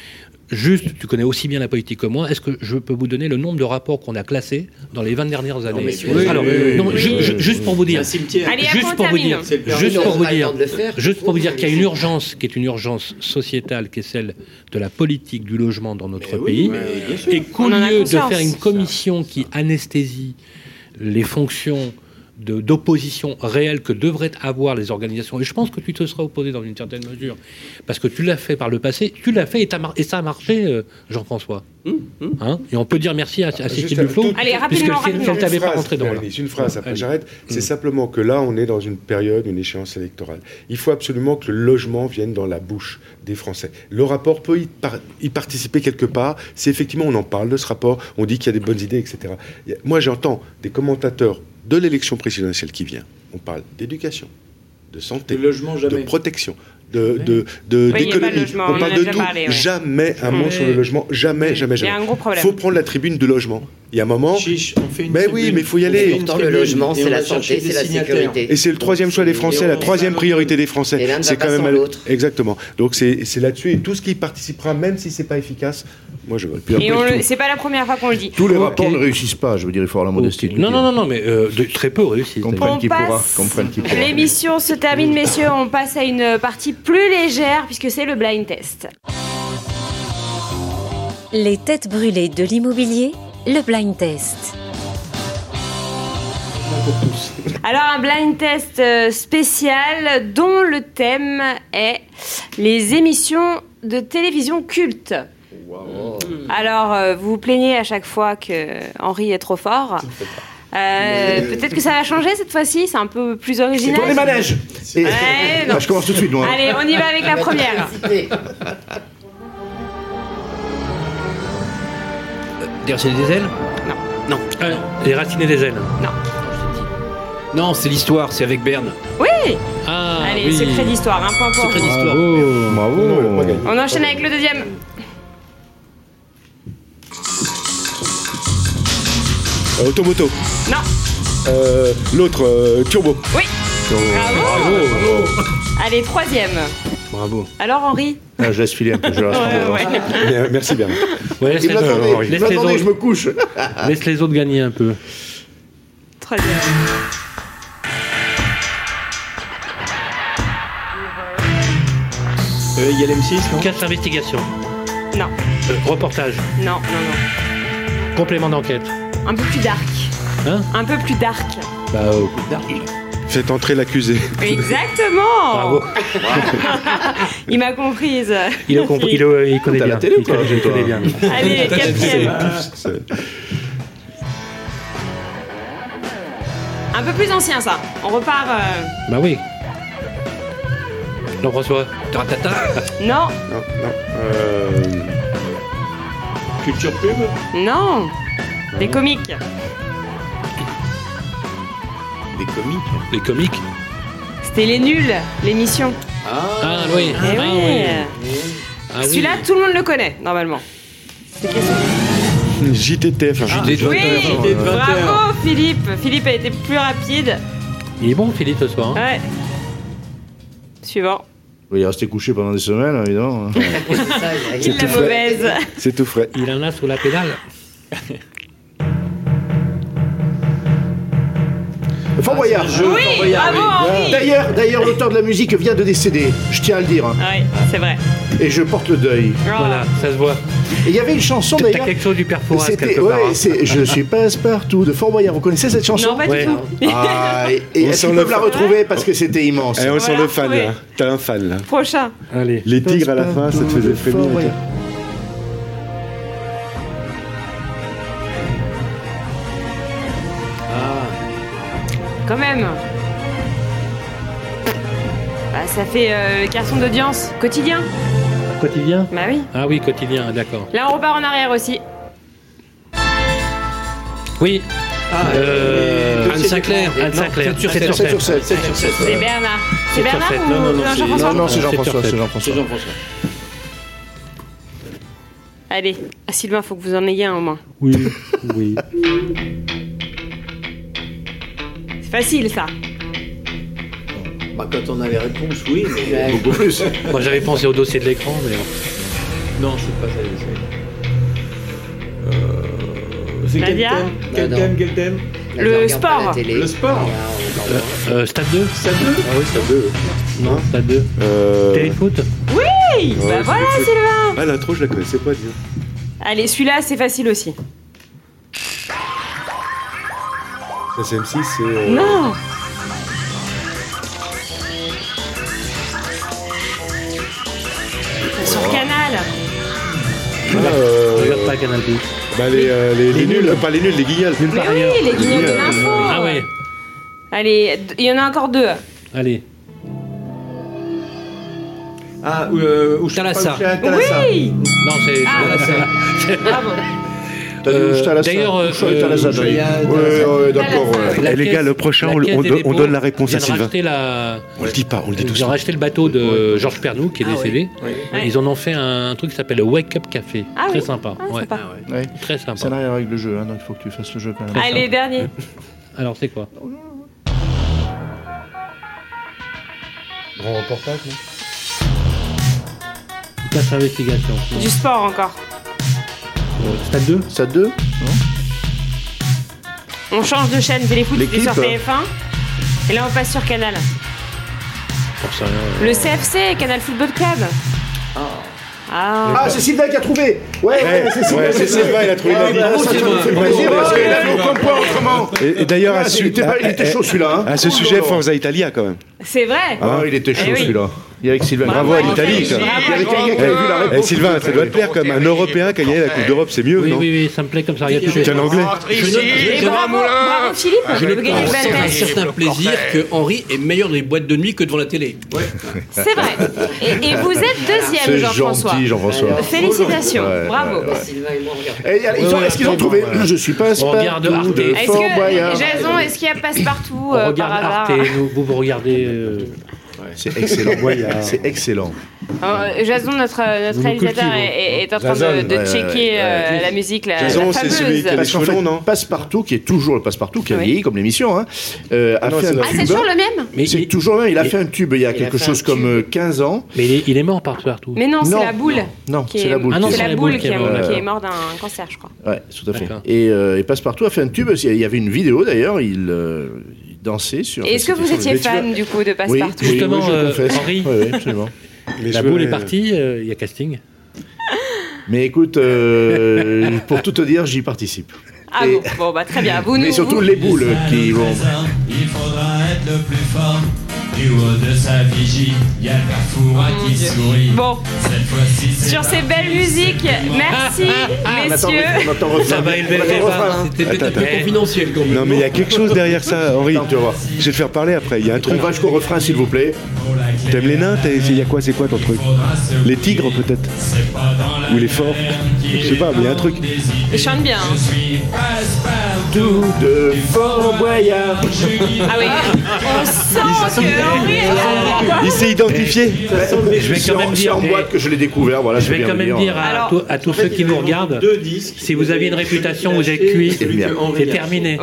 Juste, tu connais aussi bien la politique que moi. Est-ce que je peux vous donner le nombre de rapports qu'on a classés dans les 20 dernières années mais celui-là, Alors, oui, oui, non, oui, ju- oui, ju- oui. juste pour vous dire. Allez, juste pour vous dire, juste pour vous dire, juste pour vous dire qu'il y a une urgence qui est une urgence sociétale, qui est celle de la politique du logement dans notre pays, et qu'au lieu de faire une commission qui anesthésie les fonctions d'opposition réelle que devraient avoir les organisations, et je pense que tu te seras opposé dans une certaine mesure, parce que tu l'as fait par le passé, tu l'as fait et, t'as mar- et ça a marché, euh, Jean-François. Hein? Et on peut dire merci à, à Juste Cécile tout- Allez, puisque rapidement, si elle rapidement. t'avait pas phrase, rentré dans là. Une phrase, après j'arrête. C'est Mm. simplement que là, on est dans une période, une échéance électorale. Il faut absolument que le logement vienne dans la bouche des Français. Le rapport peut y, par- y participer quelque part. Si effectivement on en parle de ce rapport, on dit qu'il y a des bonnes idées, etc. Moi, j'entends des commentateurs de l'élection présidentielle qui vient. On parle d'éducation, de santé, Le logement, de protection. De, de, de- Oui, il de d'économie. logement, on parle a de tout. parlé, ouais. Jamais un mot sur le logement. Jamais, jamais, Il y jamais. a un gros problème. faut prendre la tribune du logement. Il y a un moment, Chiche, on fait une Mais oui, tribune. mais faut y aller. Pourtant, le logement, c'est la santé, c'est la sécurité. Et c'est le troisième choix des Français, la troisième priorité des Français. Et l'un C'est quand même l'autre. Exactement. Donc c'est c'est là-dessus et tout ce qui participera, même si c'est pas efficace, moi je vote. Puis Et on le- c'est pas la première fois qu'on le dit. tous les rapports ne réussissent pas, je veux dire, il faut avoir la modestie. de Non, non, non, non, mais euh, de- très peu réussi. Comprenne On qui pourra. passe. Comprenne qui pourra. L'émission se termine, messieurs. On passe à une partie plus légère puisque c'est le blind test. Les têtes brûlées de l'immobilier, le blind test. Alors un blind test euh, spécial dont le thème est les émissions de télévision cultes. Alors euh, vous vous plaignez à chaque fois que Henri est trop fort. Euh, Peut-être que ça va changer cette fois-ci, c'est un peu plus C'est original. toi les manèges Et- Ouais, non. Ah, Je commence tout de suite, moi. Allez, on y va avec la première. Déraciner des ailes Non. Non. Les racines des ailes. Non, c'est l'histoire, c'est avec Berne. Oui Ah, Allez, oui. secret d'histoire, un point pour Secret d'histoire. Bravo. Bravo. On enchaîne avec le deuxième. Automoto. Non. Euh, L'autre, euh, Turbo. Oui. Bravo. Allez, troisième. Bravo. Alors Henri Ah, je laisse filer un peu. Je laisse Ouais, ouais. Bien, Merci. Ouais, laisse, les, autres- laisse les autres, je me couche. laisse les autres gagner un peu. Troisième. Euh, Il y a l'M6, non? Casse d'investigation. Non, Euh, reportage. non, non, Complément d'enquête. Non. Un peu plus dark. Hein Un peu plus dark. Bah, euh, Faites entrer l'accusé. Exactement. bravo. Il m'a comprise. Il, a compris, il, euh, il connaît bien. la télé ou il connaît, bien. Allez, quatrième. Un peu plus ancien ça. On repart. euh, Bah oui. Jean-François. Taratata. Non, Non, non. Euh, Culture pub? Non. Des comiques. Des comiques. Les comiques. C'était les nuls, l'émission. Ah oui. Eh ah, oui. oui. Ah, oui. Celui-là, tout le monde le connaît normalement. C'est. JTTF. JT de Oui, 20 heures. bravo Philippe. Philippe a été plus rapide. Il est bon, Philippe, ce soir. hein Ouais. Suivant. Il est resté couché pendant des semaines, évidemment. C'est Il la mauvaise. C'est tout frais. Il en a sous la pédale. Fort Boyard. Oui, bravo Henri. D'ailleurs, d'ailleurs, l'auteur de la musique vient de décéder. Je tiens à le dire. Oui, c'est vrai. Et je porte le deuil. Oh. Voilà, ça se voit. Et il y avait une chanson T'as d'ailleurs. quelque chose du père Fouras C'était, quelque part. ouais, hein. c'est Je suis passe-partout de Fort Boyard. Vous connaissez cette chanson Non, pas Ouais. du tout. Ah, et, et On peuvent la retrouver parce que c'était immense. Eh, on sent le fan là. T'as un fan là. Prochain. Allez. Les tigres à la fin, ça te faisait Fort frémir. Quand même. Bah, ça fait euh, garçon d'audience quotidien. Quotidien? Bah oui. Ah oui, quotidien, d'accord. Là, on repart en arrière aussi. Oui, Euh, Anne Sinclair. Anne Sinclair. Non, 7 sur 7 7. sur 7 sur 7. 7 sur 7. C'est Bernard. C'est Bernard ou Non, non, non, c'est- Jean-François Non, non, Jean-François. C'est Jean-François. C'est Jean-François. Allez, ah, Sylvain, faut que vous en ayez un au moins. Oui, oui. C'est facile ça. Bah, quand on a les réponses, oui, mais Beaucoup plus. Moi, j'avais pensé au dossier de l'écran, mais non, c'est pas ça. c'est- Euh, C'est quel Nadia thème Quel Non, thème non. Quel thème Le je regarde pas sport. télé. Le sport. euh, Stade 2 Ça deux Ah oui, c'est à deux. Non, Stade 2. Euh, Téléfoot Oui, bah voilà Sylvain. Ah, l'intro, je la connaissais pas, dis. Allez, celui-là, c'est facile aussi. Ça, c'est M6, c'est. euh, Non. Sur Canal. ah, euh, Regarde pas Canal Plus. bah, les, euh, les, les Les nuls, nuls. euh, pas les nuls, les guignols. Mais oui, ailleurs. les guignols de l'info. Ah ouais, Allez, il y en a encore deux. allez. Ah, euh, où Thalassa. Oui. Non, c'est. Ah. Bravo. T'as dit d'ailleurs, Ouais, d'accord. La les gars, le prochain, la on, donne la réponse à de Sylvain. la... On le dit pas, on le dit Ils ont racheté le bateau de Georges Pernou qui est Ah décédé. Ouais. Ils en ont fait un truc qui s'appelle le Wake Up Café. Ah très oui. sympa. Ah, ouais. sympa. Ouais. Très Ça n'a sympa. rien avec le jeu, hein, donc il faut que tu fasses le jeu quand même. Allez, dernier. Alors c'est quoi Grand reportage, non? Place investigation. Du sport encore. Euh, Stade 2 Ça 2 On change de chaîne téléfoot L'équipe. sur TF1. Et là, on passe sur Canal. Rien. Le CFC, Canal Football Club. Ah. Ah, c'est Sylvain qui a trouvé Ouais, ouais, c'est Sylvain. Ouais, c'est Sylvain, il a trouvé une bah, ça, Sylvain. fait plaisir, parce qu'il a autrement. Et, et d'ailleurs, Ah, à, ce- il était chaud, celui-là, hein. à ce sujet. Forza Italia quand même. C'est vrai. Ah, il était chaud Eh oui. celui-là. Il y avait Sylvain. Bravo à l'Italie. Vu la Eh. Sylvain, ça doit te plaire comme un Européen qui a gagné la Coupe d'Europe, c'est mieux, Oui, non oui, oui, ça me plaît comme ça. Regarde tout Qu'un anglais. Et bravo, bravo Philippe. je belle un certain plaisir que Henri est meilleur dans les boîtes de nuit que devant la télé. C'est vrai. Et, et vous êtes deuxième, Jean-François. gentil, Jean-François. Félicitations. Bravo. Sylvain et Est-ce qu'ils ont trouvé Je suis pas Arte. de Fort. Jason, est-ce qu'il y a passe-partout On euh, par regarde Arte, vous, vous regardez. Euh, C'est excellent. C'est excellent. Euh, Jason, notre, nous réalisateur, est, est en train de, Jason, de ouais, checker ouais, euh, la musique, la, Jason, la c'est celui qui a les cheveux non Passepartout, qui est toujours le Passepartout, qui a Oui. vieilli comme l'émission, hein, euh, a non, fait c'est un vrai. Ah, c'est toujours le même Mais, C'est il, toujours le même. Il a fait un tube il y a quelque chose comme tube. euh, 15 ans. mais il est, mort par partout. Mais non, c'est la boule. Non, qui c'est est- la boule. Ah non, qui est- C'est la boule qui est, mort. d'un cancer, je crois. Ouais, tout à fait. Euh, et Passepartout a fait un tube. Il y avait une vidéo d'ailleurs. Il, sur. Et Est-ce que vous étiez fan du coup de Passepartout oui, Justement, oui, je euh, confesse. Henri. Oui, oui, absolument. Mais La boule est partie, euh, il y a casting. Mais écoute, euh, pour tout te dire, j'y participe. Ah Et- bon, bon, bah très bien. Vous Mais nous, surtout vous- les boules qui vont. Il faudra être le plus fort. Du haut de sa vigie, y a le Carrefour qui sourit. Bon, Cette fois-ci, c'est sur ces belles musiques, merci On attend- messieurs. on. Ça va élever On le débat. refrain. C'était peut-être un peu attends. confidentiel quand même. Non, mais il y a quelque chose derrière ça, Henri. Tu vas voir. Je vais te faire parler après. Il y a un On truc. va jusqu'au refrain, s'il vous plaît. T'aimes les nains Il y a quoi C'est quoi ton truc Les tigres, peut-être Ou les forts Je sais pas, mais il y a un truc. Ils chantent bien. hein. Je suis passe-partout. Tout de Fort Boyard. Ah oui, on sent que. Il s'est identifié. Je vais quand même C'est dire. en boîte que je l'ai découvert. Voilà, Je vais quand même dire à, tous- ceux qui nous regardent, si vous aviez une réputation, vous êtes cuit, c'est terminé.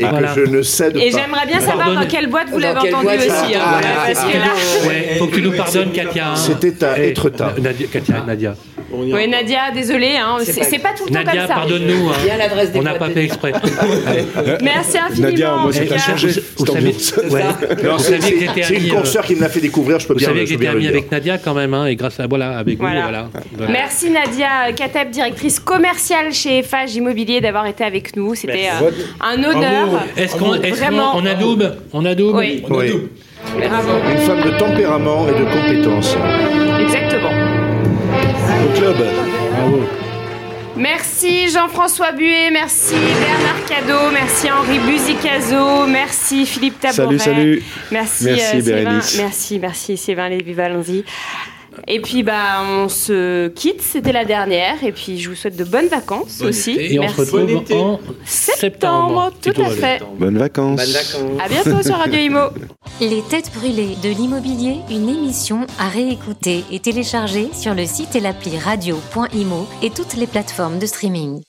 Et que je ne cède Et pas. j'aimerais bien savoir Pardonne. dans quelle boîte vous l'avez entendu boîte aussi. hein, Ah, voilà, ah, parce que là. Ouais, faut que tu nous pardonnes, Katia. hein. C'était à Eh, Étretat. Nadia, Katia, Nadia. On y Oui, Nadia, désolée, hein, c'est pas c'est pas tout le temps Nadia, comme ça. pardonne-nous. hein. On n'a pas fait exprès. Merci infiniment. Nadia, moi, t'a cas. changé. Vous savez, Vous c'est- que c'est c'est une consoeur qui me l'a fait découvrir, je peux Vous bien, savez je que j'étais ami avec Nadia quand même, hein, et grâce à voilà, avec Voilà. vous, voilà. Voilà. Merci Nadia Kateb, directrice commerciale chez FH Immobilier, d'avoir été avec nous. C'était euh, un honneur. Est-ce qu'on est Vraiment. on adoube? On adoube? Oui. Une femme de tempérament et de compétence. Au club. Bravo. Merci Jean-François Buet, merci Bernard Cadeau, merci Henri Buzicazo, merci Philippe Tabouret. Salut, salut. Merci, Merci, euh. Merci, merci Sylvain Lévy-Valenzy. Et puis, bah, on se quitte. C'était la dernière. Et puis, je vous souhaite de bonnes vacances Bon aussi. été. Et on Merci. se retrouve Bon été. en Septembre, tout à fait. Bonnes vacances. Bonnes vacances. À bientôt sur Radio Imo. Les têtes brûlées de l'immobilier, une émission à réécouter et télécharger sur le site et l'appli radio.imo et toutes les plateformes de streaming.